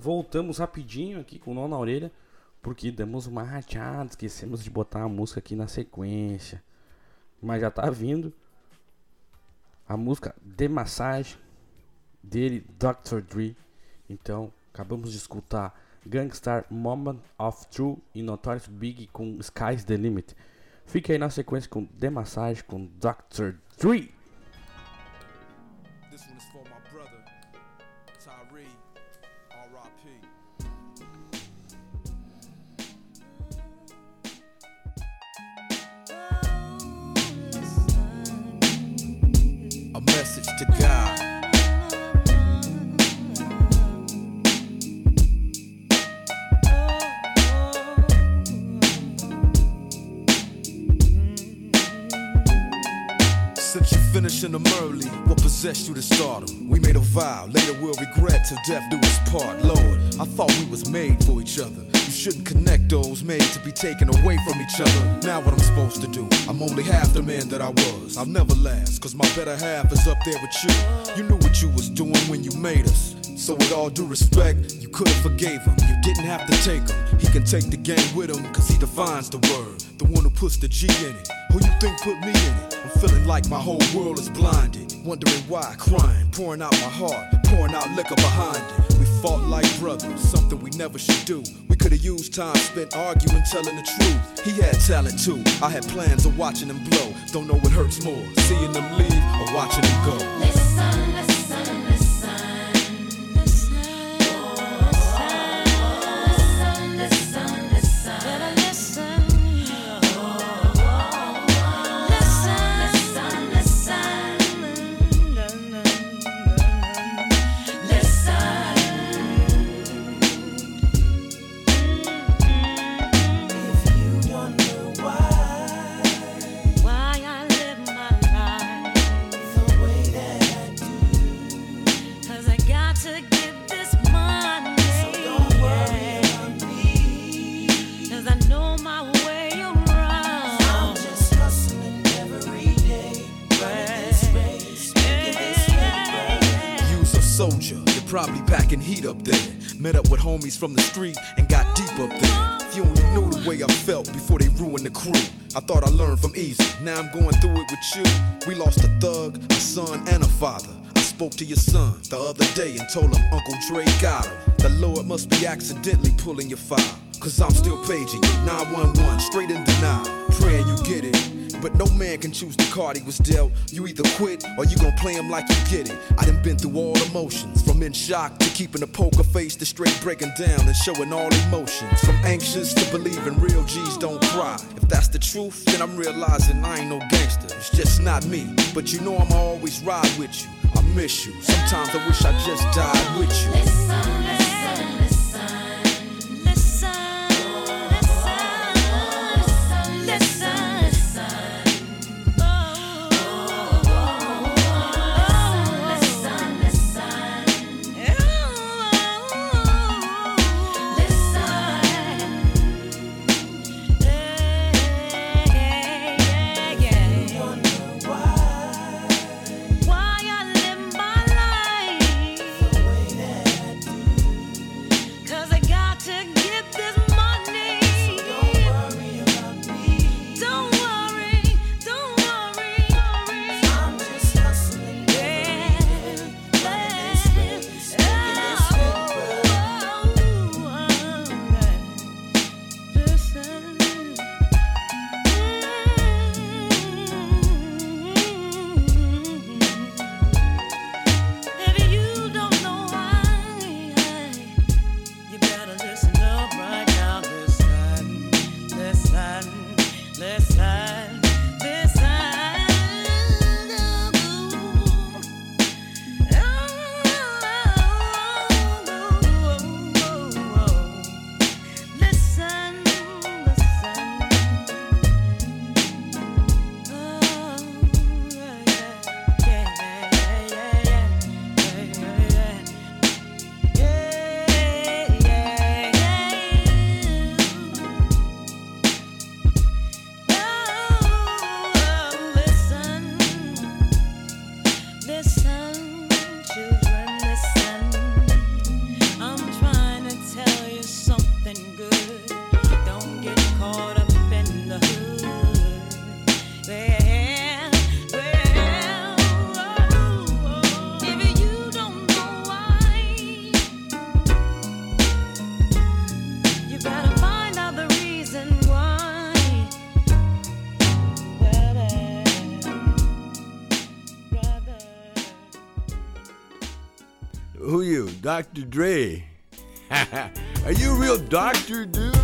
Voltamos rapidinho aqui com o nó na orelha Porque demos uma rachada, esquecemos de botar a música aqui na sequência. Mas já tá vindo a música The Massage dele, Dr. Dre. Então, acabamos de escutar Gangstar Moment of True e Notorious Big com Sky's the Limit. Fique aí na sequência com The Massage com Dr. Dre. Till death do us part. Lord, I thought we was made for each other. You shouldn't connect those made to be taken away from each other. Now what I'm supposed to do? I'm only half the man that I was. I'll never last, cause my better half is up there with you. You knew what you was doing when you made us. So with all due respect, you could've forgave him. You didn't have to take him. He can take the game with him, cause he defines the word. The one who puts the G in it. Who you think put me in it? I'm feeling like my whole world is blinded. Wondering why, crying, pouring out my heart, pouring out liquor behind it. We fought like brothers, something we never should do. We could have used time spent arguing, telling the truth. He had talent too. I had plans of watching him blow. Don't know what hurts more, seeing them leave or watching him go. Listen, listen, from the street and got deep up there. If you only knew the way I felt before they ruined the crew. I thought I learned from easy, now I'm going through it with you. We lost a thug, a son, and a father. I spoke to your son the other day and told him Uncle Dre got him. The Lord must be accidentally pulling your file. Cause I'm still paging you, 911, straight in denial. Praying you get it. But no man can choose the card he was dealt. You either quit or you gon' play him like you get it. I done been through all the emotions, from in shock to keeping a poker face to straight breaking down and showing all emotions. From anxious to believing real G's don't cry. If that's the truth, then I'm realizing I ain't no gangster. It's just not me. But you know I'ma always ride with you. I miss you. Sometimes I wish I just died with you. Listen, Dr. Dre. Are you a real doctor, dude?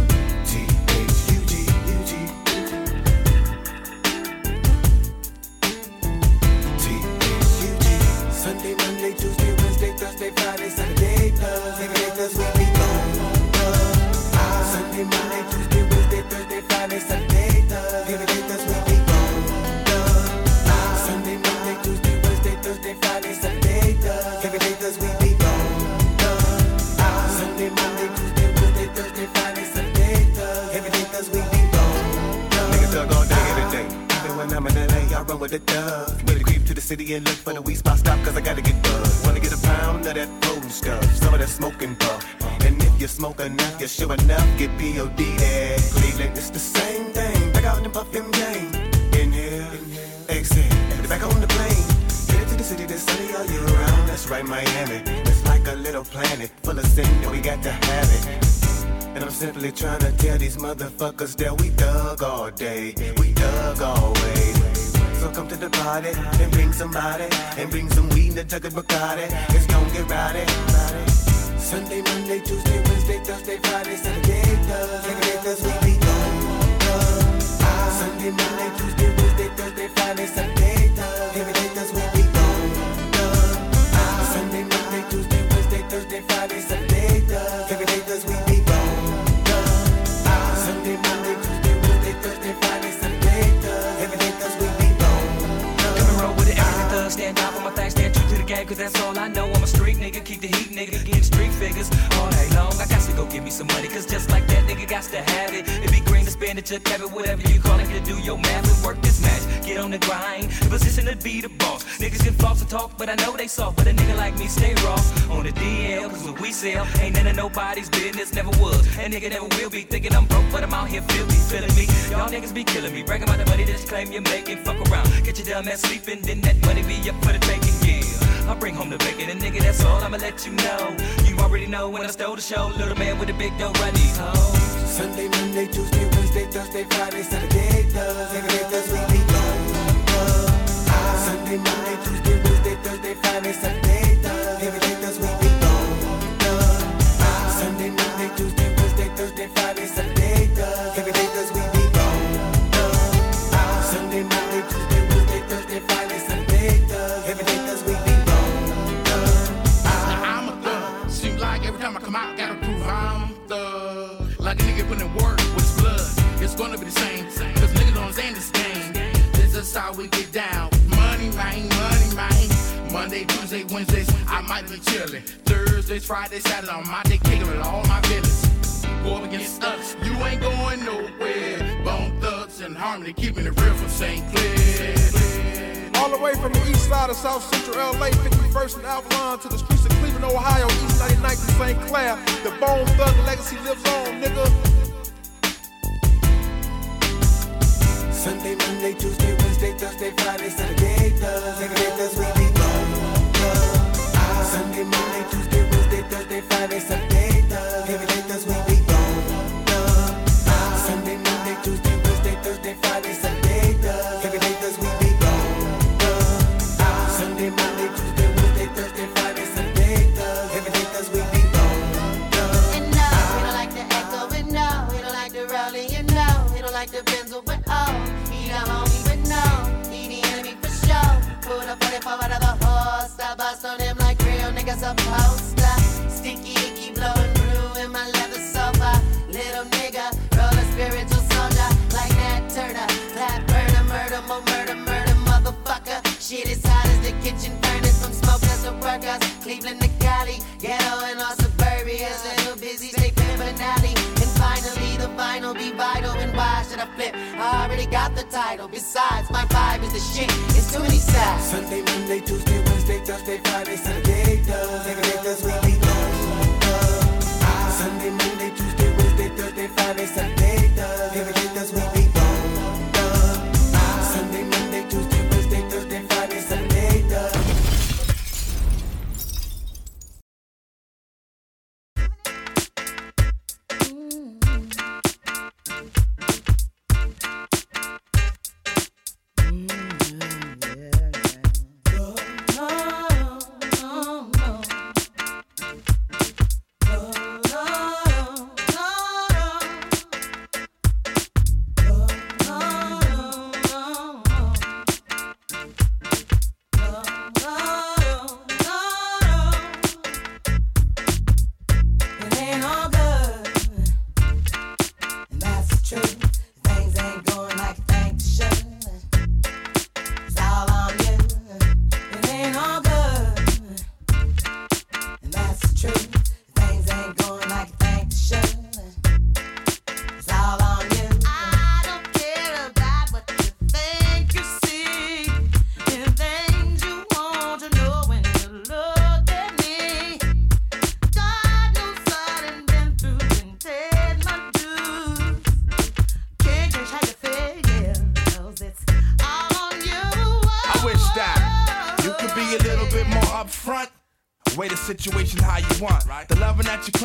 title. Besides, my vibe is the shit. It's too many sides. Sunday, Monday, Tuesday, Wednesday, Thursday, Friday, Saturday.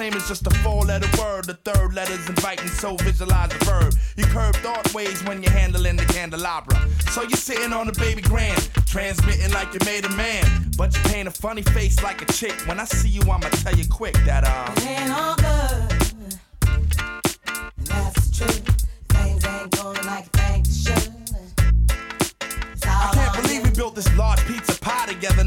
Claim is just a four letter word. The third letter's inviting, so visualize the verb. You curve thought ways when you're handling the candelabra. So you're sitting on the baby grand, transmitting like you made a man. But you paint a funny face like a chick. When I see you, I'ma tell you quick that, uh. It ain't all good. And that's the truth. Things ain't going like you think they should. I can't believe we built this large pizza pie together,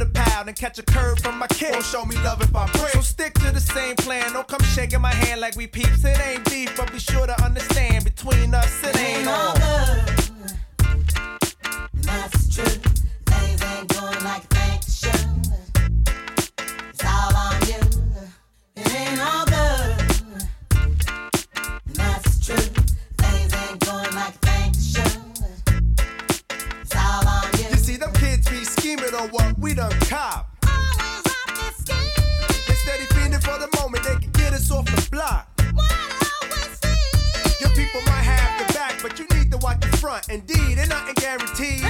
lumber to pound and catch a curve from my kid. Won't show me love if I break. So stick to the same plan. Don't come shaking my hand like we peeps. It ain't beef, but be sure to understand between us it ain't all scheming on what we done cop. They steady fiending for the moment they can get us off the block. Your people might have the back, but you need to watch the front. Indeed, ain't nothing guaranteed.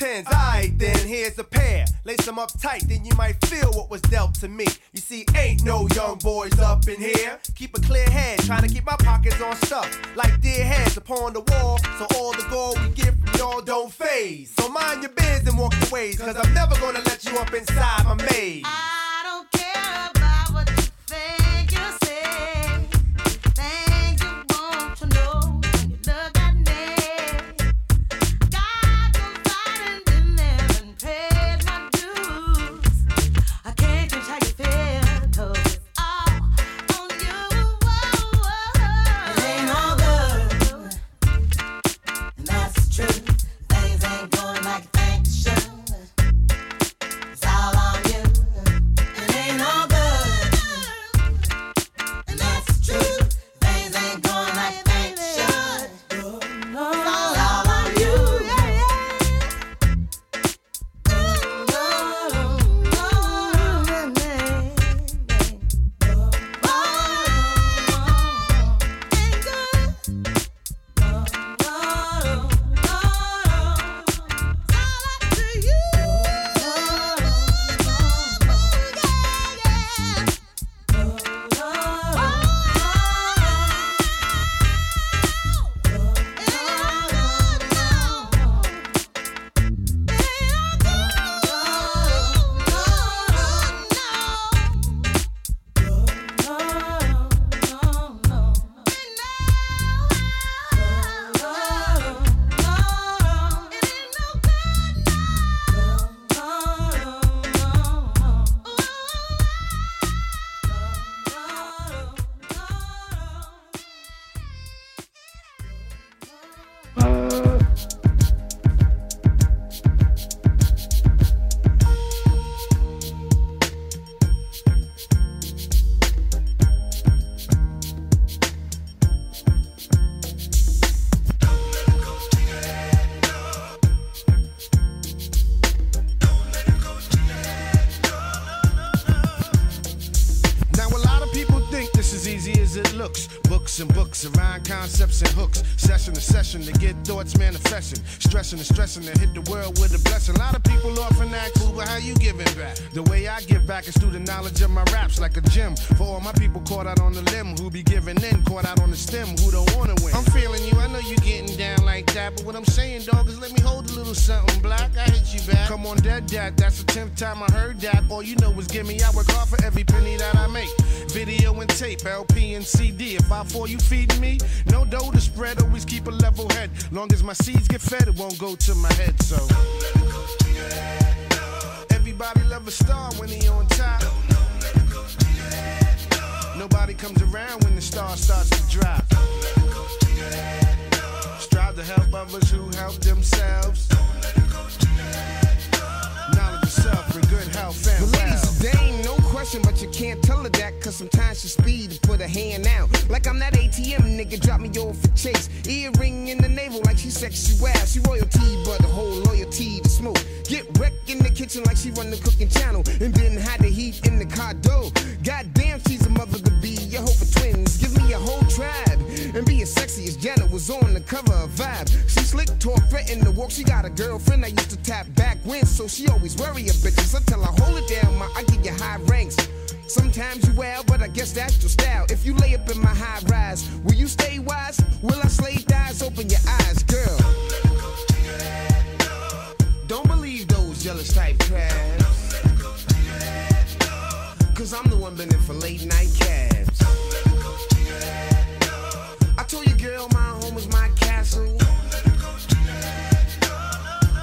10s. Alright, then here's a pair. Lace them up tight, then you might feel what was dealt to me. You see, ain't no young boys up in here. Keep a clear head, trying to keep my pockets on stuff. Like dear heads upon the wall, so all the gold we get from y'all don't phase. So mind your biz and walk your ways, cause I'm never gonna let you up inside my maze. I don't care about what you think you And stressing to hit the world with a blessing. A lot of people often ask, "Ooh, but how you giving back? The way I give back is through the knowledge of my raps, like a gym. For all my people on, dead dad, that's the tenth time I heard that. All you know is give me, I work hard for every penny that I make. Video and tape, LP and CD. If I fall, you feeding me? No dough to spread, always keep a level head. Long as my seeds get fed, it won't go to my head, so. Everybody love a star when he on top. Nobody comes around when the star starts to drop. Strive to help others who help themselves. Knowledge of and good health and The lady's wealth. a dame, no question, but you can't tell her that, cause sometimes she speed to put her hand out. Like I'm that ATM nigga, drop me off for chase. Earring in the navel like she sexy wow. She royalty, but the whole loyalty to smoke. Get wrecked in the kitchen like she run the cooking channel. And then hide the heat in the car door. Goddamn, she's a mother to be. A hope for twins. Give me a whole tribe. And be as sexy as Janet was on the cover of Vibe. She slick talk, threaten to walk. She got a girlfriend that used to tap back when, so she always worry a bitches. I hold it down. I give you high ranks. Sometimes you well, but I guess that's your style. If you lay up in my high rise, will you stay wise? Will I slay thighs? Open your eyes, girl. Don't believe those jealous type crabs. Cause I'm the one been in for late night cabs. I told you, girl, my home is my castle.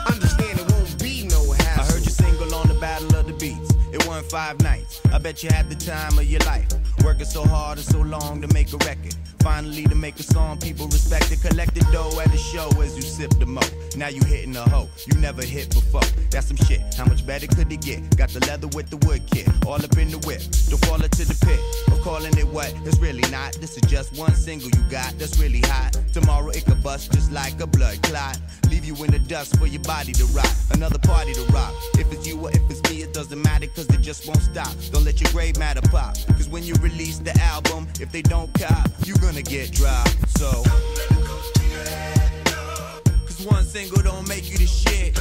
Understand it won't be no hassle. I heard you single on the Battle of the Beats. It won five nights. I bet you had the time of your life. Working so hard and so long to make a record. Finally to make a song people respect it. Collect Collected dough at a show as you sip the mo. Now you hitting a hoe you never hit before. That's some shit. How much better could it get? Got the leather with the wood kit. All up in the whip. Don't fall into the pit. Of calling it what? It's really not. This is just one single you got that's really hot. Tomorrow it could bust just like a blood clot. Leave you in the dust for your body to rot. Another party to rock. If it's you or if it's me, it doesn't matter cause it just won't stop. Don't let your grave matter pop. Cause when you release the album, if they don't cop, you gonna get dropped. So. Cause one single don't make you the shit.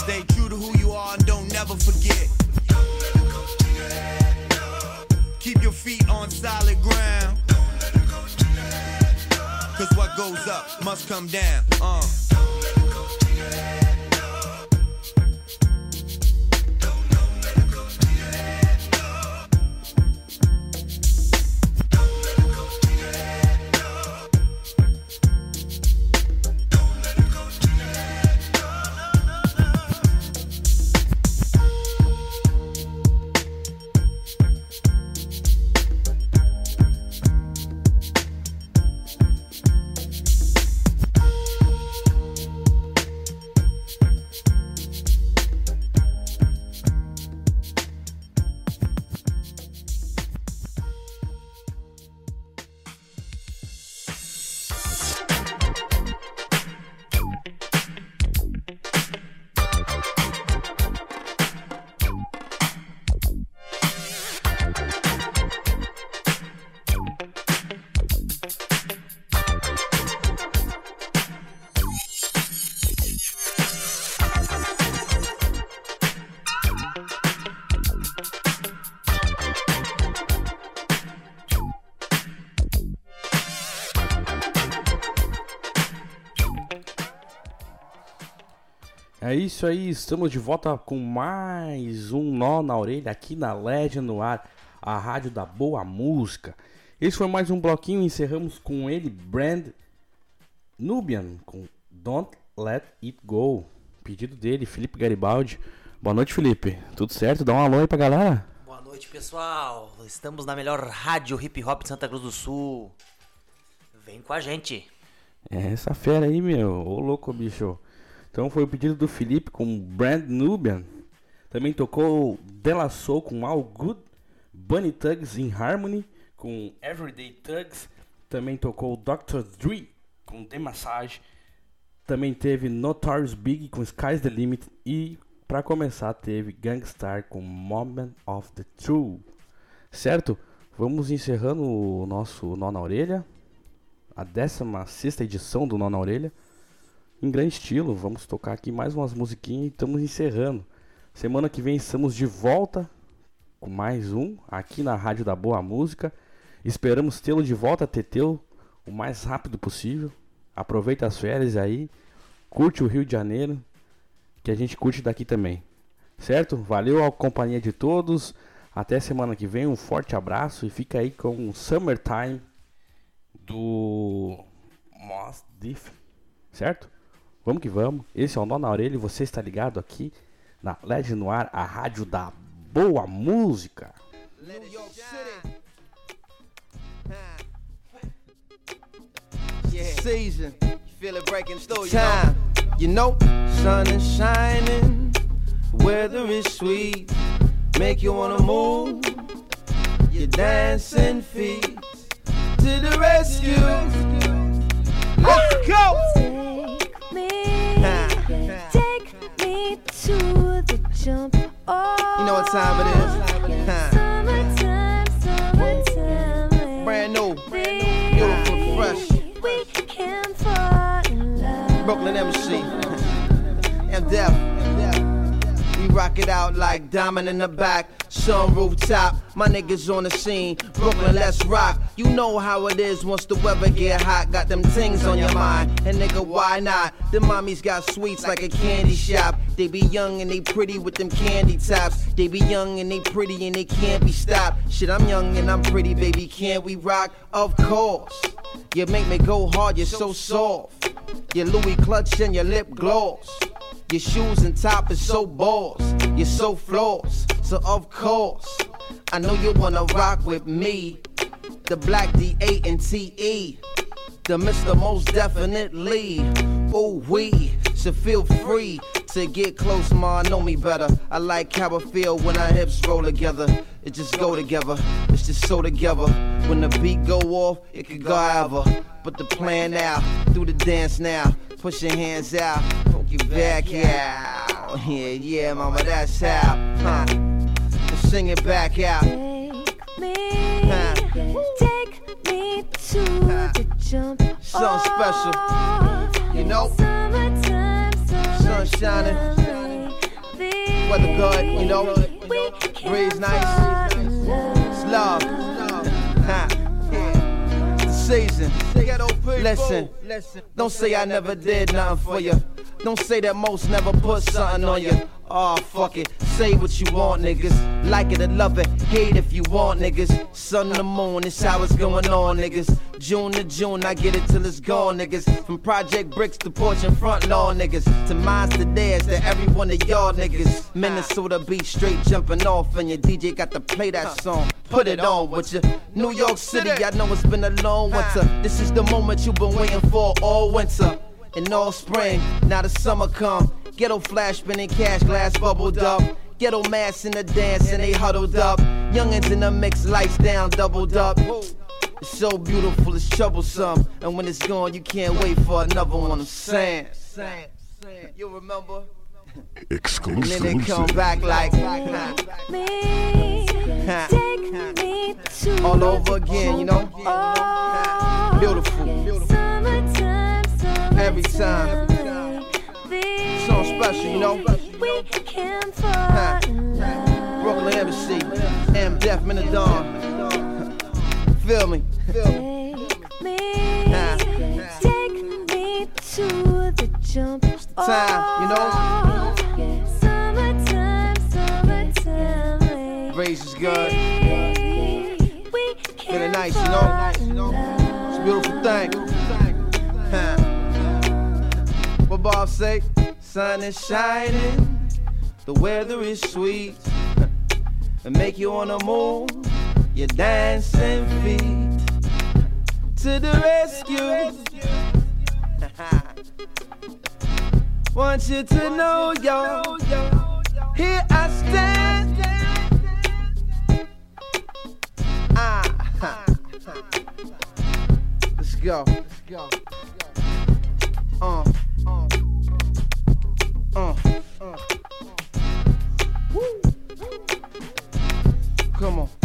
Stay true to who you are and don't never forget. Keep your feet on solid ground. Cause what goes up must come down. Uh. É isso aí, estamos de volta com mais um Nó na Orelha aqui na Legend no Ar, a rádio da boa música. Esse foi mais um bloquinho, encerramos com ele, Brand Nubian, com Don't Let It Go. Pedido dele, Felipe Garibaldi. Boa noite, Felipe. Tudo certo? Dá um alô aí pra galera. Boa noite, pessoal. Estamos na melhor rádio hip hop de Santa Cruz do Sul. Vem com a gente. É essa fera aí, meu. Ô louco, bicho. Então foi o pedido do Felipe com Brand Nubian. Também tocou Della Soul com All Good. Bunny Tugs in Harmony com Everyday Tugs. Também tocou Dr. Dre com The Massage. Também teve Notorious Big com Sky's the Limit. E para começar teve Gangstar com Moment of the Truth. Certo? Vamos encerrando o nosso Nó na Orelha. A 16 edição do Nó na Orelha em grande estilo. Vamos tocar aqui mais umas musiquinhas e estamos encerrando. Semana que vem estamos de volta com mais um aqui na Rádio da Boa Música. Esperamos tê-lo de volta, Teteu, o mais rápido possível. Aproveita as férias aí, curte o Rio de Janeiro, que a gente curte daqui também. Certo? Valeu a companhia de todos. Até semana que vem, um forte abraço e fica aí com o Summertime do Moss Diff. Certo? Vamos que vamos. Esse é o Nó na Orelha e você está ligado aqui na LED no Ar, a rádio da boa música. New York City. Yeah. season. You feel it breaking through, time. You know, sun is shining, weather is sweet, make you wanna move. Your dancing feet to the rescue. Let's go. You know what time it is? Oh, huh. Summertime, summertime. Brand new, beautiful, fresh. We can fall in love. Brooklyn MC. M Def. We rock it out like diamond in the back. Sun rooftop, my niggas on the scene. Brooklyn, let's rock. You know how it is once the weather get hot. Got them things on your mind. And nigga, why not? The mommies got sweets like a candy shop. They be young and they pretty with them candy tops. They be young and they pretty and they can't be stopped. Shit, I'm young and I'm pretty, baby. Can't we rock? Of course. You make me go hard, you're so soft. Your Louis clutch and your lip gloss. Your shoes and top is so boss. You're so floss. So of course, I know you wanna rock with me. The black D8 and TE. The Mr. Most Definitely. Ooh, we should feel free to get close, ma. Know me better. I like how I feel when our hips roll together. It just go together. It's just so together. When the beat go off, it could go however. But the plan now, do the dance now. Push your hands out, poke your back out. Yeah, yeah, mama, that's how. Huh. Sing it back out. Take Me, take me to the jump Something special. You know? Summertime, Sun shining. Weather good, you know? Breeze nice. It's love. Huh. It's the season. Listen, don't say I never did nothing for you. Don't say that most never put something on you. Oh, fuck it. Say what you want, niggas. Like it or love it. Hate if you want, niggas. Sun to moon, it's how it's going on, niggas. June to June, I get it till it's gone, niggas. From Project Bricks to porch and front lawn, niggas. To mines to theirs, to every one of y'all, niggas. Minnesota beat straight jumping off, and your DJ got to play that song. Put it on with you. New York City, I know it's been a long winter. This is the moment you've been waiting for all winter. And all spring, now the summer come. Ghetto flash spinning cash glass bubbled up. Ghetto mass in the dance and they huddled up. Youngins in the mix, lights down, doubled up. It's so beautiful, it's troublesome. And when it's gone, you can't wait for another one. I'm saying. You remember? Exclusive. And then they come back like Me, take me to all over again, you know? Beautiful. Summertime, Every time. So special, you know? We can fall in love. Brooklyn Embassy, M Def Dawn. Feel me? Me, take me to the jump Time, you know? Summertime, summertime. Breeze is good. We Feeling nice, you know? It's a beautiful thing. Bob say? Sun is shining, the weather is sweet, and make you wanna move your dancing feet to the rescue. Want you to know, yo, here I stand. Ah, let's go. Let's go. Uh, uh, uh, uh. Woo. Come on, come on.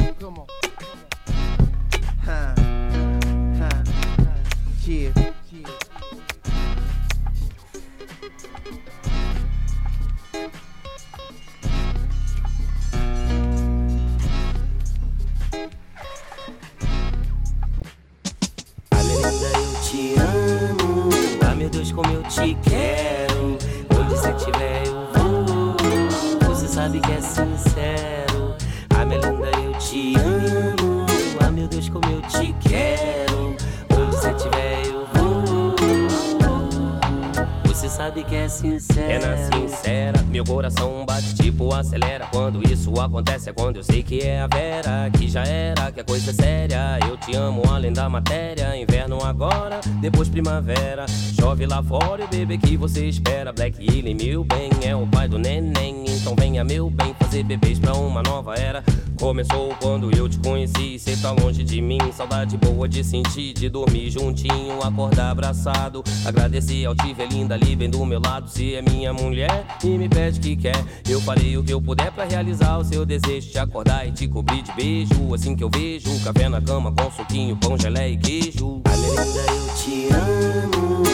Já era, que a coisa é séria. Eu te amo além da matéria. Inverno agora, depois primavera. Chove lá fora e o bebê que você espera. Black Alien, meu bem, é o pai do neném. Então venha, meu bem, fazer bebês pra uma nova era. Começou quando eu te conheci, cê tá longe de mim. Saudade boa de sentir, de dormir juntinho, acordar abraçado. Agradecer ao tive linda ali bem do meu lado. Se é minha mulher e me pede que quer, eu farei o que eu puder pra realizar o seu desejo. Te acordar e te cobrir de beijo. Assim que eu vejo, café na cama com suquinho, pão, gelé e queijo. A eu te amo.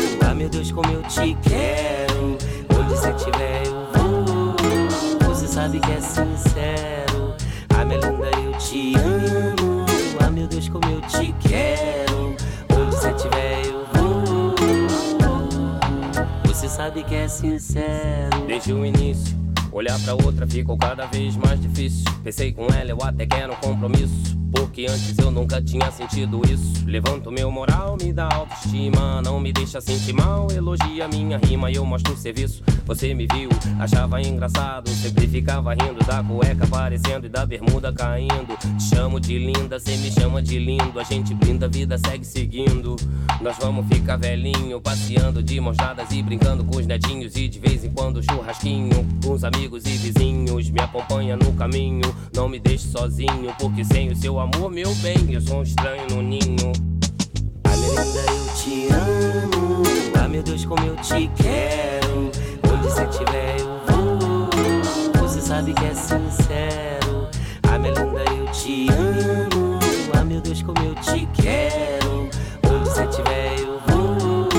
Meu Deus, como eu te quero. Onde você estiver, eu vou. Você sabe que é sincero. Ah, minha linda, eu te amo. Ah, meu Deus, como eu te quero. Onde você estiver, eu vou. Você sabe que é sincero. Desde o início, olhar pra outra ficou cada vez mais difícil. Pensei com ela, eu até quero um compromisso. Porque antes eu nunca tinha sentido isso. Levanto meu moral, me dá autoestima. Não me deixa sentir mal, elogia minha rima e eu mostro o serviço. Você me viu, achava engraçado. Sempre ficava rindo da cueca aparecendo e da bermuda caindo. Te chamo de linda, cê me chama de lindo. A gente brinda, a vida segue seguindo. Nós vamos ficar velhinho, passeando de mãos dadas e brincando com os netinhos. E de vez em quando churrasquinho com os amigos e vizinhos. Me acompanha no caminho, não me deixe sozinho. Porque sem o seu amor, meu bem, eu sou um estranho no ninho. A merenda eu te amo. Ah, meu Deus, como eu te quero. Onde você estiver, eu vou. Você sabe que é sincero. Ah, minha linda, eu te amo. Ah, meu Deus, como eu te quero. Onde você estiver, eu vou.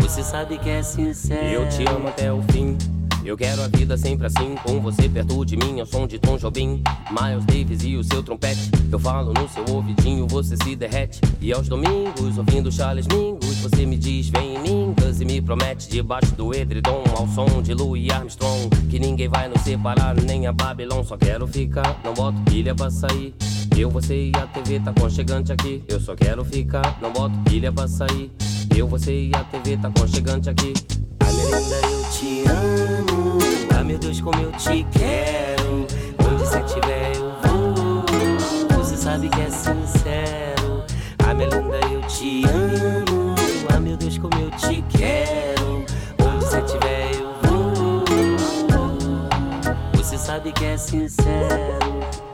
Você sabe que é sincero. Eu te amo até o fim. Eu quero a vida sempre assim, com você perto de mim, ao som de Tom Jobim, Miles Davis e o seu trompete. Eu falo no seu ouvidinho, você se derrete. E aos domingos, ouvindo Charles Mingus, você me diz, vem em mim, e me promete debaixo do edredom, ao som de Louis Armstrong, que ninguém vai nos separar, nem a Babylon. Só quero ficar, não boto pilha pra sair. Eu, você e a TV tá conchegante aqui. Eu só quero ficar, não boto pilha pra sair. Eu, você e a TV tá conchegante aqui. A merenda eu te amo. Ah, meu Deus, como eu te quero. Onde você estiver, eu vou. Você sabe que é sincero. Minha linda, eu te amo. Ah, meu Deus, como eu te quero. Onde você estiver, eu vou. Você sabe que é sincero.